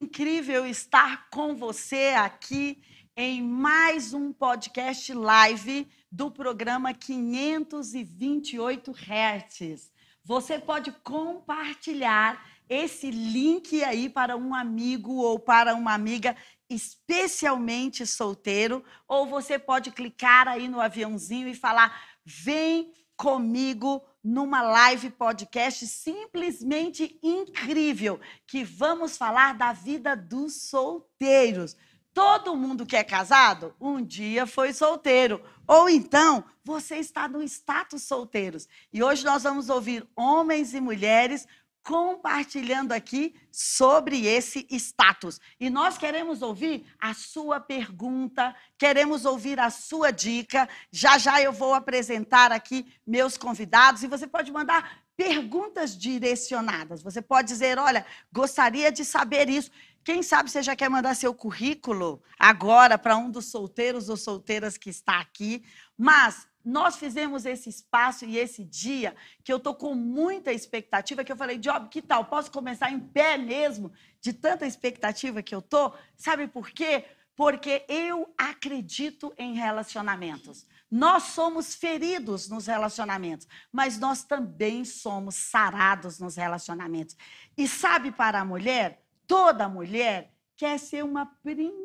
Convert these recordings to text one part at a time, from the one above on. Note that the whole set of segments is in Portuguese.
incrível estar com você aqui em mais um podcast live do programa 528 Hertz. Você pode compartilhar esse link aí para um amigo ou para uma amiga especialmente solteiro, ou você pode clicar aí no aviãozinho e falar: "Vem comigo numa live podcast simplesmente incrível, que vamos falar da vida dos solteiros. Todo mundo que é casado, um dia foi solteiro. Ou então, você está no status solteiros. E hoje nós vamos ouvir homens e mulheres compartilhando aqui sobre esse status. E nós queremos ouvir a sua pergunta, queremos ouvir a sua dica. Já já eu vou apresentar aqui meus convidados e você pode mandar perguntas direcionadas. Você pode dizer, olha, gostaria de saber isso. Quem sabe você já quer mandar seu currículo agora para um dos solteiros ou solteiras que está aqui. Mas nós fizemos esse espaço e esse dia que eu estou com muita expectativa, que eu falei, Job, que tal? Posso começar em pé mesmo, de tanta expectativa que eu estou? Sabe por quê? Porque eu acredito em relacionamentos. Nós somos feridos nos relacionamentos, mas nós também somos sarados nos relacionamentos. E sabe para a mulher, toda mulher quer ser uma princesinha.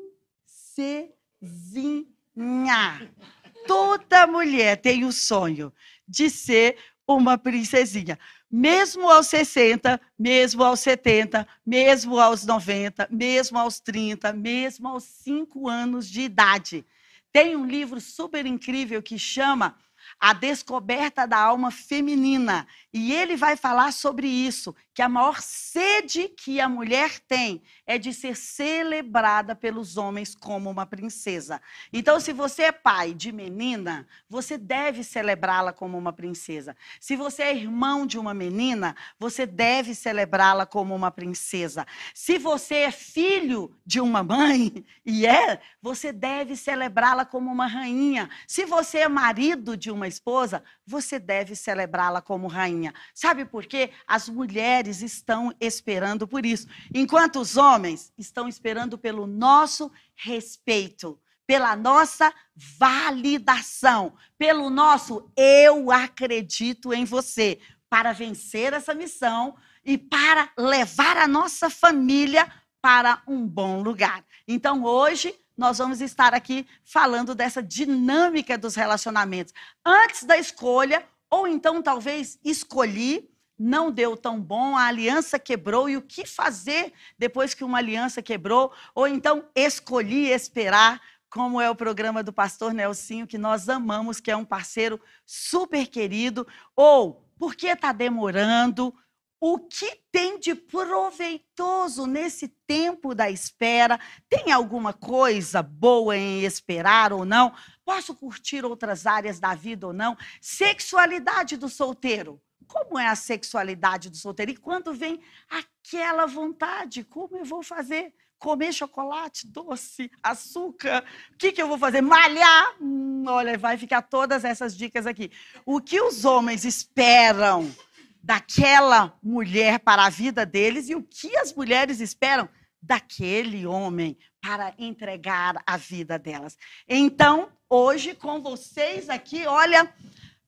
Toda mulher tem o sonho de ser uma princesinha. Mesmo aos 60, mesmo aos 70, mesmo aos 90, mesmo aos 30, mesmo aos 5 anos de idade. Tem um livro super incrível que chama A Descoberta da Alma Feminina. E ele vai falar sobre isso, que a maior sede que a mulher tem é de ser celebrada pelos homens como uma princesa. Então, se você é pai de menina, você deve celebrá-la como uma princesa. Se você é irmão de uma menina, você deve celebrá-la como uma princesa. Se você é filho de uma mãe, e é, você deve celebrá-la como uma rainha. Se você é marido de uma esposa, você deve celebrá-la como rainha. Sabe por quê? As mulheres estão esperando por isso, enquanto os homens estão esperando pelo nosso respeito, pela nossa validação, pelo nosso eu acredito em você, para vencer essa missão e para levar a nossa família para um bom lugar. Então, hoje, nós vamos estar aqui falando dessa dinâmica dos relacionamentos. Antes da escolha, ou então, talvez, escolhi, não deu tão bom, a aliança quebrou, e o que fazer depois que uma aliança quebrou? Ou então, escolhi esperar, como é o programa do pastor Nelsinho, que nós amamos, que é um parceiro super querido. Ou, por que está demorando? O que tem de proveitoso nesse tempo da espera? Tem alguma coisa boa em esperar ou não? Posso curtir outras áreas da vida ou não? Sexualidade do solteiro. Como é a sexualidade do solteiro? E quando vem aquela vontade, como eu vou fazer? Comer chocolate, doce, açúcar? O que, que eu vou fazer? Malhar? Hum, olha, vai ficar todas essas dicas aqui. O que os homens esperam daquela mulher para a vida deles e o que as mulheres esperam daquele homem para entregar a vida delas. Então, hoje com vocês aqui, olha,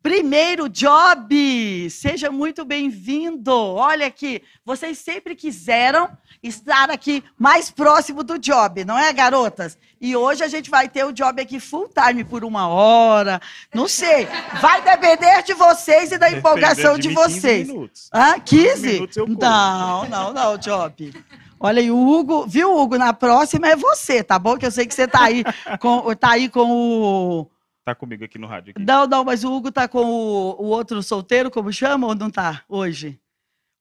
primeiro Job, seja muito bem-vindo. Olha aqui, vocês sempre quiseram estar aqui mais próximo do Job, não é, garotas? E hoje a gente vai ter o Job aqui full time por uma hora, não sei. Vai depender de vocês e da empolgação de, de vocês. 15 minutos. Ah, 15? Minutos não, não, não, Job. Olha aí, o Hugo, viu, Hugo? Na próxima é você, tá bom? Que eu sei que você tá aí com, tá aí com o. Tá comigo aqui no rádio. Aqui. Não, não, mas o Hugo tá com o, o outro solteiro, como chama, ou não tá hoje?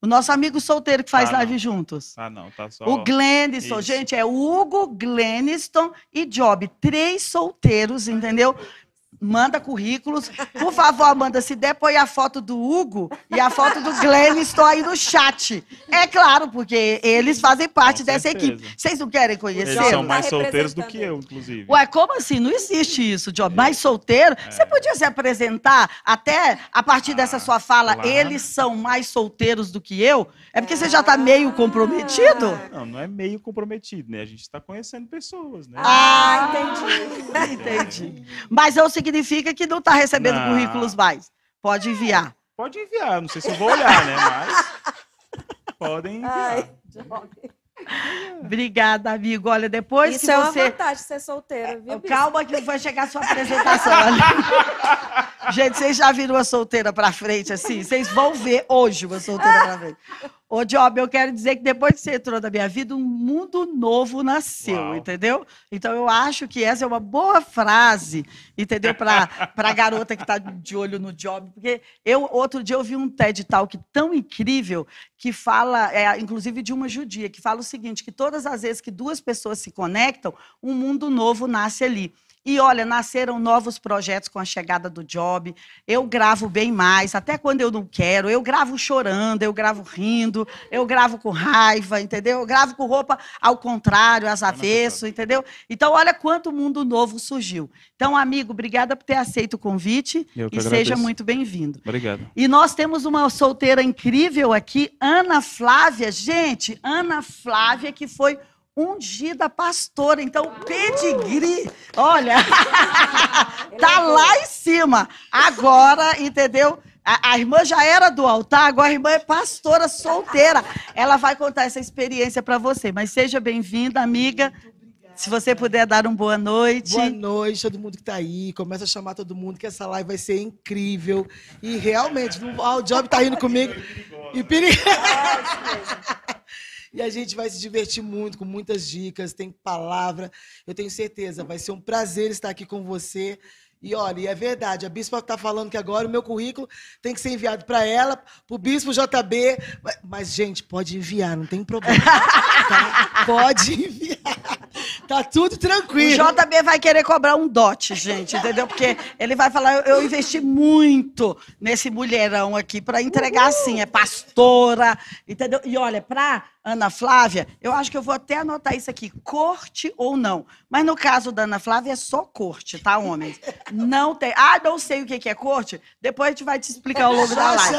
O nosso amigo solteiro que faz ah, live juntos. Ah, não, tá só. O Gleniston, gente, é Hugo, Gleniston e Job. Três solteiros, entendeu? Manda currículos. Por favor, Amanda, se der, põe a foto do Hugo e a foto do Glenn, estou aí no chat. É claro, porque eles fazem parte Com dessa certeza. equipe. Vocês não querem Eles conhecê-los? são mais Tá solteiros do que eu, inclusive. Ué, como assim? Não existe isso, Job. Mais solteiro? Você podia se apresentar até a partir dessa sua fala, claro. eles são mais solteiros do que eu? É porque você já está meio comprometido? Não, não é meio comprometido, né? A gente está conhecendo pessoas, né? Ah, entendi. Entendi. Mas não significa que não está recebendo Não. currículos mais. Pode enviar. Pode enviar, não sei se eu vou olhar, né? Mas podem enviar. Ai, Obrigada, amigo. Olha, depois Isso que é uma você. vantagem ser solteira, viu? Calma que vai chegar a sua apresentação. Gente, vocês já viram uma solteira pra frente assim? Vocês vão ver hoje uma solteira pra frente. Ô, Job, eu quero dizer que depois que você entrou na minha vida, um mundo novo nasceu, Uau. entendeu? Então eu acho que essa é uma boa frase, entendeu? Para a garota que está de olho no Job. Porque eu, outro dia, eu vi um TED Talk tão incrível que fala, é, inclusive de uma judia, que fala o seguinte: que todas as vezes que duas pessoas se conectam, um mundo novo nasce ali. E olha, nasceram novos projetos com a chegada do Job. Eu gravo bem mais, até quando eu não quero. Eu gravo chorando, eu gravo rindo, eu gravo com raiva, entendeu? Eu gravo com roupa ao contrário, às avesso, entendeu? Então, olha quanto mundo novo surgiu. Então, amigo, obrigada por ter aceito o convite e agradeço. seja muito bem-vindo. Obrigado. E nós temos uma solteira incrível aqui, Ana Flávia. Gente, Ana Flávia, que foi ungida pastora. Então, pedigree, olha, tá lá em cima. Agora, entendeu? A, a irmã já era do altar, agora a irmã é pastora solteira. Ela vai contar essa experiência para você. Mas seja bem-vinda, amiga. Se você puder dar uma boa noite. Boa noite, todo mundo que tá aí. Começa a chamar todo mundo, que essa live vai ser incrível. E realmente, o Job tá rindo comigo. E perigo. E a gente vai se divertir muito, com muitas dicas, tem palavra. Eu tenho certeza, vai ser um prazer estar aqui com você. E olha, é verdade, a Bispa está falando que agora o meu currículo tem que ser enviado para ela, para o Bispo JB. Mas- Mas, gente, pode enviar, não tem problema. tá? Pode enviar. Tá tudo O tranquilo. JB vai querer cobrar um dote, gente, entendeu? Porque ele vai falar, eu, eu investi muito nesse mulherão aqui para entregar assim, é pastora, entendeu? E olha, para Ana Flávia, eu acho que eu vou até anotar isso aqui, corte ou não. Mas no caso da Ana Flávia é só corte, tá, homens? Não tem. Ah, não sei o que é corte. Depois a gente vai te explicar ao longo da live.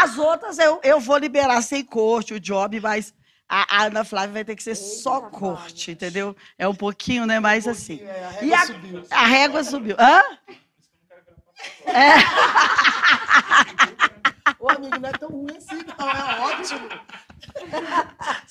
As outras eu, eu vou liberar sem corte, o job, mas a, a Ana Flávia vai ter que ser só rapaz. corte, entendeu? É um pouquinho, né? Mais assim. É, a E régua a, subiu. a régua subiu. Hã? Ô, amigo, não é tão ruim assim, não. É ótimo.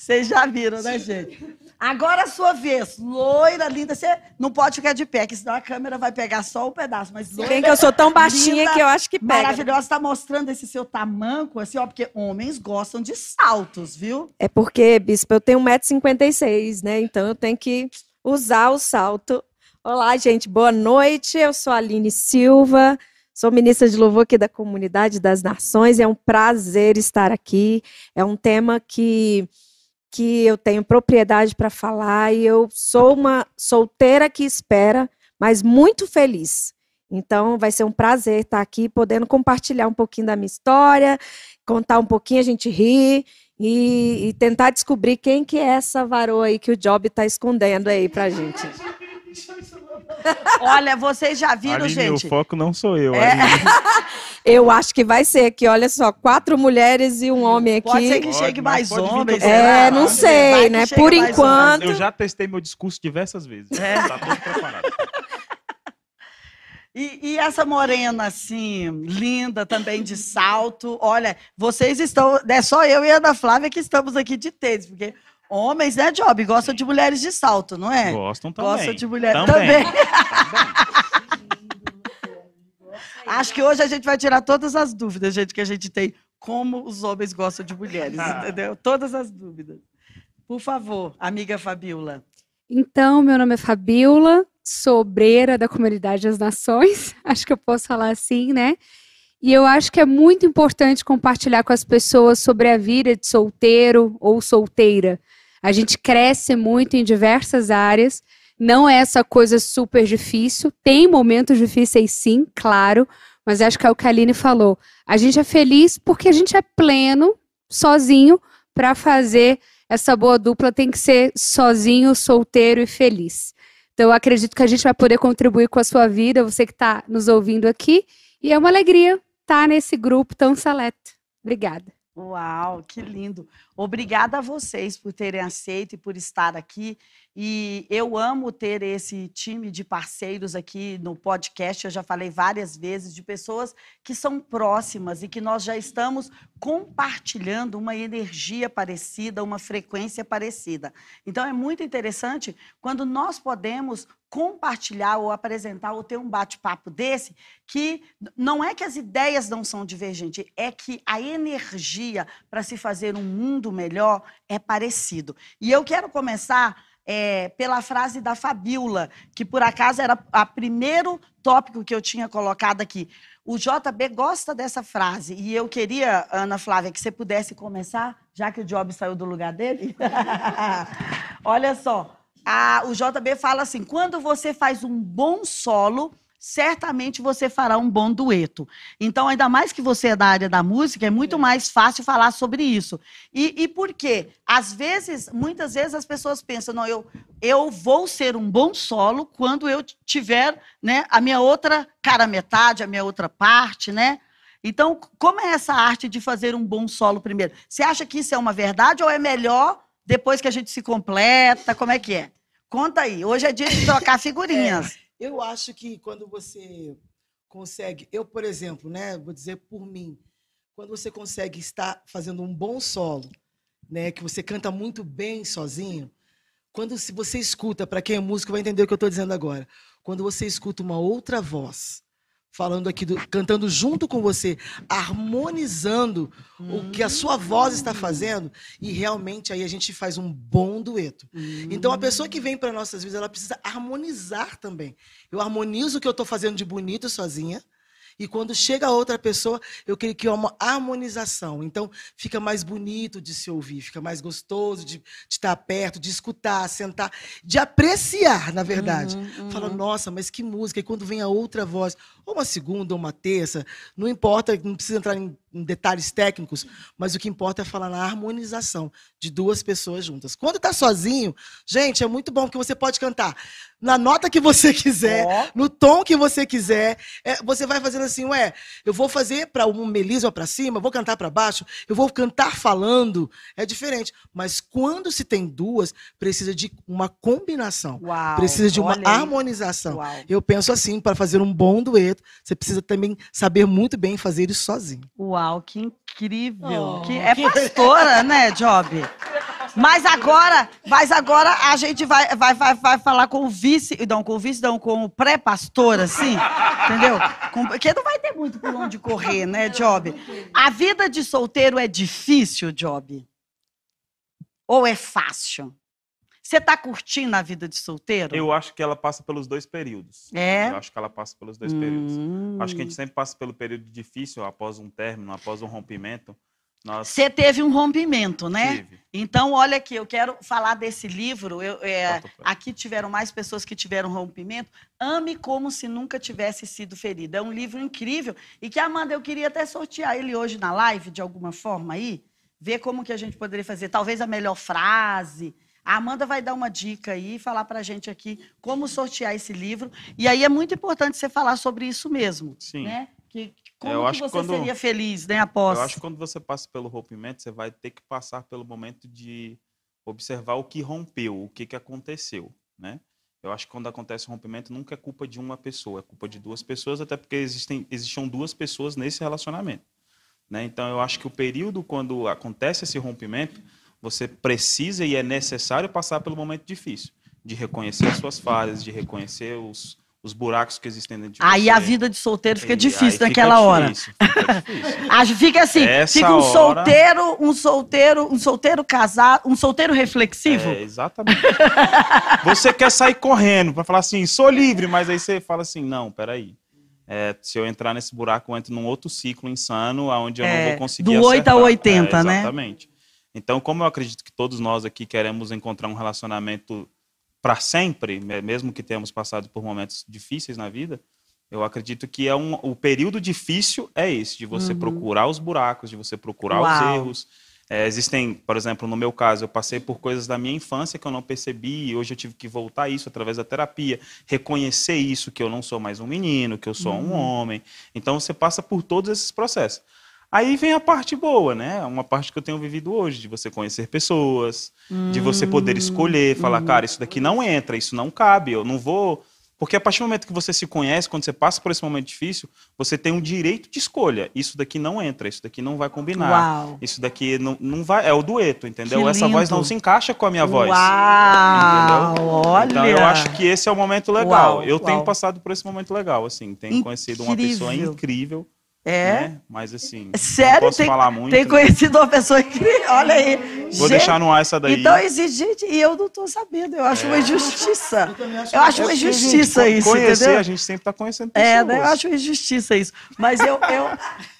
Vocês já viram, né, gente? Agora a sua vez. Loira, linda. Você não pode ficar de pé, que senão a câmera vai pegar só um pedaço. Mas loira, Bem que eu sou tão baixinha linda, que eu acho que pega. maravilhosa. Está mostrando esse seu tamanco, assim, ó, porque homens gostam de saltos, viu? É porque, bispo, eu tenho 1,56m, né? Então eu tenho que usar o salto. Olá, gente, boa noite. Eu sou a Aline Silva, sou ministra de louvor aqui da Comunidade das Nações. É um prazer estar aqui. É um tema que, que eu tenho propriedade para falar e eu sou uma solteira que espera, mas muito feliz. Então, vai ser um prazer estar aqui, podendo compartilhar um pouquinho da minha história, contar um pouquinho, a gente rir e, e tentar descobrir quem que é essa varoa aí que o Job está escondendo aí pra gente. Olha, vocês já viram, Aline, gente? o foco não sou eu. É. Eu acho que vai ser aqui, olha só, quatro mulheres e um homem aqui. Pode ser que Pode, chegue mais pode eu homens. É, não sei, né? Por mais enquanto. Eu já testei meu discurso diversas vezes. É. Tá todo preparado. E, e essa morena, assim, linda também de salto. Olha, vocês estão. É só eu e a Ana Flávia que estamos aqui de tênis, porque homens, né, Job? Gostam de mulheres de salto, não é? Gostam também. Gosta de mulher Também. também. Acho que hoje a gente vai tirar todas as dúvidas, gente, que a gente tem. Como os homens gostam de mulheres, Ah. entendeu? Todas as dúvidas. Por favor, amiga Fabiola. Então, meu nome é Fabiola, sou obreira da Comunidade das Nações, acho que eu posso falar assim, né? E eu acho que é muito importante compartilhar com as pessoas sobre a vida de solteiro ou solteira. A gente cresce muito em diversas áreas, Não é essa coisa super difícil. Tem momentos difíceis, sim, claro. Mas acho que é o que a Aline falou. A gente é feliz porque a gente é pleno, sozinho, para fazer essa boa dupla. Tem que ser sozinho, solteiro e feliz. Então, eu acredito que a gente vai poder contribuir com a sua vida, você que está nos ouvindo aqui. E é uma alegria estar nesse grupo tão seleto. Obrigada. Uau, que lindo. Obrigada a vocês por terem aceito e por estar aqui. E eu amo ter esse time de parceiros aqui no podcast. Eu já falei várias vezes de pessoas que são próximas e que nós já estamos compartilhando uma energia parecida, uma frequência parecida. Então é muito interessante quando nós podemos compartilhar ou apresentar ou ter um bate-papo desse que não é que as ideias não são divergentes, é que a energia para se fazer um mundo melhor é parecido. E eu quero começar é, pela frase da Fabiola, que por acaso era o primeiro tópico que eu tinha colocado aqui. O JB gosta dessa frase e eu queria, Ana Flávia, que você pudesse começar, já que o Job saiu do lugar dele. Olha só, a, o JB fala assim: quando você faz um bom solo, certamente você fará um bom dueto. Então, ainda mais que você é da área da música, é muito mais fácil falar sobre isso. E, e por quê? Às vezes, muitas vezes as pessoas pensam, não, eu, eu vou ser um bom solo quando eu tiver né, a minha outra cara metade, a minha outra parte, né? Então, como é essa arte de fazer um bom solo primeiro? Você acha que isso é uma verdade ou é melhor depois que a gente se completa? Como é que é? Conta aí. Hoje é dia de trocar figurinhas. É. Eu acho que quando você consegue, eu, por exemplo, né, vou dizer por mim, quando você consegue estar fazendo um bom solo, né, que você canta muito bem sozinho, quando se você escuta, para quem é músico vai entender o que eu estou dizendo agora, quando você escuta uma outra voz falando aqui, do, cantando junto com você, harmonizando hum. o que a sua voz está fazendo, e realmente aí a gente faz um bom dueto. Hum. Então a pessoa que vem para nossas vidas, ela precisa harmonizar também. Eu harmonizo o que eu estou fazendo de bonito sozinha, e quando chega outra pessoa, eu creio que é uma harmonização. Então, fica mais bonito de se ouvir, fica mais gostoso de, de estar perto, de escutar, sentar, de apreciar, na verdade. Uhum, uhum. Fala, nossa, mas que música. E quando vem a outra voz, ou uma segunda, ou uma terça, não importa, não precisa entrar em, em detalhes técnicos, mas o que importa é falar na harmonização de duas pessoas juntas. Quando está sozinho, gente, é muito bom que você pode cantar na nota que você quiser, oh. no tom que você quiser. É, você vai fazendo assim, ué, eu vou fazer para um melisma para cima, vou cantar para baixo, eu vou cantar falando. É diferente. Mas quando se tem duas, precisa de uma combinação. Uau, precisa de uma harmonização. Uau. Eu penso assim, para fazer um bom dueto, você precisa também saber muito bem fazer isso sozinho. Uau, que incrível. Oh, que... É pastora, né, Job? Mas agora, mas agora a gente vai, vai, vai, vai falar com o vice, não, com o vice, não, com o pré-pastor, assim, entendeu? Com, porque não vai ter muito por onde correr, né, Job? A vida de solteiro é difícil, Job? Ou é fácil? Você está curtindo a vida de solteiro? Eu acho que ela passa pelos dois períodos. É? Eu acho que ela passa pelos dois hum. períodos. Acho que a gente sempre passa pelo período difícil, após um término, após um rompimento. Você teve um rompimento, né? Tive. Então, olha aqui, eu quero falar desse livro. Eu, é, aqui tiveram mais pessoas que tiveram rompimento. Ame como se nunca tivesse sido ferida. É um livro incrível e que, Amanda, eu queria até sortear ele hoje na live, de alguma forma aí, ver como que a gente poderia fazer. Talvez a melhor frase. A Amanda vai dar uma dica aí, falar para a gente aqui como sortear esse livro. E aí é muito importante você falar sobre isso mesmo. Sim. Né? Que, como eu que você quando, seria feliz, né, após? Eu acho que quando você passa pelo rompimento, você vai ter que passar pelo momento de observar o que rompeu, o que, que aconteceu, né? Eu acho que quando acontece um rompimento, nunca é culpa de uma pessoa, é culpa de duas pessoas, até porque existem, existiam duas pessoas nesse relacionamento. Né? Então, eu acho que o período quando acontece esse rompimento, você precisa e é necessário passar pelo momento difícil, de reconhecer as suas falhas, de reconhecer os, os buracos que existem dentro de você. Aí a vida de solteiro fica e difícil naquela hora. Difícil, fica, difícil. fica assim, Essa fica um hora... solteiro, um solteiro, um solteiro casado, um solteiro reflexivo. É, exatamente. você quer sair correndo para falar assim, sou livre, mas aí você fala assim, não, peraí. É, se eu entrar nesse buraco, eu entro num outro ciclo insano, onde eu é, não vou conseguir Do 8 a 80, é, né? Exatamente. Então, como eu acredito que todos nós aqui queremos encontrar um relacionamento para sempre, me- mesmo que tenhamos passado por momentos difíceis na vida, eu acredito que é um, o período difícil é esse, de você Uhum. procurar os buracos, de você procurar os Uau. erros. É, existem, por exemplo, no meu caso, eu passei por coisas da minha infância que eu não percebi e hoje eu tive que voltar a isso através da terapia, reconhecer isso, que eu não sou mais um menino, que eu sou um Uhum. homem. Então você passa por todos esses processos. Aí vem a parte boa, né? Uma parte que eu tenho vivido hoje, de você conhecer pessoas, de você poder escolher, falar, Uhum. cara, isso daqui não entra, isso não cabe, eu não vou. Porque a partir do momento que você se conhece, quando você passa por esse momento difícil, você tem um direito de escolha. Isso daqui não entra, isso daqui não vai combinar. Uau. Isso daqui não, não vai. É o dueto, entendeu? Essa voz não se encaixa com a minha voz. Uau! Entendeu? Olha! Então eu acho que esse é o momento legal. Uau, eu tenho uau. passado por esse momento legal, assim. Tenho conhecido uma pessoa Incrível. É? Né? Mas assim. Sério? Não posso Tem- falar muito. Tem né? conhecido uma pessoa incrível. Olha aí. Vou Gente, deixar no ar essa daí. Então existe, gente, e eu não tô sabendo. Eu acho uma injustiça. Eu acho Eu acho É uma gente, injustiça co- isso, conhecer, entendeu? a gente sempre está conhecendo pessoas. É, né? eu acho uma injustiça isso. Mas eu, eu,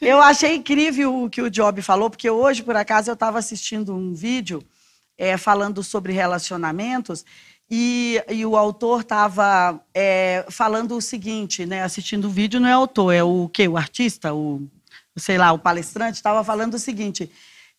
eu achei incrível o que o Job falou, porque hoje, por acaso, eu estava assistindo um vídeo é, falando sobre relacionamentos e, e o autor estava falando o seguinte, né? Assistindo o vídeo não é autor, é o quê? O artista, o sei lá, o palestrante estava falando o seguinte,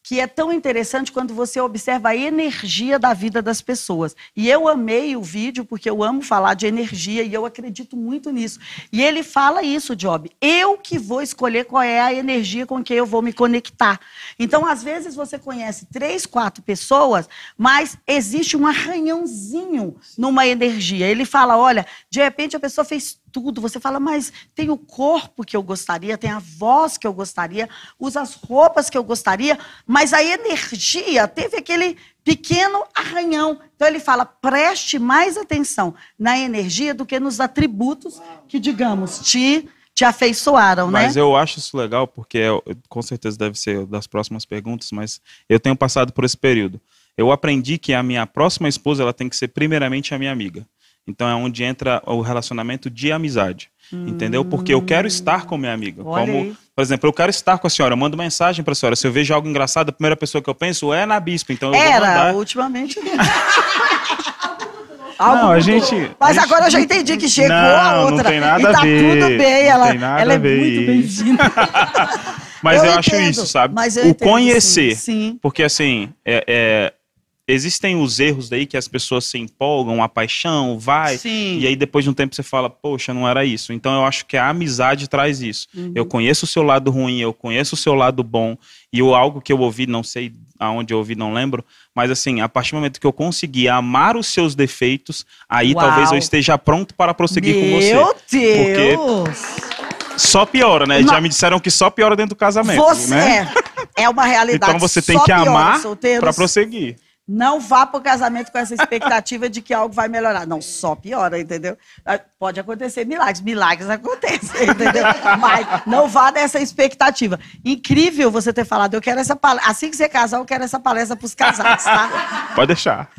que é tão interessante quando você observa a energia da vida das pessoas. E eu amei o vídeo porque eu amo falar de energia e eu acredito muito nisso. E ele fala isso, Job. Eu que vou escolher qual é a energia com quem eu vou me conectar. Então, às vezes você conhece três, quatro pessoas, mas existe um arranhãozinho numa energia. Ele fala, olha, de repente a pessoa fez tudo. Você fala, mas tem o corpo que eu gostaria, tem a voz que eu gostaria, usa as roupas que eu gostaria, mas a energia teve aquele pequeno arranhão. Então ele fala, preste mais atenção na energia do que nos atributos que, digamos, te, te afeiçoaram, né? Mas eu acho isso legal, porque é- com certeza deve ser das próximas perguntas, mas eu tenho passado por esse período. Eu aprendi que a minha próxima esposa ela tem que ser primeiramente a minha amiga. Então é onde entra o relacionamento de amizade. Entendeu? Porque eu quero estar com minha amiga. Hum. Olha Como, aí. por exemplo, eu quero estar com a senhora, eu mando mensagem para a senhora. Se eu vejo algo engraçado, a primeira pessoa que eu penso é na bispo. Então eu vou Era, mandar. ultimamente. não. Não, Algo a mudou. gente- Mas a gente- agora eu já entendi que chegou Não, a não outra. tem nada e tá a ver, tudo bem. não Ela, tem nada ela é a ver muito bem-vinda. Mas eu, Eu acho isso, sabe? mas eu o entendo, conhecer. sim, sim. Porque assim, é- é, existem os erros daí que as pessoas se empolgam, a paixão, vai. Sim. E aí depois de um tempo você fala, poxa, não era isso. Então eu acho que a amizade traz isso. Uhum. Eu conheço o seu lado ruim, eu conheço o seu lado bom. E o algo que eu ouvi, não sei aonde eu ouvi, não lembro. Mas assim, a partir do momento que eu conseguir amar os seus defeitos, aí Uau. talvez eu esteja pronto para prosseguir com você. Meu Deus! Só piora, né? Não. Já me disseram que só piora dentro do casamento. Você né? é, é uma realidade. Então você tem que amar para prosseguir. Não vá para o casamento com essa expectativa de que algo vai melhorar. Não, só piora, entendeu? Ah, Pode acontecer milagres, milagres acontecem, entendeu? Mas não vá nessa expectativa. Incrível você ter falado, eu quero essa palestra. Assim que você casar, eu quero essa palestra para os casados, tá? Pode deixar.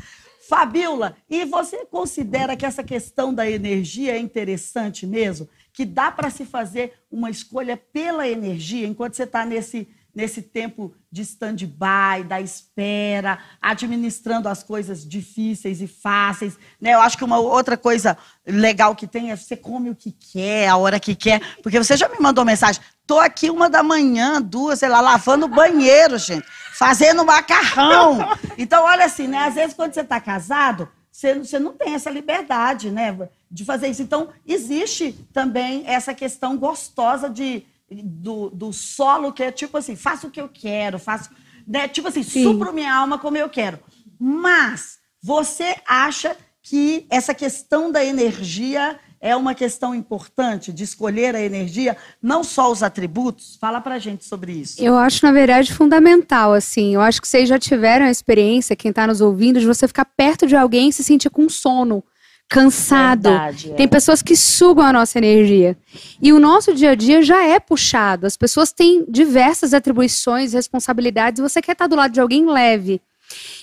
Fabiola, e você considera que essa questão da energia é interessante mesmo? Que dá para se fazer uma escolha pela energia enquanto você está nesse, nesse tempo de stand-by, da espera, administrando as coisas difíceis e fáceis? Né? Eu acho que uma outra coisa legal que tem é você come o que quer, a hora que quer. Porque você já me mandou mensagem, tô aqui uma da manhã, duas, sei lá, lavando o banheiro, gente, fazendo macarrão. Então, olha assim, né? Às vezes, quando você está casado, você, você não tem essa liberdade, né? De fazer isso. Então, existe também essa questão gostosa de, do, do solo, que é tipo assim, faço o que eu quero, faço. Né? Tipo assim, Sim. supro minha alma como eu quero. Mas você acha que essa questão da energia é uma questão importante de escolher a energia, não só os atributos? Fala pra gente sobre isso. Eu acho, na verdade, fundamental, assim. Eu acho que vocês já tiveram a experiência, quem está nos ouvindo, de você ficar perto de alguém e se sentir com sono, cansado. Verdade, é. Tem pessoas que sugam a nossa energia. E o nosso dia a dia já é puxado. As pessoas têm diversas atribuições, responsabilidades, você quer estar do lado de alguém leve.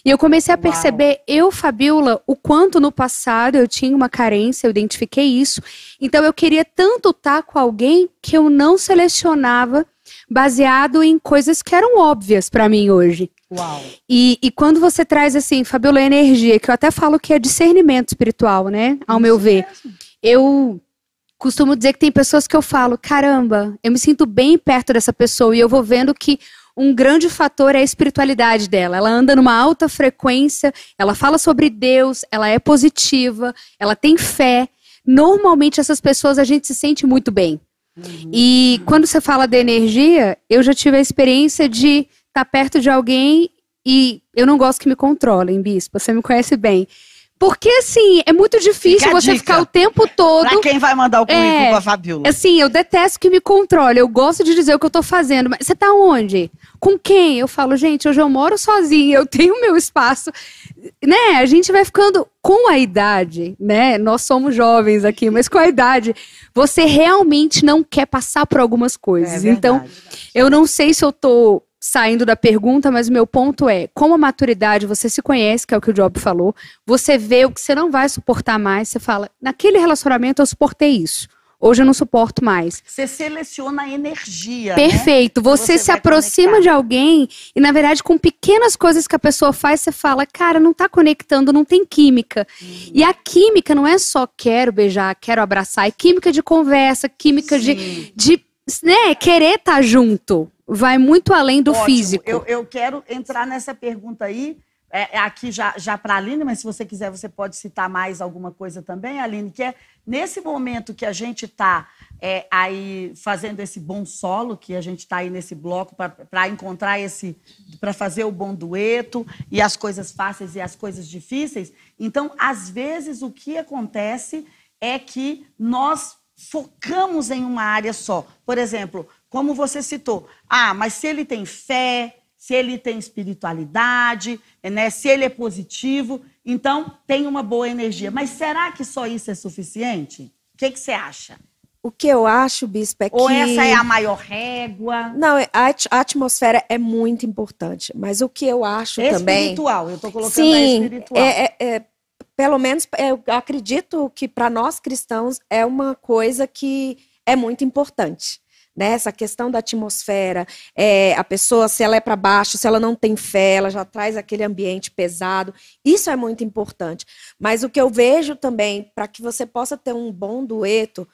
E eu comecei a Uau. perceber, eu, Fabiola, o quanto no passado eu tinha uma carência, eu identifiquei isso. Então eu queria tanto estar com alguém que eu não selecionava baseado em coisas que eram óbvias para mim hoje. Uau. E, e quando você traz assim, Fabiola, energia, que eu até falo que é discernimento espiritual, né? Ao meu ver. Eu costumo dizer que tem pessoas que eu falo, caramba, eu me sinto bem perto dessa pessoa e eu vou vendo que um grande fator é a espiritualidade dela. Ela anda numa alta frequência, ela fala sobre Deus, ela é positiva, ela tem fé. Normalmente essas pessoas a gente se sente muito bem. Uhum. E quando você fala de energia, eu já tive a experiência de tá perto de alguém e eu não gosto que me controlem, bispo, você me conhece bem. Porque, assim, é muito difícil você dica. ficar o tempo todo. Pra quem vai mandar o currículo é, pra Fabiola. Assim, eu detesto que me controle. Eu gosto de dizer o que eu tô fazendo. Mas você tá onde? Com quem? Eu falo, gente, hoje eu moro sozinha, eu tenho meu espaço. Né? A gente vai ficando com a idade, né? Nós somos jovens aqui, mas com a idade, você realmente não quer passar por algumas coisas. É então, eu não sei se eu tô saindo da pergunta, mas o meu ponto é: com a maturidade, você se conhece, que é o que o Job falou, você vê o que você não vai suportar mais, você fala, naquele relacionamento eu suportei isso. Hoje eu não suporto mais. Você seleciona a energia. Né? Perfeito. Né? Você, você se aproxima conectar. de alguém e, na verdade, com pequenas coisas que a pessoa faz, você fala, cara, não tá conectando, não tem química. Uhum. E a química não é só quero beijar, quero abraçar, é química de conversa, química de, de né, querer estar tá junto vai muito além do Ótimo. físico. Eu, eu quero entrar nessa pergunta aí, é, é aqui já, já para a Aline, mas se você quiser, você pode citar mais alguma coisa também, Aline, que é nesse momento que a gente está é, aí fazendo esse bom solo, que a gente está aí nesse bloco para encontrar esse, para fazer o bom dueto e as coisas fáceis e as coisas difíceis. Então, às vezes, o que acontece é que nós focamos em uma área só. Por exemplo, como você citou, ah, mas se ele tem fé, se ele tem espiritualidade, né, se ele é positivo, então tem uma boa energia. Mas será que só isso é suficiente? O que, que você acha? O que eu acho, Bispo, é que. Ou essa é a maior régua? Não, é, a, atmosfera é muito importante. Mas o que eu acho espiritual, também. Espiritual, eu estou colocando Sim, a espiritual. É, é, é, pelo menos eu acredito que para nós cristãos é uma coisa que é muito importante né? Essa questão da atmosfera, é, a pessoa, se ela é para baixo, se ela não tem fé, ela já traz aquele ambiente pesado. Isso é muito importante. Mas o que eu vejo também, para que você possa ter um bom dueto,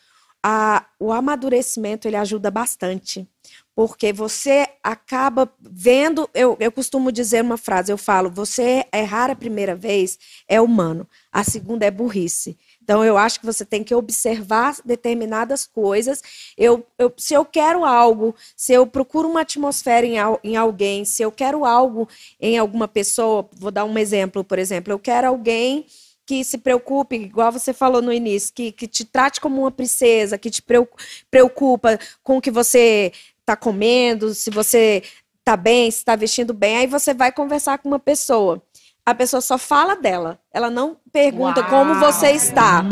a, o amadurecimento ele ajuda bastante. Porque você acaba vendo, eu, eu costumo dizer uma frase, eu falo, você errar a primeira vez é humano, a segunda é burrice. Então, eu acho que você tem que observar determinadas coisas. Eu, eu, se eu quero algo, se eu procuro uma atmosfera em, em alguém, se eu quero algo em alguma pessoa, vou dar um exemplo, por exemplo, eu quero alguém que se preocupe, igual você falou no início, que, que te trate como uma princesa, que te preocupa com o que você está comendo, se você está bem, se está vestindo bem, aí você vai conversar com uma pessoa a pessoa só fala dela. Ela não pergunta Uau. como você está.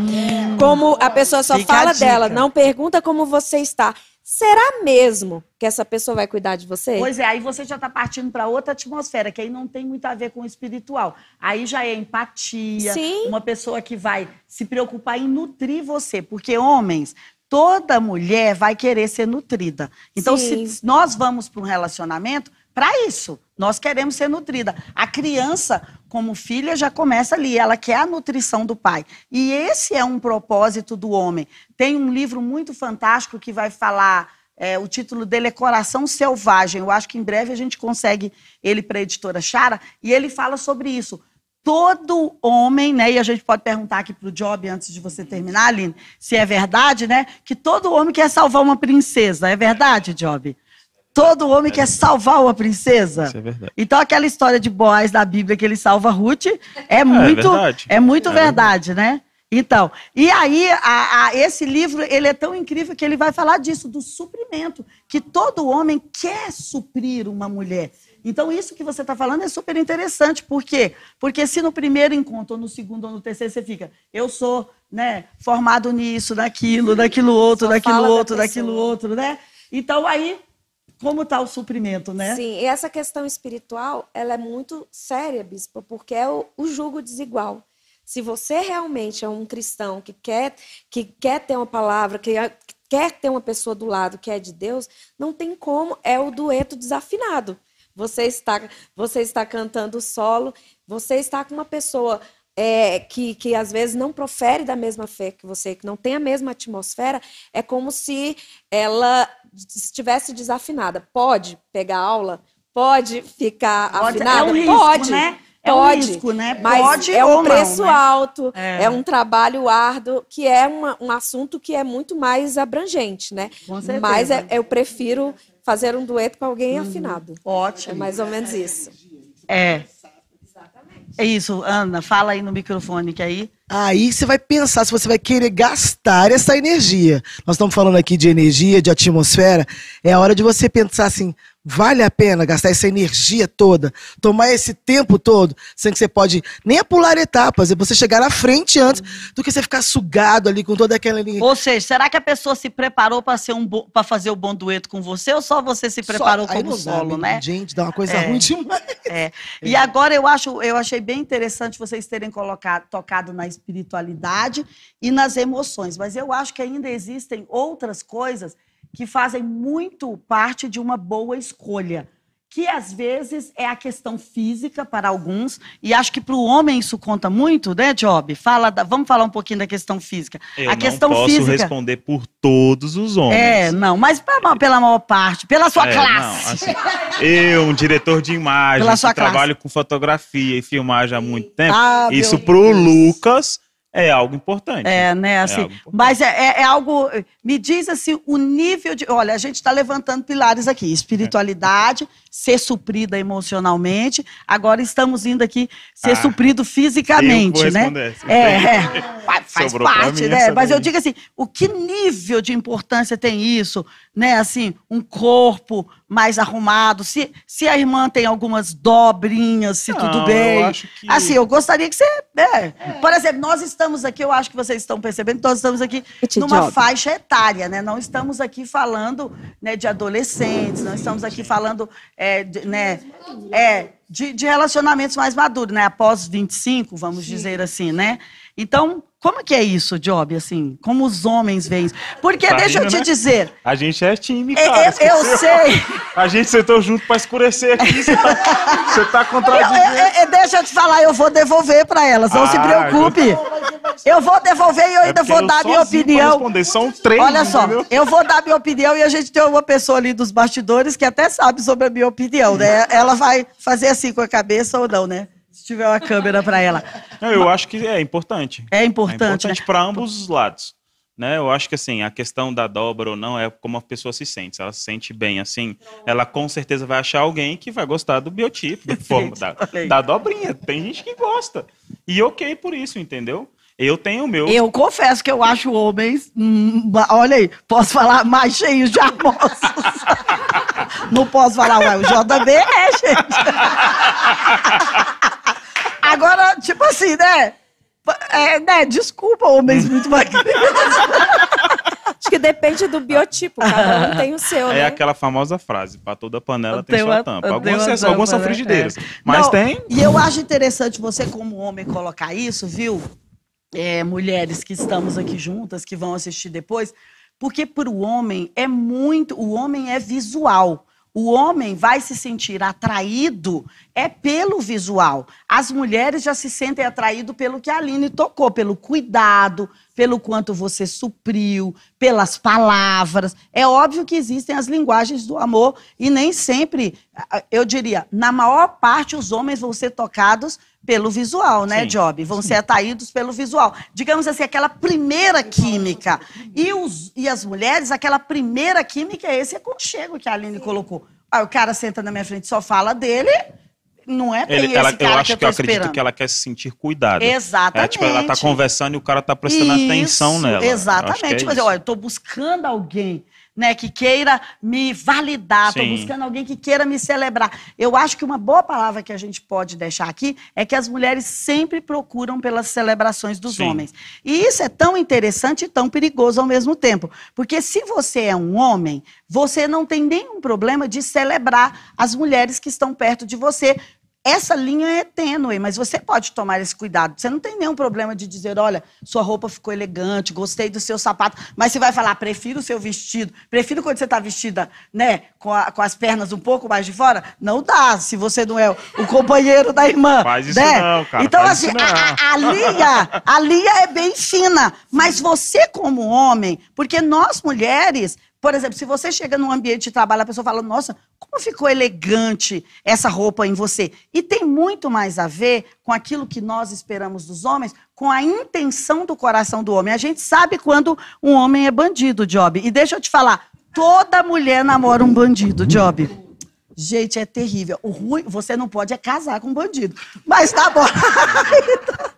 Como a pessoa só Fica fala dela, não pergunta como você está. Será mesmo que essa pessoa vai cuidar de você? Pois é, aí você já está partindo para outra atmosfera, que aí não tem muito a ver com o espiritual. Aí já é empatia, Sim. uma pessoa que vai se preocupar em nutrir você. Porque homens, toda mulher vai querer ser nutrida. Então, Sim. se nós vamos para um relacionamento, para isso. Nós queremos ser nutrida. A criança, como filha, já começa ali, ela quer a nutrição do pai. E esse é um propósito do homem. Tem um livro muito fantástico que vai falar, é, o título dele é Coração Selvagem. Eu acho que em breve a gente consegue ele para a editora Chara, e ele fala sobre isso. Todo homem, né? E a gente pode perguntar aqui para o Job, antes de você terminar, Aline, se é verdade, né? Que todo homem quer salvar uma princesa. É verdade, Job? Todo homem é quer salvar uma princesa. Isso é verdade. Então aquela história de Boaz da Bíblia que ele salva Ruth é muito, é, é muito é verdade, verdade, né? Então, e aí a, a, esse livro ele é tão incrível que ele vai falar disso do suprimento, que todo homem quer suprir uma mulher. Então isso que você está falando é super interessante, por quê? Porque se no primeiro encontro, ou no segundo, ou no terceiro você fica, eu sou, né, formado nisso, naquilo, daquilo outro, Só daquilo outro, da daquilo outro, né? Então aí como está o suprimento, né? Sim, e essa questão espiritual, ela é muito séria, bispo, porque é o, o jugo desigual. Se você realmente é um cristão que quer, que quer ter uma palavra, que quer ter uma pessoa do lado que é de Deus, não tem como, é o dueto desafinado. você está, você está cantando solo, você está com uma pessoa é, que, que às vezes não profere da mesma fé que você, que não tem a mesma atmosfera, é como se ela estivesse desafinada. Pode pegar aula? Pode ficar Pode- afinada? é um risco, pode. né? É um risco, né? Mas Pode é um não, preço né? alto, É. é. um trabalho árduo, que é uma- um assunto que é muito mais abrangente, né? Com certeza. Mas é- eu prefiro fazer um dueto com alguém afinado. É Ótimo. mais ou menos isso. É. É isso, Ana, fala aí no microfone que aí. Aí você vai pensar se você vai querer gastar essa energia. Nós estamos falando aqui de energia, de atmosfera. É a hora de você pensar assim: vale a pena gastar essa energia toda, tomar esse tempo todo, sendo que você pode nem pular etapas, é você chegar à frente antes do que você ficar sugado ali com toda aquela energia. Ou seja, será que a pessoa se preparou para ser um para fazer o bom dueto com você ou só você se preparou Só- como dá, solo, menino, né? Gente, dá uma coisa É. ruim demais. É. E agora eu acho, eu achei bem interessante vocês terem colocado, tocado na espiritualidade e nas emoções, mas eu acho que ainda existem outras coisas que fazem muito parte de uma boa escolha. Que às vezes é a questão física para alguns, e acho que para o homem isso conta muito, né, Job? Fala da- vamos falar um pouquinho da questão física. Eu a não questão posso física. responder por todos os homens. É, não, mas pra- pela maior parte, pela sua É, classe. não, assim, eu, um diretor de imagem, que classe. trabalho com fotografia e filmagem há muito tempo, Ah, isso pro Deus. Lucas é algo importante. É, né, assim, algo importante. mas é, é- é algo, me diz assim, o nível de, olha, a gente está levantando pilares aqui, espiritualidade, ser suprida emocionalmente, agora estamos indo aqui ser Ah, suprido Eu fisicamente, vou né? essa. É, é, fa- faz Sobrou parte, né? Mas eu digo assim, o que nível de importância tem isso, né? Assim, um corpo mais arrumado, se, se a irmã tem algumas dobrinhas, se tudo Não, bem. Eu acho que... Assim, eu gostaria que você. é. Por exemplo, nós estamos aqui, eu acho que vocês estão percebendo, nós estamos aqui numa Job. faixa etária, né? Não estamos aqui falando né, de adolescentes, não estamos aqui falando é, de, né, é, de, de relacionamentos mais maduros, né? Após 25, vamos dizer assim, né? Então, como que é isso, Job? Assim, como os homens veem isso? Porque, Tá deixa eu rindo, te né? dizer, A gente é time, eu, cara. eu- eu sei. A gente sentou junto pra escurecer aqui. Você tá, você tá Eu- contradizendo. eu- eu- deixa eu te falar, eu vou devolver para elas, não se Ah, preocupe. Eu vou devolver e eu É ainda porque vou dar minha pra opinião. responder. São três, Olha só, entendeu? eu vou dar minha opinião e a gente tem uma pessoa ali dos bastidores que até sabe sobre a minha opinião, né? Ela vai fazer assim com a cabeça ou não, né? Se tiver uma câmera para ela. Não, eu acho que é importante. É É importante, importante né? para ambos os lados. Né? Eu acho que assim, a questão da dobra ou não é como a pessoa se sente. Se ela se sente bem assim, ela com certeza vai achar alguém que vai gostar do biotipo, da forma, da, da dobrinha. Tem gente que gosta. E ok por isso, entendeu? Eu tenho o meu. Eu confesso que eu acho homens, hum, olha aí, posso falar mais cheios de amossos. Não posso falar, ué, o JB é, gente. Agora, tipo assim, né? É, né? Desculpa, homens muito magrinhos. Acho que depende do biotipo, cada um tem o seu, É né? aquela famosa frase: para toda panela tem Tem sua uma- tampa. Algumas, uma são- algumas são tampa, né? frigideiras. É. Mas Não, tem. E eu acho interessante você, como homem, colocar isso, viu? É, mulheres que estamos aqui juntas, que vão assistir depois, porque para o homem é muito. O homem é visual. O homem vai se sentir atraído é pelo visual. As mulheres já se sentem atraídas pelo que a Aline tocou, pelo cuidado, pelo quanto você supriu, pelas palavras. É óbvio que existem as linguagens do amor e nem sempre, eu diria, na maior parte os homens vão ser tocados pelo visual, né, Sim. Job? Vão ser atraídos pelo visual. Digamos assim, aquela primeira química. E, os, e as mulheres, aquela primeira química é esse aconchego que a Aline colocou. Aí o cara senta na minha frente e só fala dele, não é bem Ele- esse ela- eu que acho eu que eu acredito esperando. que ela quer se sentir cuidada. Exatamente. É tipo, ela tá conversando e o cara tá prestando atenção Isso, nela. Eu acho que Exatamente. é tipo olha, eu tô buscando alguém, né, que queira me validar, Sim. buscando alguém que queira me celebrar. Eu acho que uma boa palavra que a gente pode deixar aqui é que as mulheres sempre procuram pelas celebrações dos Sim. homens. E isso é tão interessante e tão perigoso ao mesmo tempo. Porque se você é um homem, você não tem nenhum problema de celebrar as mulheres que estão perto de você essa linha é tênue, mas você pode tomar esse cuidado. Você não tem nenhum problema de dizer, olha, sua roupa ficou elegante, gostei do seu sapato, mas você vai falar, prefiro o seu vestido, prefiro quando você está vestida, né, com, a- com as pernas um pouco mais de fora. Não dá, se você não é o, companheiro da irmã. Faz isso né? não, cara, Então, assim, a, a linha, a linha é bem fina, mas você como homem, porque nós mulheres, por exemplo, se você chega num ambiente de trabalho, a pessoa fala, nossa, como ficou elegante essa roupa em você? E tem muito mais a ver com aquilo que nós esperamos dos homens, com a intenção do coração do homem. A gente sabe quando um homem é bandido, Job. E deixa eu te falar, toda mulher namora um bandido, Job. Gente, é terrível. O ruim, você não pode é casar com um bandido. Mas namorar, ainda-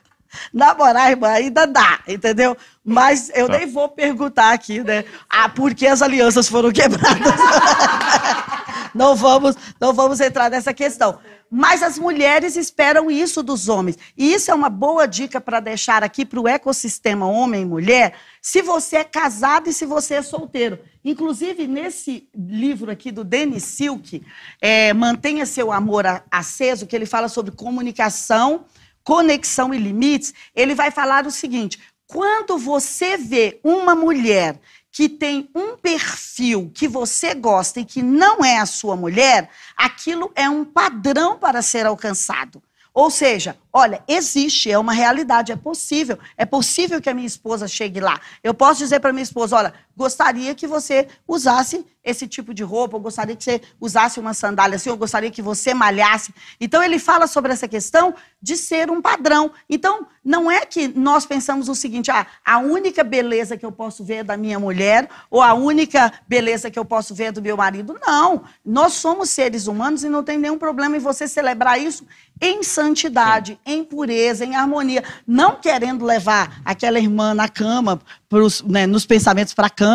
namorar, irmã, ainda dá, entendeu? Mas eu Tá. nem vou perguntar aqui, né? Ah, por que as alianças foram quebradas? não vamos, não vamos entrar nessa questão. Mas as mulheres esperam isso dos homens. E isso é uma boa dica para deixar aqui para o ecossistema homem e mulher, se você é casado e se você é solteiro. Inclusive, nesse livro aqui do Denis Silk, é, Mantenha Seu Amor Aceso, que ele fala sobre comunicação, conexão e limites, ele vai falar o seguinte: quando você vê uma mulher que tem um perfil que você gosta e que não é a sua mulher, aquilo é um padrão para ser alcançado. Ou seja, olha, existe, é uma realidade, é possível. É possível que a minha esposa chegue lá. Eu posso dizer para minha esposa: olha, gostaria que você usasse esse tipo de roupa, eu gostaria que você usasse uma sandália assim, eu gostaria que você malhasse. Então, ele fala sobre essa questão de ser um padrão. Então, não é que nós pensamos o seguinte: ah, a única beleza que eu posso ver é da minha mulher, ou a única beleza que eu posso ver é do meu marido. Não. Nós somos seres humanos e não tem nenhum problema em você celebrar isso em santidade, em pureza, em harmonia. Não querendo levar aquela irmã na cama, pros, né, nos pensamentos para a cama,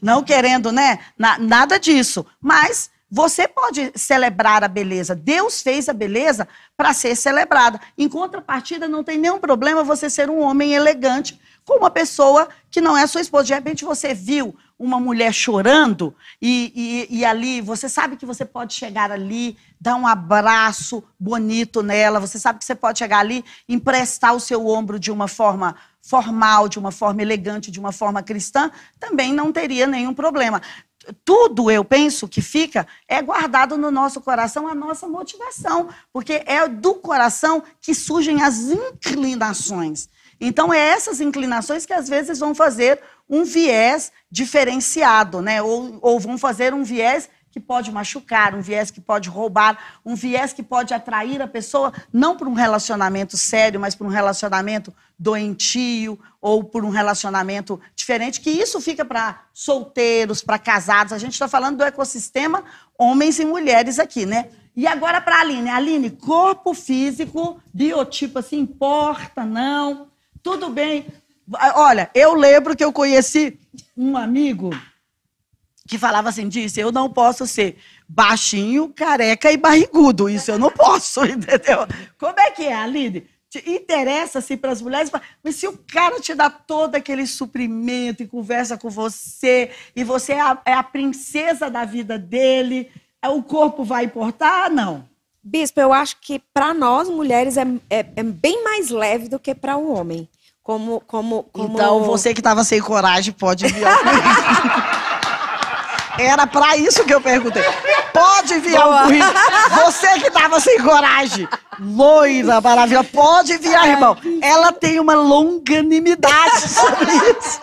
não querendo, né, na- nada disso. Mas você pode celebrar a beleza. Deus fez a beleza para ser celebrada. Em contrapartida, não tem nenhum problema você ser um homem elegante com uma pessoa que não é sua esposa. De repente, você viu uma mulher chorando e, e- e ali, você sabe que você pode chegar ali, dar um abraço bonito nela, você sabe que você pode chegar ali, emprestar o seu ombro de uma forma formal, de uma forma elegante, de uma forma cristã, também não teria nenhum problema tudo, eu penso, que fica é guardado no nosso coração a nossa motivação, porque é do coração que surgem as inclinações. Então, é essas inclinações que às vezes vão fazer um viés diferenciado, né? Ou, ou vão fazer um viés que pode machucar, um viés que pode roubar, um viés que pode atrair a pessoa não para um relacionamento sério, mas para um relacionamento doentio ou por um relacionamento diferente, que isso fica para solteiros, para casados. A gente está falando do ecossistema homens e mulheres aqui, né? E agora para a Aline. Aline, corpo físico, biotipo assim, importa, não? Tudo bem. Olha, eu lembro que eu conheci um amigo que falava assim, disse, eu não posso ser baixinho, careca e barrigudo. Isso eu não posso, entendeu? Como é que é, Aline? Te Interessa-se para as mulheres, mas se o cara te dá todo aquele suprimento e conversa com você, e você é a, é a princesa da vida dele, é, o corpo vai importar? Não. Bispo, eu acho que para nós mulheres é, é, é bem mais leve do que para o homem. Como, como, como... Então, você que estava sem coragem pode enviar. Era para isso que eu perguntei. Pode enviar o currículo. Você que estava sem coragem. Loira, maravilhosa. Pode enviar, irmão. Ela tem uma longanimidade sobre isso.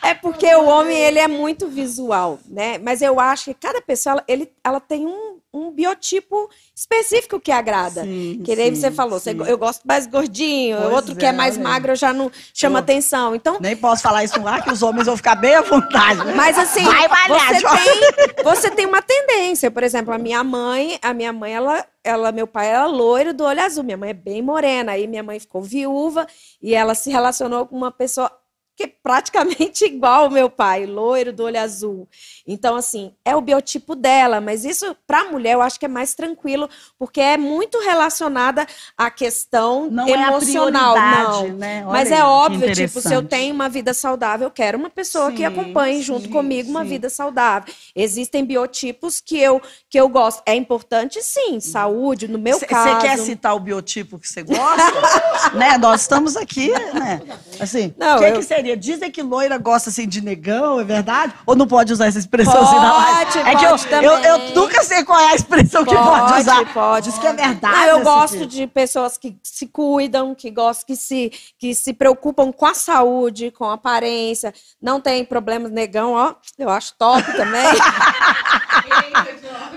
É porque o homem ele é muito visual, né? Mas eu acho que cada pessoa ele, ela tem um, um biotipo específico que agrada. Sim, que nem sim, você falou, sim. eu gosto mais gordinho, Pois outro que é é, mais olha. magro eu já não chama Eu- atenção. Então, Nem posso falar isso ar, que os homens vão ficar bem à vontade. né? Mas assim, Vai malhar, você, tem, você tem uma tendência. Por exemplo, a minha mãe, a minha mãe, ela, ela, meu pai era loiro do olho azul. Minha mãe é bem morena. Aí minha mãe ficou viúva e ela se relacionou com uma pessoa que praticamente igual ao meu pai, loiro do olho azul. Então, assim, é o biotipo dela, mas isso, para a mulher, eu acho que é mais tranquilo, porque é muito relacionada à questão Não emocional. é a prioridade, não. né? Mas Olha é aí, que óbvio, tipo, se eu tenho uma vida saudável, eu quero uma pessoa que Sim, acompanhe junto sim, comigo uma sim. vida saudável. Existem biotipos que eu, que eu gosto. É importante, sim, saúde, no meu Você caso. quer citar o biotipo que você gosta? né? Nós estamos aqui, né? Assim, Não, o que, eu- que seria? Dizem que loira gosta assim de negão, é verdade? Ou não pode usar essa expressão assim na live? Pode, É que eu, pode eu, eu também. nunca sei qual é a expressão que pode usar. Pode, Diz que é verdade. Não, eu gosto tipo. de pessoas que se cuidam, que gostam, que se, que se preocupam com a saúde, com a aparência, não tem problemas negão, ó, eu acho top também.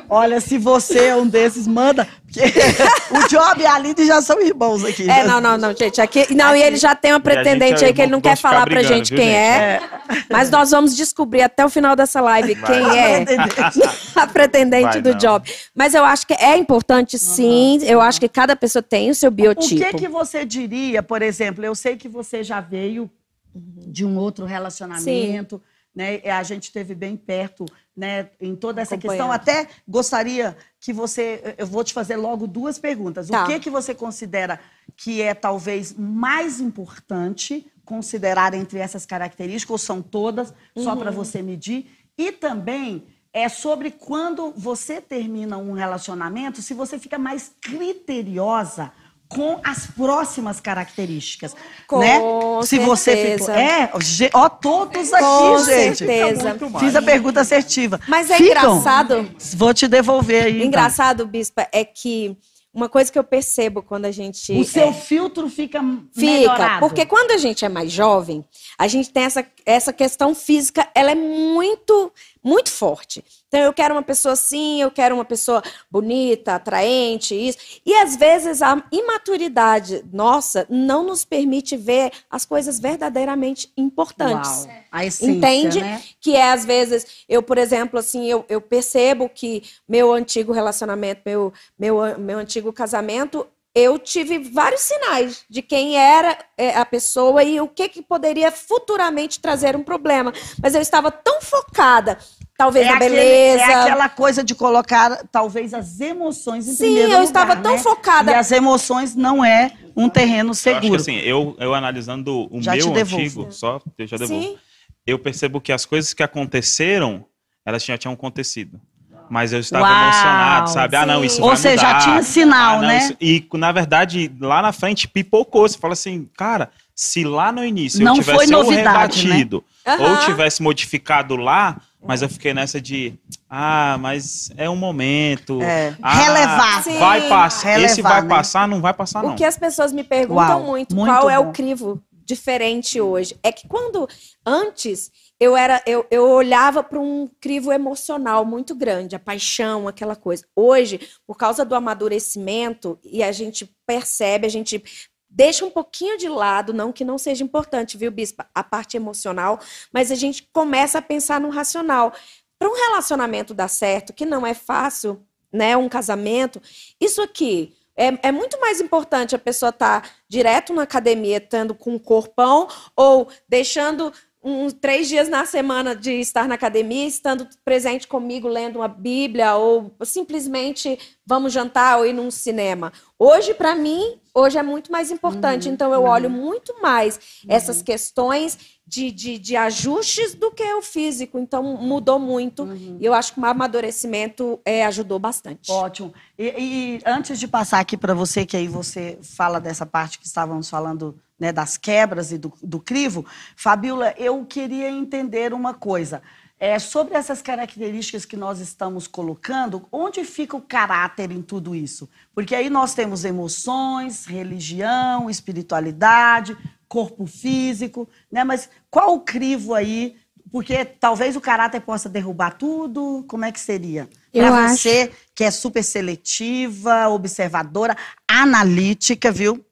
Olha, se você é um desses, manda. Porque o Job e a Aline já são irmãos aqui. É, não, não, não, gente, aqui, não, e ele já tem uma pretendente é aí que ele não quer falar pra gente viu, quem gente? é, mas nós vamos descobrir até o final dessa live quem é. a pretendente Vai, do não. job. Mas eu acho que é importante, sim. Eu acho que cada pessoa tem o seu O biotipo. que, que você diria, por exemplo, eu sei que você já veio de um outro relacionamento, né? e A gente esteve bem perto, né, em toda essa questão. Até gostaria que você, eu vou te fazer logo duas perguntas. Tá. O que que você considera que é talvez mais importante considerar entre essas características ou são todas, só Uhum. para você medir? E também é sobre quando você termina um relacionamento, se você fica mais criteriosa com as próximas características, Com né? Se você certeza. ficou, é, ó, todos aqui, Com gente. certeza. Mais. Fiz a pergunta assertiva. Mas é Ficam? engraçado. Vou te devolver aí. então. Engraçado, Bispa, é que uma coisa que eu percebo quando a gente. O seu é, filtro fica fica. melhorado. Porque quando a gente é mais jovem, a gente tem essa, essa questão física, ela é muito, muito forte. Então, eu quero uma pessoa assim, eu quero uma pessoa bonita, atraente, isso. E às vezes a imaturidade nossa não nos permite ver as coisas verdadeiramente importantes Uau, a essência, Entende? né? que é às vezes eu por exemplo assim eu, eu percebo que meu antigo relacionamento meu meu meu antigo casamento eu tive vários sinais de quem era é, a pessoa e o que, que poderia futuramente trazer um problema mas eu estava tão focada talvez É, na aquele- beleza é aquela coisa de colocar, talvez, as emoções em sim primeiro eu lugar, estava tão né? focada E as emoções não é um terreno Eu acho seguro. que assim, eu, eu analisando o Já meu antigo, só, eu já devolvo. sim Eu percebo que as coisas que aconteceram, elas já tinham acontecido. Mas eu estava Uau, emocionado, sabe? Ah, não, sim. isso Ou vai seja, já mudar. tinha sinal, Ah, não, né? isso- E, na verdade, lá na frente, pipocou. Você fala assim, cara, se lá no início Não eu foi tivesse ou novidade, né? rebatido, ou Aham. tivesse modificado lá, mas eu fiquei nessa de, ah, mas é um momento. É, Ah, relevar. Sim. Vai passar. Esse Relevar, vai né? passar, não vai passar, não. O que as pessoas me perguntam Uau, muito, muito qual é bom. o crivo diferente hoje? É que quando antes eu era eu, eu olhava para um crivo emocional muito grande, a paixão, aquela coisa. Hoje, por causa do amadurecimento e a gente percebe, a gente deixa um pouquinho de lado, não que não seja importante, viu, bispa, a parte emocional, mas a gente começa a pensar no racional. Para um relacionamento dar certo, que não é fácil, né, um casamento, isso aqui é, é muito mais importante a pessoa estar direto na academia, estando com um corpão, ou deixando uns três dias na semana de estar na academia, estando presente comigo, lendo uma Bíblia, ou simplesmente vamos jantar ou ir num cinema. Hoje, para mim, hoje é muito mais importante. então, eu olho muito mais essas questões de, de, de ajustes do que o físico. Então, mudou muito. E eu acho que o amadurecimento é, ajudou bastante. Ótimo. E, e antes de passar aqui para você, que aí você fala dessa parte que estávamos falando né, das quebras e do, do crivo, Fabiola, eu queria entender uma coisa. É, sobre essas características que nós estamos colocando, onde fica o caráter em tudo isso? Porque aí nós temos emoções, religião, espiritualidade, corpo físico, né? Mas qual o crivo aí? Porque talvez o caráter possa derrubar tudo. Como é que seria? Para acho. você, que é super seletiva, observadora, analítica, viu?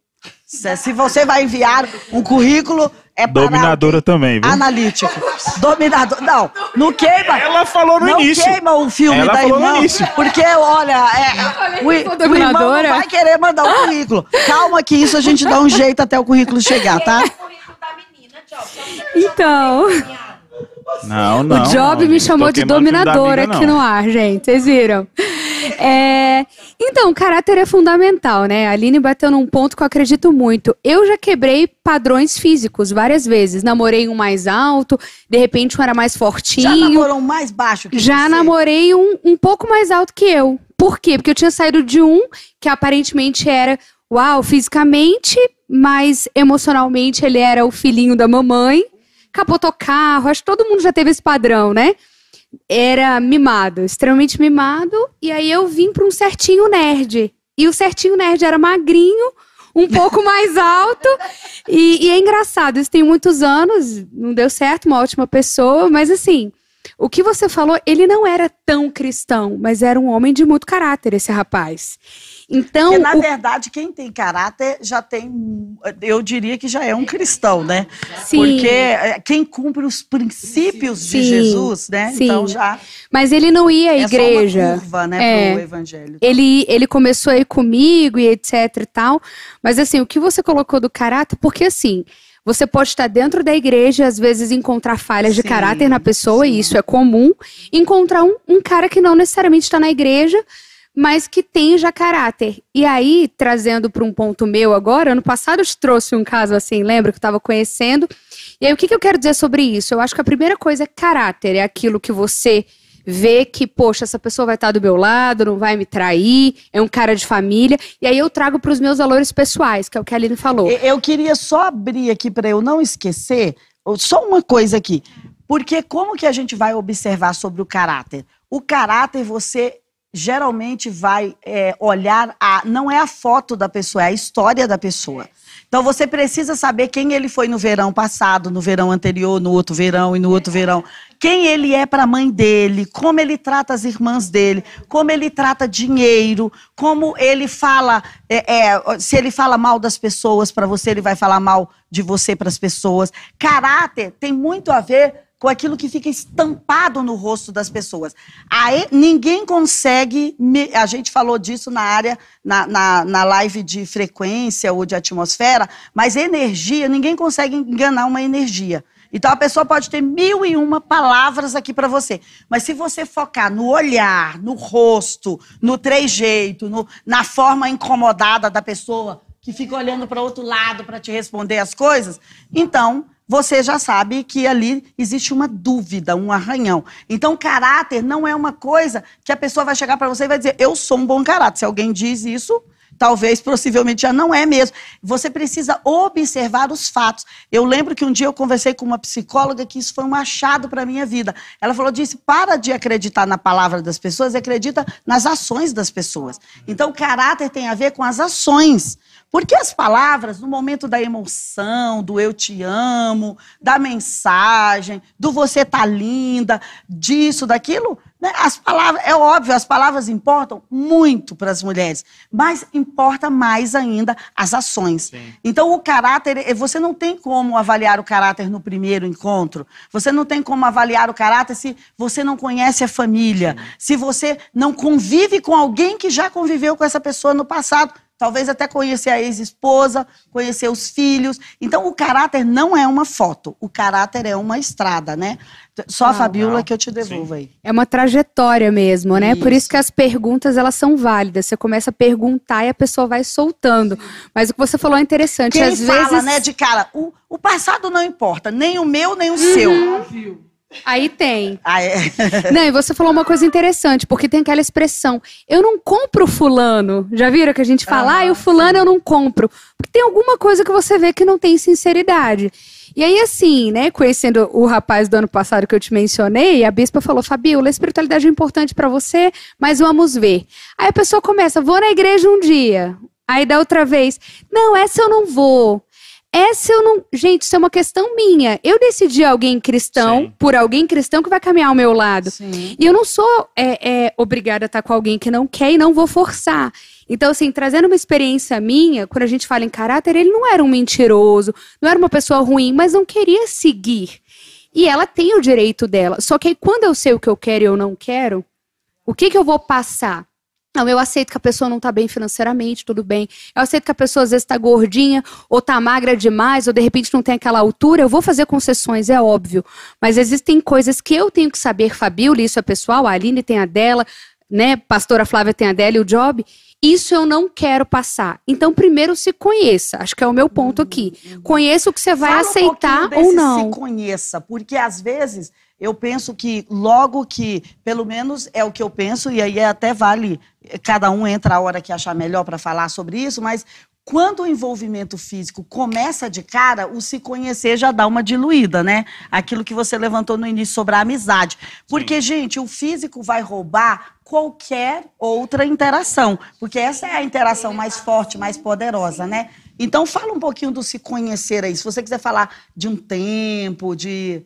Se você vai enviar um currículo, é para Dominadora também, viu? analítico. Dominador. Não, não queima. Ela falou no não início. queima o filme Ela da falou no irmã. início. Porque, olha, é, o, que o irmão não vai querer mandar o currículo. Calma que isso a gente dá um jeito até o currículo chegar, tá? Então, Não, não. o Job não, me chamou de dominadora amiga, aqui não. no ar, gente. Vocês viram? É, então, caráter é fundamental, né? A Aline bateu num ponto que eu acredito muito. Eu já quebrei padrões físicos várias vezes. Namorei um mais alto, de repente um era mais fortinho. Já namorou um mais baixo que Já você? namorei um, um pouco mais alto que eu. Por quê? Porque eu tinha saído de um que aparentemente era, uau, fisicamente, mas emocionalmente ele era o filhinho da mamãe. Capotou carro, acho que todo mundo já teve esse padrão, né? Era mimado, extremamente mimado. E aí eu vim para um certinho nerd. E o certinho nerd era magrinho, um pouco mais alto. E, e é engraçado, isso tem muitos anos, não deu certo, uma ótima pessoa, mas assim, o que você falou, ele não era tão cristão, mas era um homem de muito caráter, esse rapaz. Então, Porque, na o- verdade, quem tem caráter já tem, eu diria que já é um cristão, né? sim, Porque é, quem cumpre os princípios de Sim, Jesus, né? sim. Então já mas ele não ia à é igreja. só uma curva, né, É. pro evangelho. ele, ele começou a ir comigo e etc e tal. Mas assim, o que você colocou do caráter, porque assim, você pode estar dentro da igreja e às vezes encontrar falhas de Sim, caráter na pessoa, sim. e isso é comum. Encontrar um, um cara que não necessariamente está na igreja, mas que tem já caráter. E aí, trazendo para um ponto meu agora, ano passado eu te trouxe um caso assim, lembra que eu estava conhecendo. E aí, o que, que eu quero dizer sobre isso? Eu acho que a primeira coisa é caráter, é aquilo que você vê que, poxa, essa pessoa vai estar do meu lado, não vai me trair, é um cara de família. E aí eu trago para os meus valores pessoais, que é o que a Aline falou. Eu queria só abrir aqui para eu não esquecer, só uma coisa aqui. Porque como que a gente vai observar sobre o caráter? O caráter você geralmente vai é, olhar a não é a foto da pessoa, é a história da pessoa. Então você precisa saber quem ele foi no verão passado, no verão anterior, no outro verão e no outro verão. Quem ele é para a mãe dele, como ele trata as irmãs dele, como ele trata dinheiro, como ele fala, é, é, se ele fala mal das pessoas para você, ele vai falar mal de você para as pessoas. Caráter tem muito a ver com aquilo que fica estampado no rosto das pessoas. Aí, ninguém consegue. me- a gente falou disso na área, na, na, na live de frequência ou de atmosfera, mas energia, ninguém consegue enganar uma energia. Então a pessoa pode ter mil e uma palavras aqui para você. Mas se você focar no olhar, no rosto, no trejeito, no- na forma incomodada da pessoa, que fica olhando para outro lado para te responder as coisas, então você já sabe que ali existe uma dúvida, um arranhão. Então, caráter não é uma coisa que a pessoa vai chegar para você e vai dizer, eu sou um bom caráter. Se alguém diz isso, talvez, possivelmente, já não é mesmo. Você precisa observar os fatos. Eu lembro que um dia eu conversei com uma psicóloga que isso foi um achado para a minha vida. Ela falou, disse, para de acreditar na palavra das pessoas, acredita nas ações das pessoas. Então, caráter tem a ver com as ações. Porque as palavras, no momento da emoção, do eu te amo, da mensagem, do você tá linda, disso, daquilo? As palavras, é óbvio, as palavras importam muito para as mulheres, mas importa mais ainda as ações. Sim. Então, o caráter, eh, você não tem como avaliar o caráter no primeiro encontro. Você não tem como avaliar o caráter se você não conhece a família, se você não convive com alguém que já conviveu com essa pessoa no passado. Talvez até conhecer a ex-esposa, conhecer os filhos. Então, o caráter não é uma foto. O caráter é uma estrada, né? Só a Não, Fabiola não. que eu te devolvo aí. É uma trajetória mesmo, né? Por isso Isso. que as perguntas elas são válidas. Você começa a perguntar e a pessoa vai soltando. Mas o que você falou é interessante. Quem Às fala, vezes né, de cara, o, o passado não importa, nem o meu, nem o seu. Aí tem. Ah, é. Não, e você falou uma coisa interessante, porque tem aquela expressão: eu não compro fulano. Já viram que a gente fala, ah, o fulano eu não compro. Porque tem alguma coisa que você vê que não tem sinceridade. E aí, assim, né, conhecendo o rapaz do ano passado que eu te mencionei, a bispa falou: Fabiola, a espiritualidade é importante pra você, mas vamos ver. Aí a pessoa começa: vou na igreja um dia. Aí da outra vez: não, essa eu não vou. Essa eu não. Gente, isso é uma questão minha. Eu decidi alguém cristão Sim. por alguém cristão que vai caminhar ao meu lado. Sim. E eu não sou é, é, obrigada a estar com alguém que não quer e não vou forçar. Então, assim, trazendo uma experiência minha, quando a gente fala em caráter, ele não era um mentiroso, não era uma pessoa ruim, mas não queria seguir. E ela tem o direito dela. Só que aí, quando eu sei o que eu quero e eu não quero, o que, que eu vou passar? Não, eu aceito que a pessoa não tá bem financeiramente, tudo bem. Eu aceito que a pessoa às vezes tá gordinha, ou tá magra demais, ou de repente não tem aquela altura. Eu vou fazer concessões, é óbvio. Mas existem coisas que eu tenho que saber, Fabiola, isso é pessoal, a Aline tem a dela, né? Pastora Flávia tem a dela e o Job. Isso eu não quero passar. Então, primeiro se conheça. Acho que é o meu ponto aqui. Conheça o que você vai Fala um aceitar pouquinho ou não. Se conheça, porque às vezes eu penso que logo que, pelo menos é o que eu penso, e aí até vale, cada um entra a hora que achar melhor para falar sobre isso, mas quando o envolvimento físico começa de cara, o se conhecer já dá uma diluída, né? Aquilo que você levantou no início sobre a amizade. Porque, gente, o físico vai roubar qualquer outra interação, porque essa é a interação mais forte, mais poderosa, né? Então, fala um pouquinho do se conhecer aí. Se você quiser falar de um tempo, de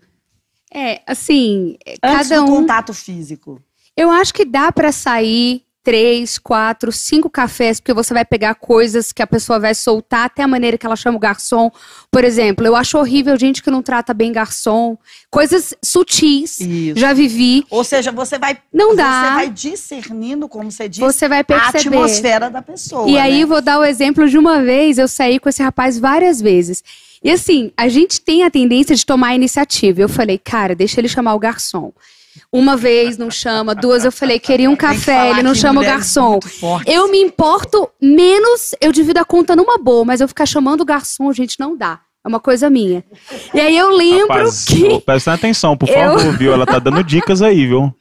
É, assim, antes cada do um. contato físico. Eu acho que dá pra sair três, quatro, cinco cafés, porque você vai pegar coisas que a pessoa vai soltar, até a maneira que ela chama o garçom. Por exemplo, eu acho horrível gente que não trata bem garçom. Coisas sutis. Isso. Já vivi. Ou seja, você vai Não você dá. vai discernindo, como você disse, Você vai a perceber. atmosfera da pessoa. E aí, né? vou dar o exemplo de uma vez, eu saí com esse rapaz várias vezes. E assim, a gente tem a tendência de tomar a iniciativa. Eu falei, cara, deixa ele chamar o garçom. Uma vez não chama, duas eu falei, queria um café, ele não chama o mulheres garçom. Eu me importo menos, eu divido a conta numa boa, mas eu ficar chamando o garçom, gente, não dá. É uma coisa minha. E aí eu lembro Rapaz, que. presta atenção, por Eu- favor, viu? Ela tá dando dicas aí, viu?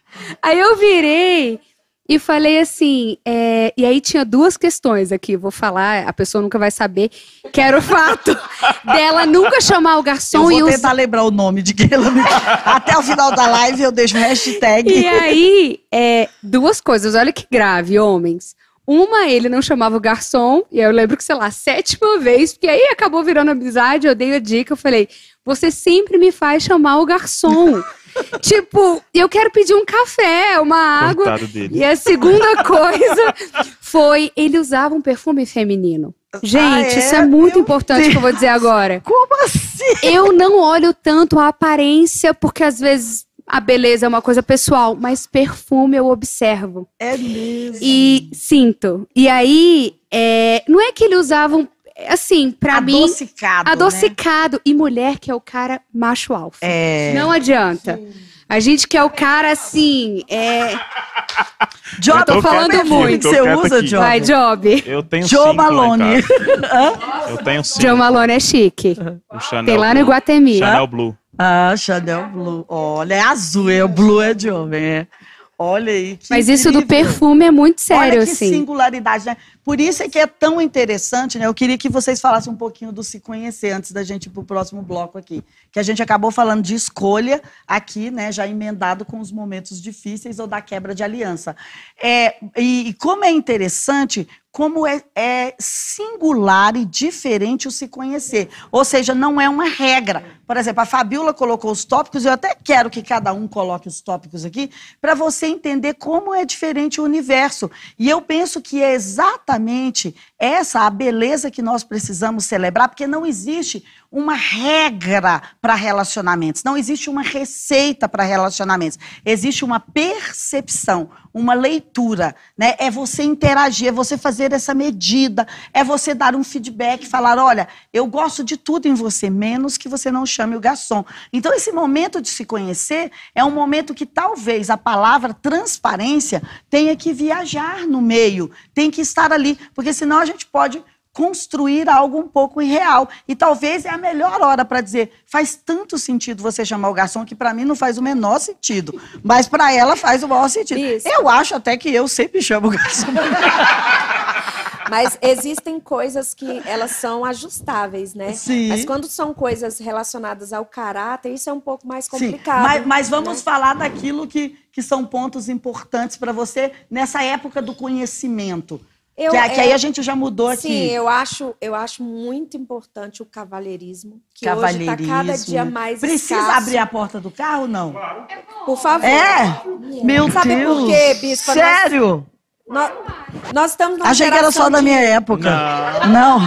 Aí eu virei e falei assim, é, e aí tinha duas questões aqui, vou falar, a pessoa nunca vai saber, que era o fato dela nunca chamar o Eu garçom e vou tentar lembrar o nome de quem ela me... Até o final da live eu deixo hashtag. E aí, é, duas coisas, olha que grave, homens. Uma, ele não chamava o garçom, e eu lembro que, sei lá, sétima vez, porque aí acabou virando amizade, eu dei a dica, eu falei, você sempre me faz chamar o garçom. Tipo, eu quero pedir um café, uma água. Coitado dele. E a segunda coisa foi, ele usava um perfume feminino. Gente, Ah, é? isso é muito Meu importante que eu vou dizer agora. Como assim? Eu não olho tanto a aparência, porque às vezes a beleza é uma coisa pessoal, mas perfume eu observo É mesmo. e sinto. E aí, é, não é que ele usava um, assim, pra mim, Adocicado, né? adocicado. E mulher que é o cara macho alfa. É. Não adianta. A gente que é o cara assim, é... Job, Eu tô falando perfume muito. você usa, aqui. Job? vai, Job. Eu tenho Joe cinco lá em Malone. Eu tenho cinco. Joe Malone é chique. O Chanel Tem lá no. Iguatemi. Chanel Blue. Ah, Chanel Blue. Olha, é azul, é o blue é de homem. é. Olha aí. que Mas isso do incrível. perfume é muito sério, Olha que assim. singularidade, né? Por isso é que é tão interessante, né? Eu queria que vocês falassem um pouquinho do se conhecer antes da gente ir para o próximo bloco aqui. Que a gente acabou falando de escolha aqui, né? Já emendado com os momentos difíceis ou da quebra de aliança. É, e, e como é interessante, como é, é singular e diferente o se conhecer. Ou seja, não é uma regra. Por exemplo, a Fabiola colocou os tópicos, eu até quero que cada um coloque os tópicos aqui, para você entender como é diferente o universo. E eu penso que é exatamente essa a beleza que nós precisamos celebrar, porque não existe uma regra para relacionamentos, não existe uma receita para relacionamentos, existe uma percepção, uma leitura, né? É você interagir, é você fazer essa medida, é você dar um feedback, falar, olha, eu gosto de tudo em você, menos que você não chame o garçom. Então esse momento de se conhecer é um momento que talvez a palavra transparência tenha que viajar no meio, tem que estar ali, porque senão gente pode construir algo um pouco irreal. E talvez é a melhor hora para dizer, faz tanto sentido você chamar o garçom que para mim não faz o menor sentido, mas para ela faz o maior sentido. Isso. Eu acho até que eu sempre chamo o garçom. Mas existem coisas que elas são ajustáveis, né? Sim. Mas quando são coisas relacionadas ao caráter, isso é um pouco mais Sim, complicado. mas, mas vamos né? falar daquilo que, que são pontos importantes para você nessa época do conhecimento. Eu- que, a- que aí a gente já mudou aqui. Sim, eu acho, eu acho muito importante o cavalheirismo, que Cavalheirismo. hoje está cada dia mais Precisa escasso. abrir a porta do carro, não? Por favor. É? Meu Sabe Deus. por quê, Bispa? Nós- Sério? Nós, nós estamos numa Achei que era só da de- minha época. Não.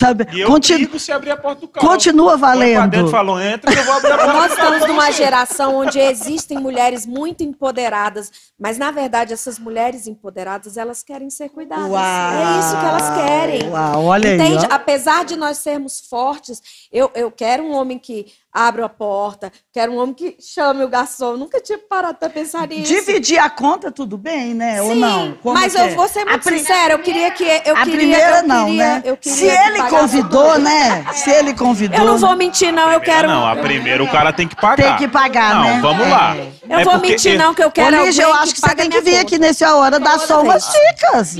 Tá bem. E eu Continu- brigo se abrir a porta do carro. Continua Põe pra dentro valendo. falou, entra que eu vou abrir a porta Nós do carro. estamos numa geração onde existem mulheres muito empoderadas, mas na verdade essas mulheres empoderadas, elas querem ser cuidadas. É isso que elas querem. Uau, olha Entende? aí. ó. Apesar de nós sermos fortes, eu, eu quero um homem que abra a porta, quero um homem que chame o garçom. Nunca tinha parado para pensar nisso. Dividir a conta, tudo bem, né? Ou Sim, não? Como mas que eu é? vou ser muito sincera, eu queria que eu a queria, primeira eu não, queria, né? eu queria Se ele convidou, né? Se ele convidou. Eu não vou mentir não, eu quero Não, a primeira o cara tem que pagar. Tem que pagar, não, né? vamos É. lá. Eu É vou mentir não que eu quero Ô, Lígia, eu alguém acho que você pague tem que vir conta. aqui nesse a hora dar Toda só umas vez. dicas.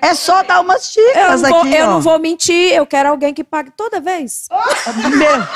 É só dar umas Eu, dicas não vou, aqui, eu ó. não vou mentir, eu quero alguém que pague toda vez. Meu,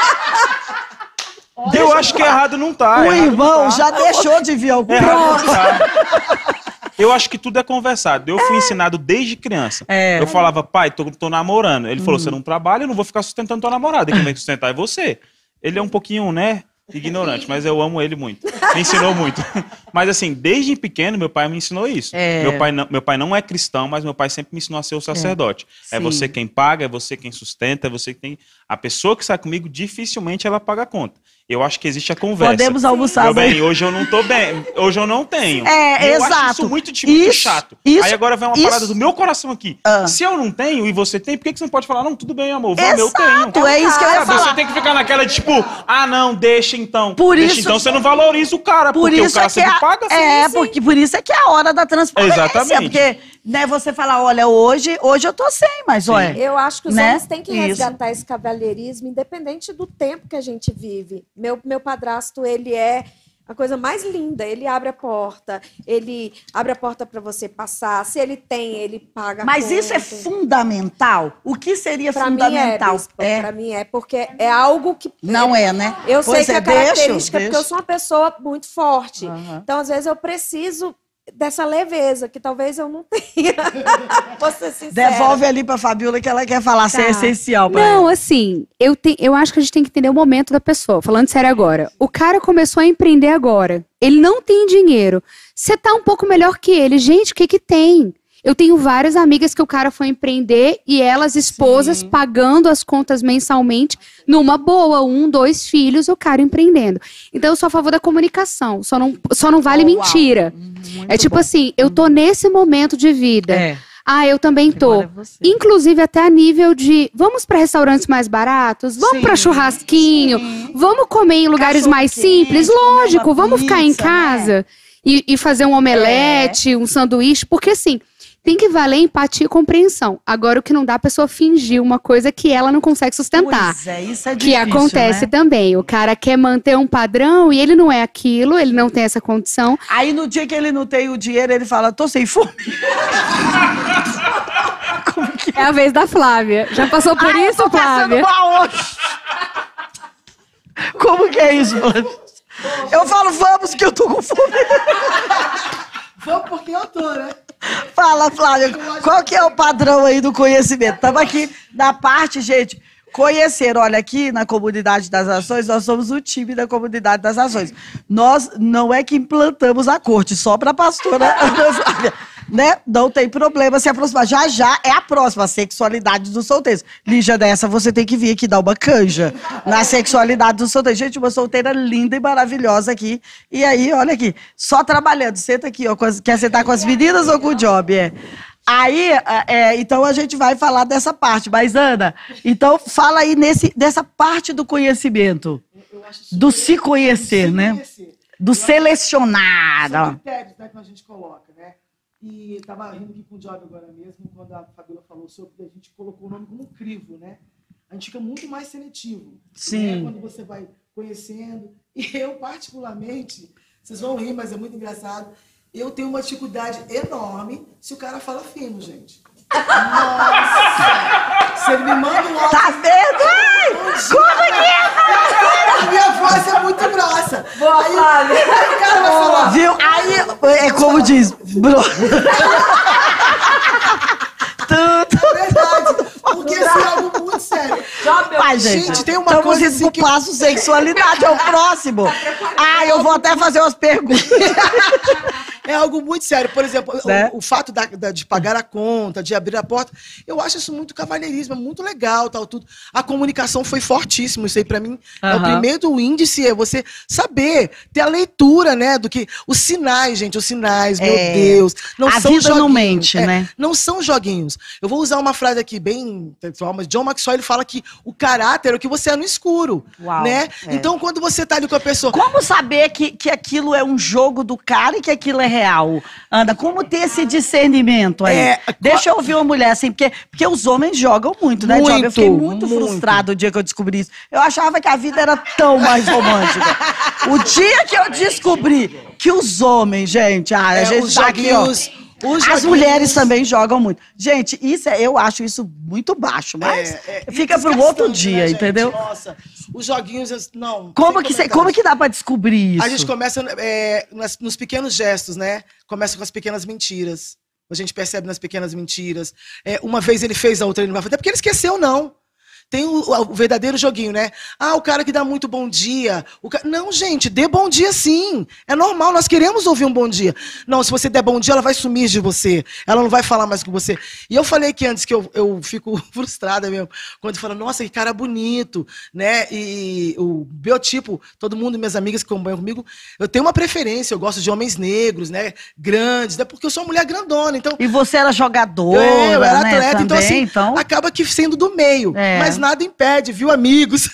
Eu acho que errado não tá. o irmão tá. já deixou de vir ao Errado tá. Eu acho que tudo é conversado. Eu fui ensinado desde criança. É. Eu falava, pai, tô, tô namorando. Ele falou, você não trabalha, eu não vou ficar sustentando tua namorada. Quem vai sustentar é você. Ele é um pouquinho, né, ignorante, mas eu amo ele muito. Me ensinou muito. Mas assim, desde pequeno, meu pai me ensinou isso. É. Meu, pai não, meu pai não é cristão, mas meu pai sempre me ensinou a ser o sacerdote. É, Sim. você quem paga, é você quem sustenta, é você quem... A pessoa que sai comigo, dificilmente ela paga a conta. Eu acho que existe a conversa. Podemos almoçar Meu bem, hoje eu não tô bem. Hoje eu não tenho. É, eu exato. Acho isso muito, muito Isso- chato. isso- Aí agora vem uma isso- parada do meu coração aqui. Ah. Se eu não tenho e você tem, por que, que você não pode falar, não, tudo bem, amor, vamos, eu tenho. é isso que eu ia falar. Você tem que ficar naquela de tipo, ah, não, deixa então. Por deixa isso- então, você não valoriza o cara, Por porque isso o cara é sempre é, paga. é sim, sim. porque por isso é que é a hora da transparência. Exatamente. Porque, né, você fala, olha, hoje, hoje eu tô sem, mas olha. Eu acho que os Né? homens têm que Isso. resgatar esse cavalheirismo, independente do tempo que a gente vive. Meu, meu padrasto, ele é a coisa mais linda. Ele abre a porta, ele abre a porta para você passar. Se ele tem, ele paga. Mas isso é conta. fundamental. O que seria Pra mim é, fundamental? bispo, pra mim é, porque é algo que... Não é, né? Eu Pois sei que é, a característica, deixa, porque eu sou uma pessoa muito forte. Aham. Então, às vezes, eu preciso dessa leveza, que talvez eu não tenha. Vou ser sincera. Devolve ali pra Fabiola que ela quer falar se é Tá. essencial pra Não, ela. assim, eu, te- eu acho que a gente tem que entender o momento da pessoa. Falando sério agora. O cara começou a empreender agora. Ele não tem dinheiro. Você tá um pouco melhor que ele. Gente, o que que tem? Eu tenho várias amigas que o cara foi empreender e elas, esposas, pagando as contas mensalmente, numa boa, um, dois filhos, o cara empreendendo. Então, eu sou a favor da comunicação. Só não, só não vale Oh, mentira. Muito É tipo bom. assim, eu tô nesse momento de vida. É. Ah, eu também tô. É. Inclusive até a nível de vamos para restaurantes mais baratos, vamos Sim, para churrasquinho, vamos comer em lugares mais simples, lógico, vamos ficar em pizza, né? casa e, e fazer um omelete, um sanduíche, porque assim, tem que valer empatia e compreensão. Agora o que não dá a pessoa fingir uma coisa que ela não consegue sustentar. Pois é, isso é Que difícil, acontece né? também. O cara quer manter um padrão e ele não é aquilo, ele não tem essa condição. Aí no dia que ele não tem o dinheiro, ele fala, tô sem fome. É a vez da Flávia. Já passou por Ai, eu isso, tô passando Flávia? mal hoje. Como que é isso? Eu falo, vamos, que eu tô com fome. Vamos porque eu tô, né? Fala, Flávia, qual que é o padrão aí do conhecimento? Estamos aqui na parte, gente, conhecer. Olha, aqui na Comunidade das Ações, nós somos o time da Comunidade das Ações. Nós não é que implantamos a corte, só para a pastora Flávia. Né? Não tem problema se aproximar. Já já é a próxima, a sexualidade dos solteiros. Lígia, dessa você tem que vir aqui dar uma canja na sexualidade dos solteiros. Gente, uma solteira linda e maravilhosa aqui. E aí, olha aqui, só trabalhando. Senta aqui, ó. Quer sentar com as meninas ou com o job? É. Aí, a- é, então a gente vai falar dessa parte. Mas, Ana, então fala aí nesse, dessa parte do conhecimento. Eu Do se conhecer, se né? conhecer. Do selecionar. São critérios né, que a gente coloca, né? E estava rindo aqui com o Job agora mesmo, quando a Fabiola falou sobre a gente colocou o nome como crivo, né? A gente fica muito mais seletivo. Sim. Né? Quando você vai conhecendo. E eu, particularmente, vocês vão rir, mas é muito engraçado. Eu tenho uma dificuldade enorme se o cara fala fino, gente. Nossa! Se ele me manda um áudio. Tá vendo? Ai, como que é? A minha voz é muito grossa. Boa, aí, aí o cara vai falar. Viu? Aí, é como diz. Bro. Tanto. É verdade. Porque é algo sério. Pai, gente, Gente, tem uma estamos coisa assim que- passo sexualidade, é o próximo. Ah, eu vou até fazer umas perguntas. É algo muito sério. Por exemplo, o- Né? o, fato da- da- de pagar a conta, de abrir a porta, eu acho isso muito cavalheirismo, é muito legal, tal, tudo. A comunicação foi fortíssimo. Isso aí, pra mim, é o primeiro índice, é você saber, ter a leitura, né, do que... Os sinais, gente, os sinais, meu É. Deus. Não a são vida não joguinhos. mente, É, né? não são joguinhos. Eu vou usar uma frase aqui bem textual, mas Maxwell ele fala que o caráter é o que você é no escuro, Uau, né? é. Então, quando você tá ali com a pessoa... Como saber que, que aquilo é um jogo do cara e que aquilo é real? Ana, como ter esse discernimento aí? É, Deixa eu ouvir uma mulher assim, porque, porque os homens jogam muito, né, Job? Eu Muito, fiquei muito, muito. frustrado o dia que eu descobri isso. Eu achava que a vida era tão mais romântica. o dia que eu descobri que os homens, gente, ah, a é, gente os tá aqui, ó. Os As joguinhos- mulheres também jogam muito. Gente, isso é, eu acho isso muito baixo, mas É, é, fica para um outro desgastante, dia, né, entendeu? Nossa, os joguinhos, não. Como que, cê- como que dá para descobrir isso? A gente começa é, nas- nos pequenos gestos, né? Começa com as pequenas mentiras. A gente percebe nas pequenas mentiras. É, uma vez ele fez, a outra ele não vai fazer. É porque ele esqueceu, não. Tem o, o verdadeiro joguinho, né? Ah, o cara que dá muito bom dia. O ca- Não, gente, dê bom dia sim. É normal, nós queremos ouvir um bom dia. Não, se você der bom dia, ela vai sumir de você. Ela não vai falar mais com você. E eu falei que antes que eu, eu fico frustrada mesmo. Quando fala, nossa, que cara bonito, né? E o biotipo, todo mundo, minhas amigas que acompanham comigo, eu tenho uma preferência. Eu gosto de homens negros, né? Grandes, né? Porque eu sou uma mulher grandona. Então, E você era jogadora, É, eu era né, atleta, então, também, assim, então acaba que sendo do meio. É. Mas nada impede, viu, amigos?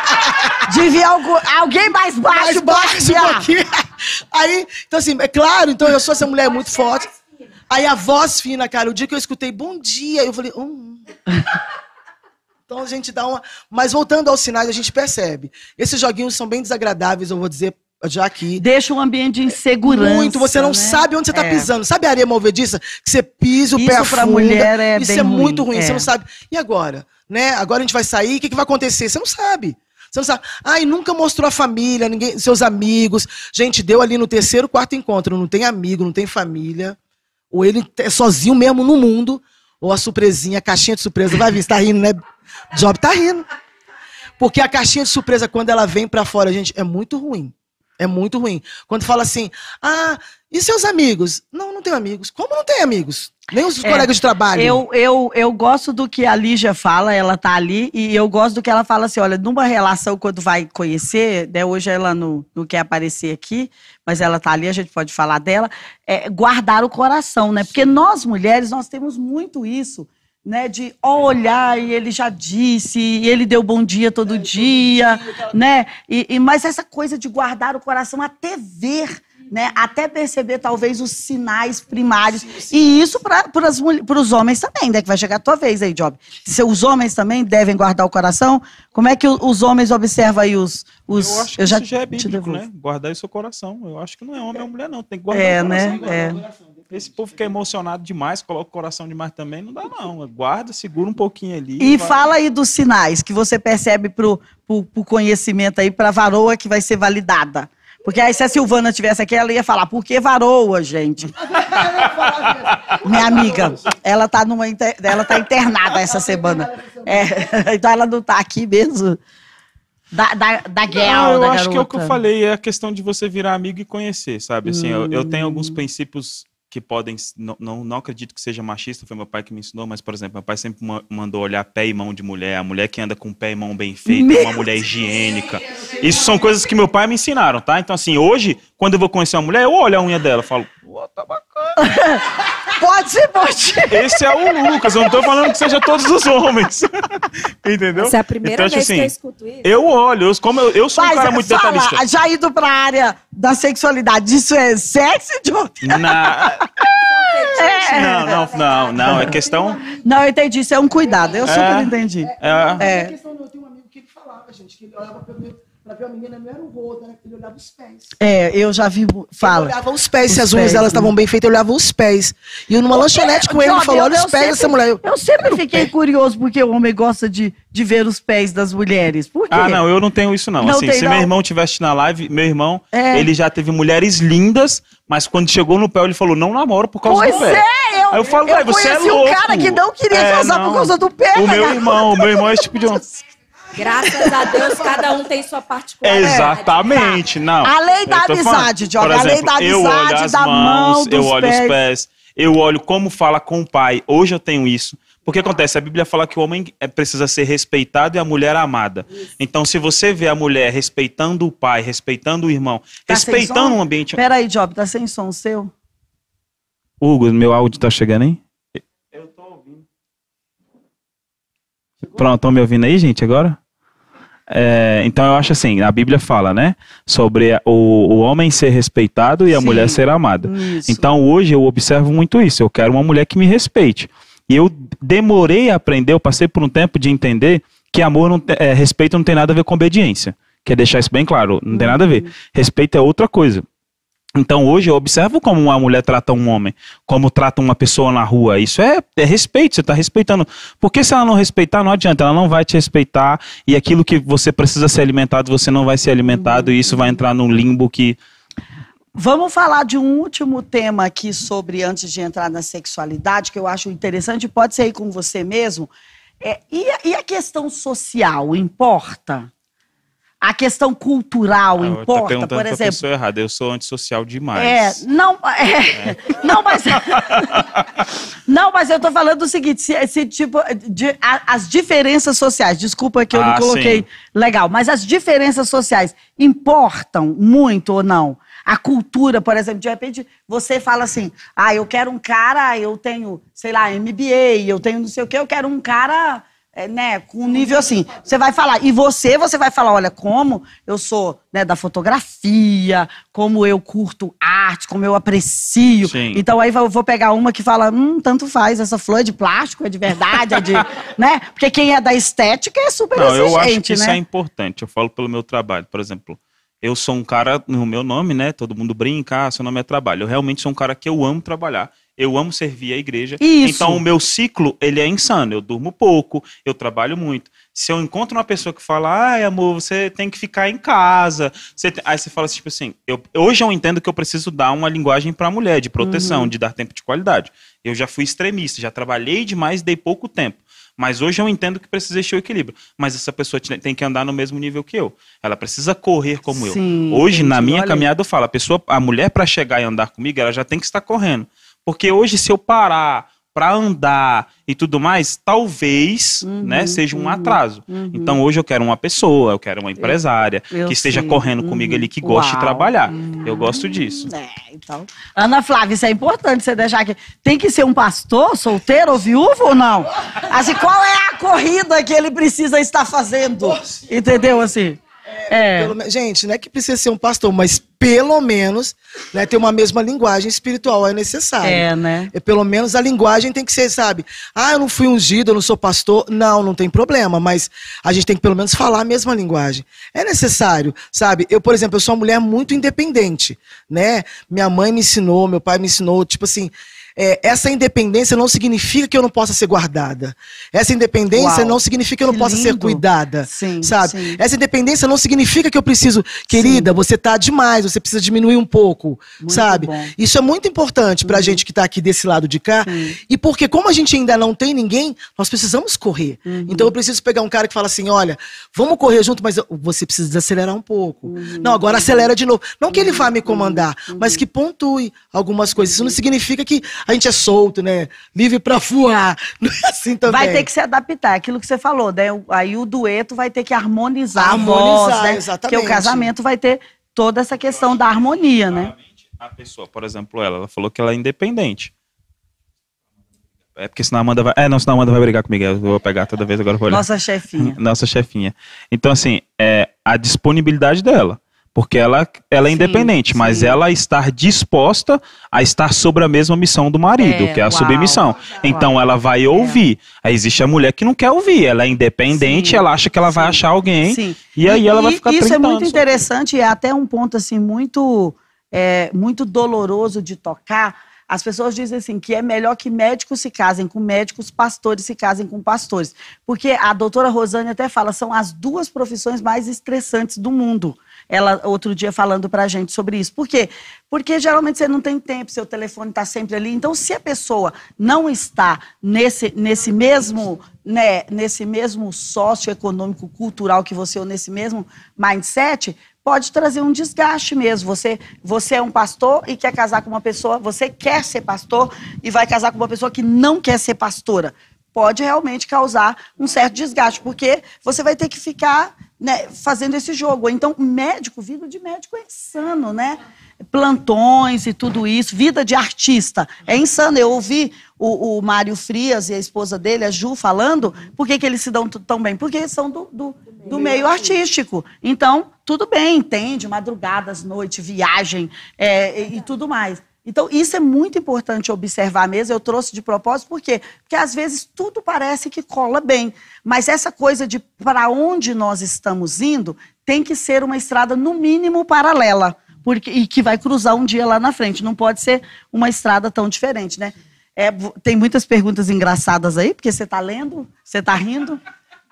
devia algo- alguém mais baixo, mais baixo um pouquinho. Aí, então assim, é claro, então eu sou essa mulher muito forte. Aí a voz fina, cara, o dia que eu escutei bom dia, eu falei, hum. Então a gente dá uma. Mas voltando aos sinais, a gente percebe. Esses joguinhos são bem desagradáveis, eu vou dizer já aqui. Deixa um ambiente de insegurança. Muito, você não né? sabe onde você está É. pisando. Sabe a areia movediça? Que você pisa, o Isso pé pra afunda. mulher é Isso bem é muito ruim, ruim, você é. não sabe. E agora? Né? Agora a gente vai sair, o que, que vai acontecer? Você não sabe. Você não sabe. Ai, nunca mostrou a família, ninguém, seus amigos. Gente, deu ali no terceiro, quarto encontro. Não tem amigo, não tem família. Ou ele é sozinho mesmo no mundo. Ou a surpresinha, a caixinha de surpresa. Vai vir, você tá rindo, né? Job tá rindo. Porque a caixinha de surpresa, quando ela vem pra fora, gente, é muito ruim. É muito ruim. Quando fala assim, ah, e seus amigos? Não, não tenho amigos. Como não tem amigos? Nem os É, colegas de trabalho. Eu, eu, eu gosto do que a Lígia fala, ela tá ali, e eu gosto do que ela fala assim: olha, numa relação, quando vai conhecer, né, hoje ela não, não quer aparecer aqui, mas ela tá ali, a gente pode falar dela, é, guardar o coração, né? Porque nós mulheres, nós temos muito isso. Né, de olhar e ele já disse, e ele deu bom dia todo dia, né? E, e- mas essa coisa de guardar o coração até ver, né? Até perceber talvez os sinais primários. E isso para os homens também, né? Que vai chegar a tua vez aí, Job. Se os homens também devem guardar o coração, como é que os homens observam aí os. os eu acho que isso já é bíblico, né? Guardar o seu coração. Eu acho que não é homem ou mulher, não. Tem que guardar É, o coração. né? É. Esse povo que é emocionado demais, coloca o coração demais também, não dá, não. Guarda, segura um pouquinho ali. E vai. fala aí dos sinais que você percebe pro, pro, pro conhecimento aí, pra varoa que vai ser validada. Porque aí, se a Silvana tivesse aqui, ela ia falar, por que varoa, gente? Minha amiga, ela tá, numa, inter- ela tá internada essa semana. É, então ela não tá aqui mesmo. Da, da, da girl, Não, eu da acho que é o que eu falei, é a questão de você virar amigo e conhecer, sabe? Assim, eu, eu tenho Hum. alguns princípios que podem. Não, não, não acredito que seja machista, foi meu pai que me ensinou, mas, por exemplo, meu pai sempre ma- mandou olhar pé e mão de mulher, a mulher que anda com pé e mão bem feito, Meu uma mulher higiênica. Isso são coisas que meu pai me ensinaram, tá? Então, assim, hoje, quando eu vou conhecer uma mulher, eu olho a unha dela, falo, tá bacana. Pode ser, pode. Esse é o Lucas, eu não tô falando que seja todos os homens. Entendeu? Essa é a primeira Então, vez assim, que eu escuto isso. Eu olho, eu, como eu, eu sou um Mas, cara muito fala, detalhista. já indo pra área da sexualidade, isso é sexy, Job? Na... É. Não, não, não, não. É questão. Não, eu entendi, isso é um cuidado, eu super entendi. É, É. A questão, eu tenho um amigo que ele falava, gente, que ele olhava pra ver, pra ver a menina, não era o rosto, né? ele olhava os pés. É, eu já vi. Ele Fala. olhava os pés, se Os as unhas pés, delas né? estavam bem feitas, eu olhava os pés. E eu numa lanchonete com ele, ele falou, olha os pés dessa mulher. Eu, Eu sempre fiquei curioso porque o homem gosta de, de ver os pés das mulheres. Por quê? Ah, não, eu não tenho isso, não. Não assim, tem, se não? meu irmão tivesse na live, meu irmão, É. ele já teve mulheres lindas, mas quando chegou no pé, ele falou, não namoro por causa Pois do pé. é, eu, Aí eu falo, eu "Ué, você é conheci um louco." cara que não queria É, casar não. por causa do pé. O né, meu cara? irmão, o meu irmão é esse tipo de homem. Graças a Deus, cada um tem sua particularidade. Exatamente, não. A lei da amizade, Diogo. Por A lei da eu olho amizade, as da mão, mãos, dos eu olho pés. os pés, eu olho como fala com o pai. Hoje eu tenho isso. Porque acontece, a Bíblia fala que o homem é- precisa ser respeitado e a mulher amada. Então, se você vê a mulher respeitando o pai, respeitando o irmão, Tá respeitando o ambiente. Peraí, Job, tá sem som seu? Hugo, meu áudio tá chegando aí? Eu tô ouvindo. Pronto, estão me ouvindo aí, gente, agora? É, então eu acho assim, a Bíblia fala, né? Sobre o, o homem ser respeitado e a Sim. mulher ser amada. Isso. Então hoje eu observo muito isso. Eu quero uma mulher que me respeite. E eu demorei a aprender, eu passei por um tempo de entender que amor, não é, respeito não tem nada a ver com obediência. Quer deixar isso bem claro? Não tem nada a ver. Respeito é outra coisa. Então hoje eu observo como uma mulher trata um homem, como trata uma pessoa na rua. Isso é, é respeito, você está respeitando. Porque se ela não respeitar, não adianta, ela não vai te respeitar e aquilo que você precisa ser alimentado, você não vai ser alimentado e isso vai entrar num limbo que. Vamos falar de um último tema aqui sobre, antes de entrar na sexualidade, que eu acho interessante, pode ser aí com você mesmo. É, e, a, e a questão social, importa? A questão cultural Ah, eu importa, perguntando por exemplo? pessoa errada, eu sou antissocial demais. É, não, é, não, mas não, mas eu tô falando o seguinte, se, se, tipo, de- a- as diferenças sociais, desculpa que eu não Ah, coloquei sim. legal, mas as diferenças sociais importam muito ou não? A cultura, por exemplo, de repente você fala assim, ah, eu quero um cara, eu tenho, sei lá, MBA, eu tenho não sei o quê, eu quero um cara é, né, com um nível assim. Você vai falar, e você, você vai falar, olha, como eu sou né, da fotografia, como eu curto arte, como eu aprecio. Sim. Então aí eu vou pegar uma que fala, hum, tanto faz, essa flor é de plástico, é de verdade, é de. né? Porque quem é da estética é super Não, exigente, eu acho que isso né? é importante. Eu falo pelo meu trabalho. Por exemplo, eu sou um cara, no meu nome, né? Todo mundo brinca, ah, seu nome é trabalho. Eu realmente sou um cara que eu amo trabalhar. Eu amo servir a igreja. Isso. Então, o meu ciclo, ele é insano. Eu durmo pouco, eu trabalho muito. Se eu encontro uma pessoa que fala, ai, amor, você tem que ficar em casa. Você tem-" Aí você fala assim, tipo assim, eu, hoje eu entendo que eu preciso dar uma linguagem para a mulher, de proteção, Uhum. de dar tempo de qualidade. Eu já fui extremista, já trabalhei demais, dei pouco tempo. Mas hoje eu entendo que precisa existir o equilíbrio. Mas essa pessoa te- tem que andar no mesmo nível que eu. Ela precisa correr como Sim, eu. Hoje, na entendi. minha Olha caminhada, eu falo, a pessoa, a mulher para chegar e andar comigo, ela já tem que estar correndo. Porque hoje, se eu parar para andar e tudo mais, talvez, Uhum, né, seja um uhum, atraso. uhum. Então hoje eu quero uma pessoa, eu quero uma empresária eu que esteja sei, correndo uhum, comigo ali, que goste de uau, trabalhar. uhum. Eu gosto disso. É, então. Ana Flávia, isso é importante você deixar aqui. Tem que ser um pastor, solteiro ou viúvo ou não? Assim, qual é a corrida que ele precisa estar fazendo? Entendeu assim? É. Pelo me- gente, não é que precisa ser um pastor, mas pelo menos né, ter uma mesma linguagem espiritual é necessário. É, né? É, pelo menos a linguagem tem que ser, sabe? Ah, eu não fui ungido, eu não sou pastor. Não, não tem problema, mas a gente tem que pelo menos falar a mesma linguagem. É necessário, sabe? Eu, por exemplo, eu sou uma mulher muito independente, né? Minha mãe me ensinou, meu pai me ensinou, tipo assim. É, essa independência não significa que eu não possa ser guardada. Essa independência Uau, não significa que eu não que possa ser lindo. cuidada. Sim, sabe? sim. Essa independência não significa que eu preciso, querida, você tá demais, você precisa diminuir um pouco, Muito sabe? bom. Isso é muito importante pra gente que tá aqui desse lado de cá. Sim. E porque, como a gente ainda não tem ninguém, nós precisamos correr. Uhum. Então eu preciso pegar um cara que fala assim: olha, vamos correr junto, mas eu- você precisa desacelerar um pouco. Uhum. Não, agora acelera de novo. Não que ele vá me comandar, mas que pontue algumas coisas. Isso não significa que a gente é solto, né? Livre pra voar. Não é assim também. Vai ter que se adaptar, aquilo que você falou, né? Aí o dueto vai ter que harmonizar, Harmonizar, a voz, né? exatamente. Porque o casamento vai ter toda essa questão da harmonia, né? Claramente, A pessoa, por exemplo, ela, ela falou que ela é independente. É porque senão a Amanda vai. É, não, senão a Amanda vai brigar comigo. Eu vou pegar toda vez, agora eu vou olhar. Nossa chefinha. Nossa chefinha. Então, assim, é a disponibilidade dela. Porque ela, ela é Sim, independente, mas sim. ela estar disposta a estar sobre a mesma missão do marido, É, que é a uau, submissão. Então ela vai ouvir. Aí existe a mulher que não quer ouvir, ela é independente, Sim, ela acha que ela vai achar alguém. Sim. E aí ela vai ficar Isso é 30 muito interessante e é até um ponto assim muito é, muito doloroso de tocar. As pessoas dizem assim que é melhor que médicos se casem com médicos, pastores se casem com pastores, porque a doutora Rosane até fala são as duas profissões mais estressantes do mundo. Ela outro dia falando pra gente sobre isso. Por quê? Porque geralmente você não tem tempo, seu telefone está sempre ali. Então, se a pessoa não está nesse, nesse mesmo né, nesse mesmo socioeconômico, cultural que você, ou nesse mesmo mindset, pode trazer um desgaste mesmo. Você, você é um pastor e quer casar com uma pessoa, você quer ser pastor e vai casar com uma pessoa que não quer ser pastora. Pode realmente causar um certo desgaste, porque você vai ter que ficar né, fazendo esse jogo. Então, médico, vida de médico é insano, né? Plantões e tudo isso, vida de artista. É insano. Eu ouvi o, o Mário Frias e a esposa dele, a Ju, falando, por que, que eles se dão tão bem? Porque eles são do, do, do meio artístico. Então, tudo bem, entende? Madrugadas, noite, viagem é, e, e tudo mais. Então, isso é muito importante observar mesmo. Eu trouxe de propósito, por quê? Porque às vezes tudo parece que cola bem. Mas essa coisa de para onde nós estamos indo tem que ser uma estrada, no mínimo, paralela. Porque, e que vai cruzar um dia lá na frente. Não pode ser uma estrada tão diferente, né? É, tem muitas perguntas engraçadas aí, porque você está lendo, você está rindo.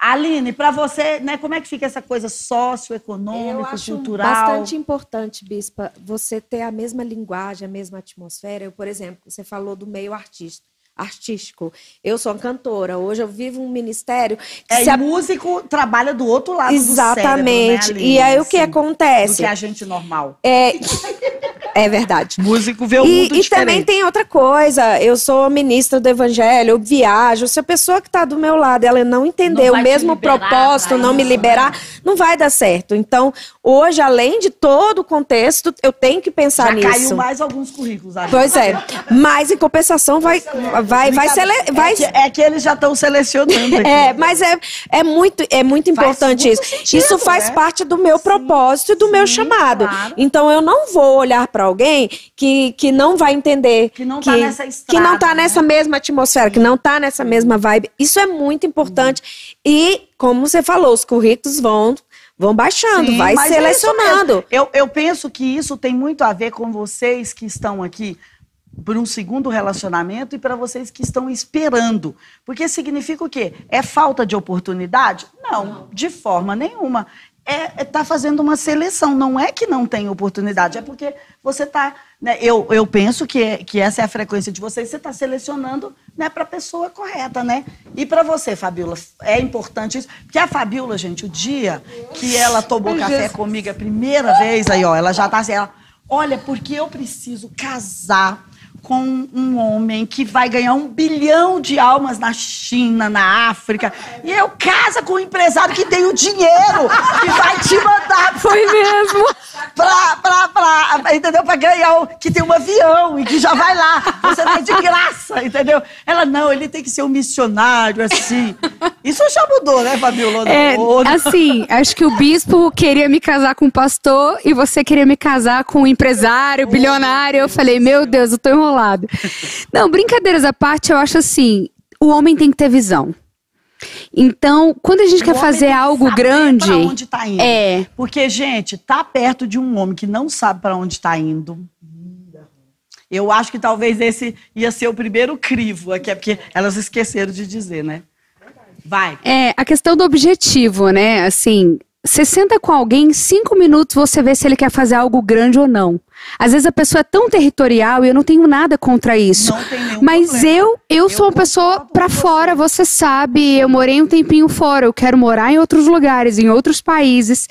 Aline, para você, né, como é que fica essa coisa socioeconômica, cultural? bastante importante, Bispa, você ter a mesma linguagem, a mesma atmosfera. Eu, por exemplo, você falou do meio artístico. Artístico. Eu sou uma cantora. Hoje eu vivo um ministério que É, se e a- músico trabalha do outro lado Exatamente. do cérebro, né, Aline? e aí o que acontece? Do que a gente normal. É, é verdade. Músico vê o E, mundo e diferente. também tem outra coisa. Eu sou ministra do evangelho, eu viajo. Se a pessoa que está do meu lado ela não entender Não o mesmo liberar propósito, não me né? liberar, não vai dar certo. Então, hoje, além de todo o contexto, eu tenho que pensar Já nisso. caiu mais alguns currículos. Pois é. Mas em compensação vai vai vai, sele... vai É que, é que eles já estão selecionando aqui. é, mas é, é muito, é muito importante muito isso. sentido, isso faz né? parte do meu propósito e do meu sim, chamado. claro. Então eu não vou olhar para alguém que, que não vai entender. Que não tá nessa Que não tá estrada, nessa né? mesma atmosfera, que não tá nessa mesma vibe. Isso é muito importante. E, como você falou, os currículos vão, vão baixando, Sim, vai é selecionando. mesmo. eu, eu penso que isso tem muito a ver com vocês que estão aqui por um segundo relacionamento e para vocês que estão esperando. Porque significa o quê? É falta de oportunidade? Não, de forma nenhuma. É, tá fazendo uma seleção. Não é que não tem oportunidade, é porque você está. Né, eu, eu penso que, é- que essa é a frequência de vocês, você está selecionando né, para a pessoa correta, né? E para você, Fabiola, é importante isso. Porque a Fabiola, gente, o dia que ela tomou café comigo a primeira vez, aí, ó, ela já tá assim, ela, olha, porque eu preciso casar com um homem que vai ganhar um bilhão de almas na China, na África. E eu casa com um empresário que tem o dinheiro que vai te mandar Foi mesmo. pra, pra, pra, entendeu? Pra ganhar, que tem um avião e que já vai lá. Você vai de graça, entendeu? Ela, não, ele tem que ser um missionário, assim. Isso já mudou, né, Fabiola? É, assim, acho que o bispo queria me casar com um pastor e você queria me casar com um empresário, bilionário. Eu falei, meu Deus, eu tô enrolado. Não, brincadeiras à parte, eu acho assim, o homem tem que ter visão. Então, quando a gente o quer fazer algo grande, Pra onde tá indo. é, Porque, gente, tá perto de um homem que não sabe para onde está indo. Eu acho que talvez esse ia ser o primeiro crivo aqui, é porque elas esqueceram de dizer, né? Vai. É, a questão do objetivo, né? Assim, você senta com alguém, em cinco minutos você vê se ele quer fazer algo grande ou não. Às vezes a pessoa é tão territorial e eu não tenho nada contra isso. Não tem nenhum Mas problema. eu, eu sou uma pessoa você. fora, você sabe. Eu morei um tempinho fora, eu quero morar em outros lugares, em outros países.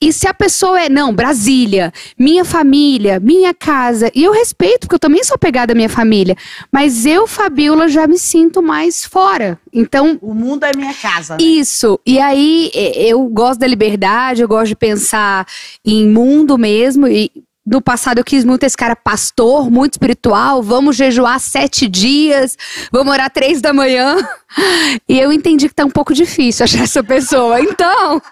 E se a pessoa é, não, Brasília, minha família, minha casa, e eu respeito, porque eu também sou pegada à minha família, mas eu, Fabiola, já me sinto mais fora. Então, O mundo é minha casa. né? isso. E aí, eu gosto da liberdade, eu gosto de pensar em mundo mesmo. E no passado eu quis muito esse cara pastor, muito espiritual. Vamos jejuar sete dias, vamos orar três da manhã. E eu entendi que tá um pouco difícil achar essa pessoa. Então,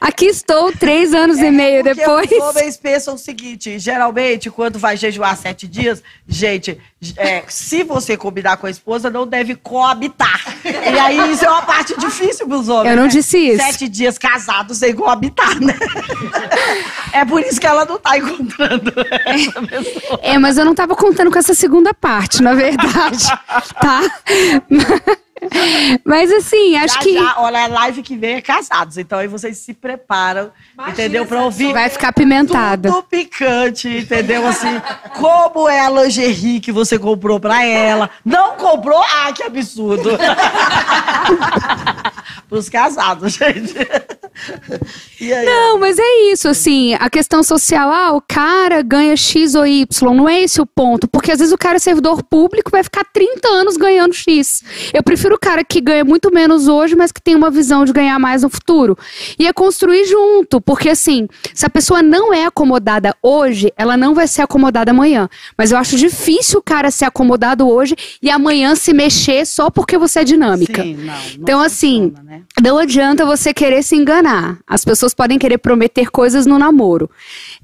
aqui estou, três anos e meio depois. os homens pensam o seguinte: geralmente, quando vai jejuar sete dias, gente, é, se você combinar com a esposa, não deve coabitar. E aí isso é uma parte difícil para os homens. Eu não né? disse isso. Sete dias casados sem coabitar, né? É por isso que ela não tá encontrando essa pessoa. É, mas eu não tava contando com essa segunda parte, na verdade. tá? Mas assim, acho já, que já, olha, a live que vem é casados. Então aí vocês se preparam, entendeu? Pra ouvir vai ficar pimentada. tudo picante, entendeu? Assim, como é a lingerie que você comprou pra ela. Não comprou? Ah, que absurdo. Pros casados, gente. E aí? Não, mas é isso, assim, a questão social, ah, o cara ganha X ou Y, não é esse o ponto, porque às vezes o cara é servidor público vai ficar 30 anos ganhando X. Eu prefiro o cara que ganha muito menos hoje, mas que tem uma visão de ganhar mais no futuro. E é construir junto, porque assim, se a pessoa não é acomodada hoje, ela não vai ser acomodada amanhã. Mas eu acho difícil o cara ser acomodado hoje e amanhã se mexer só porque você é dinâmica. Sim, não, não Então, assim, funciona, né? Não adianta você querer se enganar. As pessoas podem querer prometer coisas no namoro.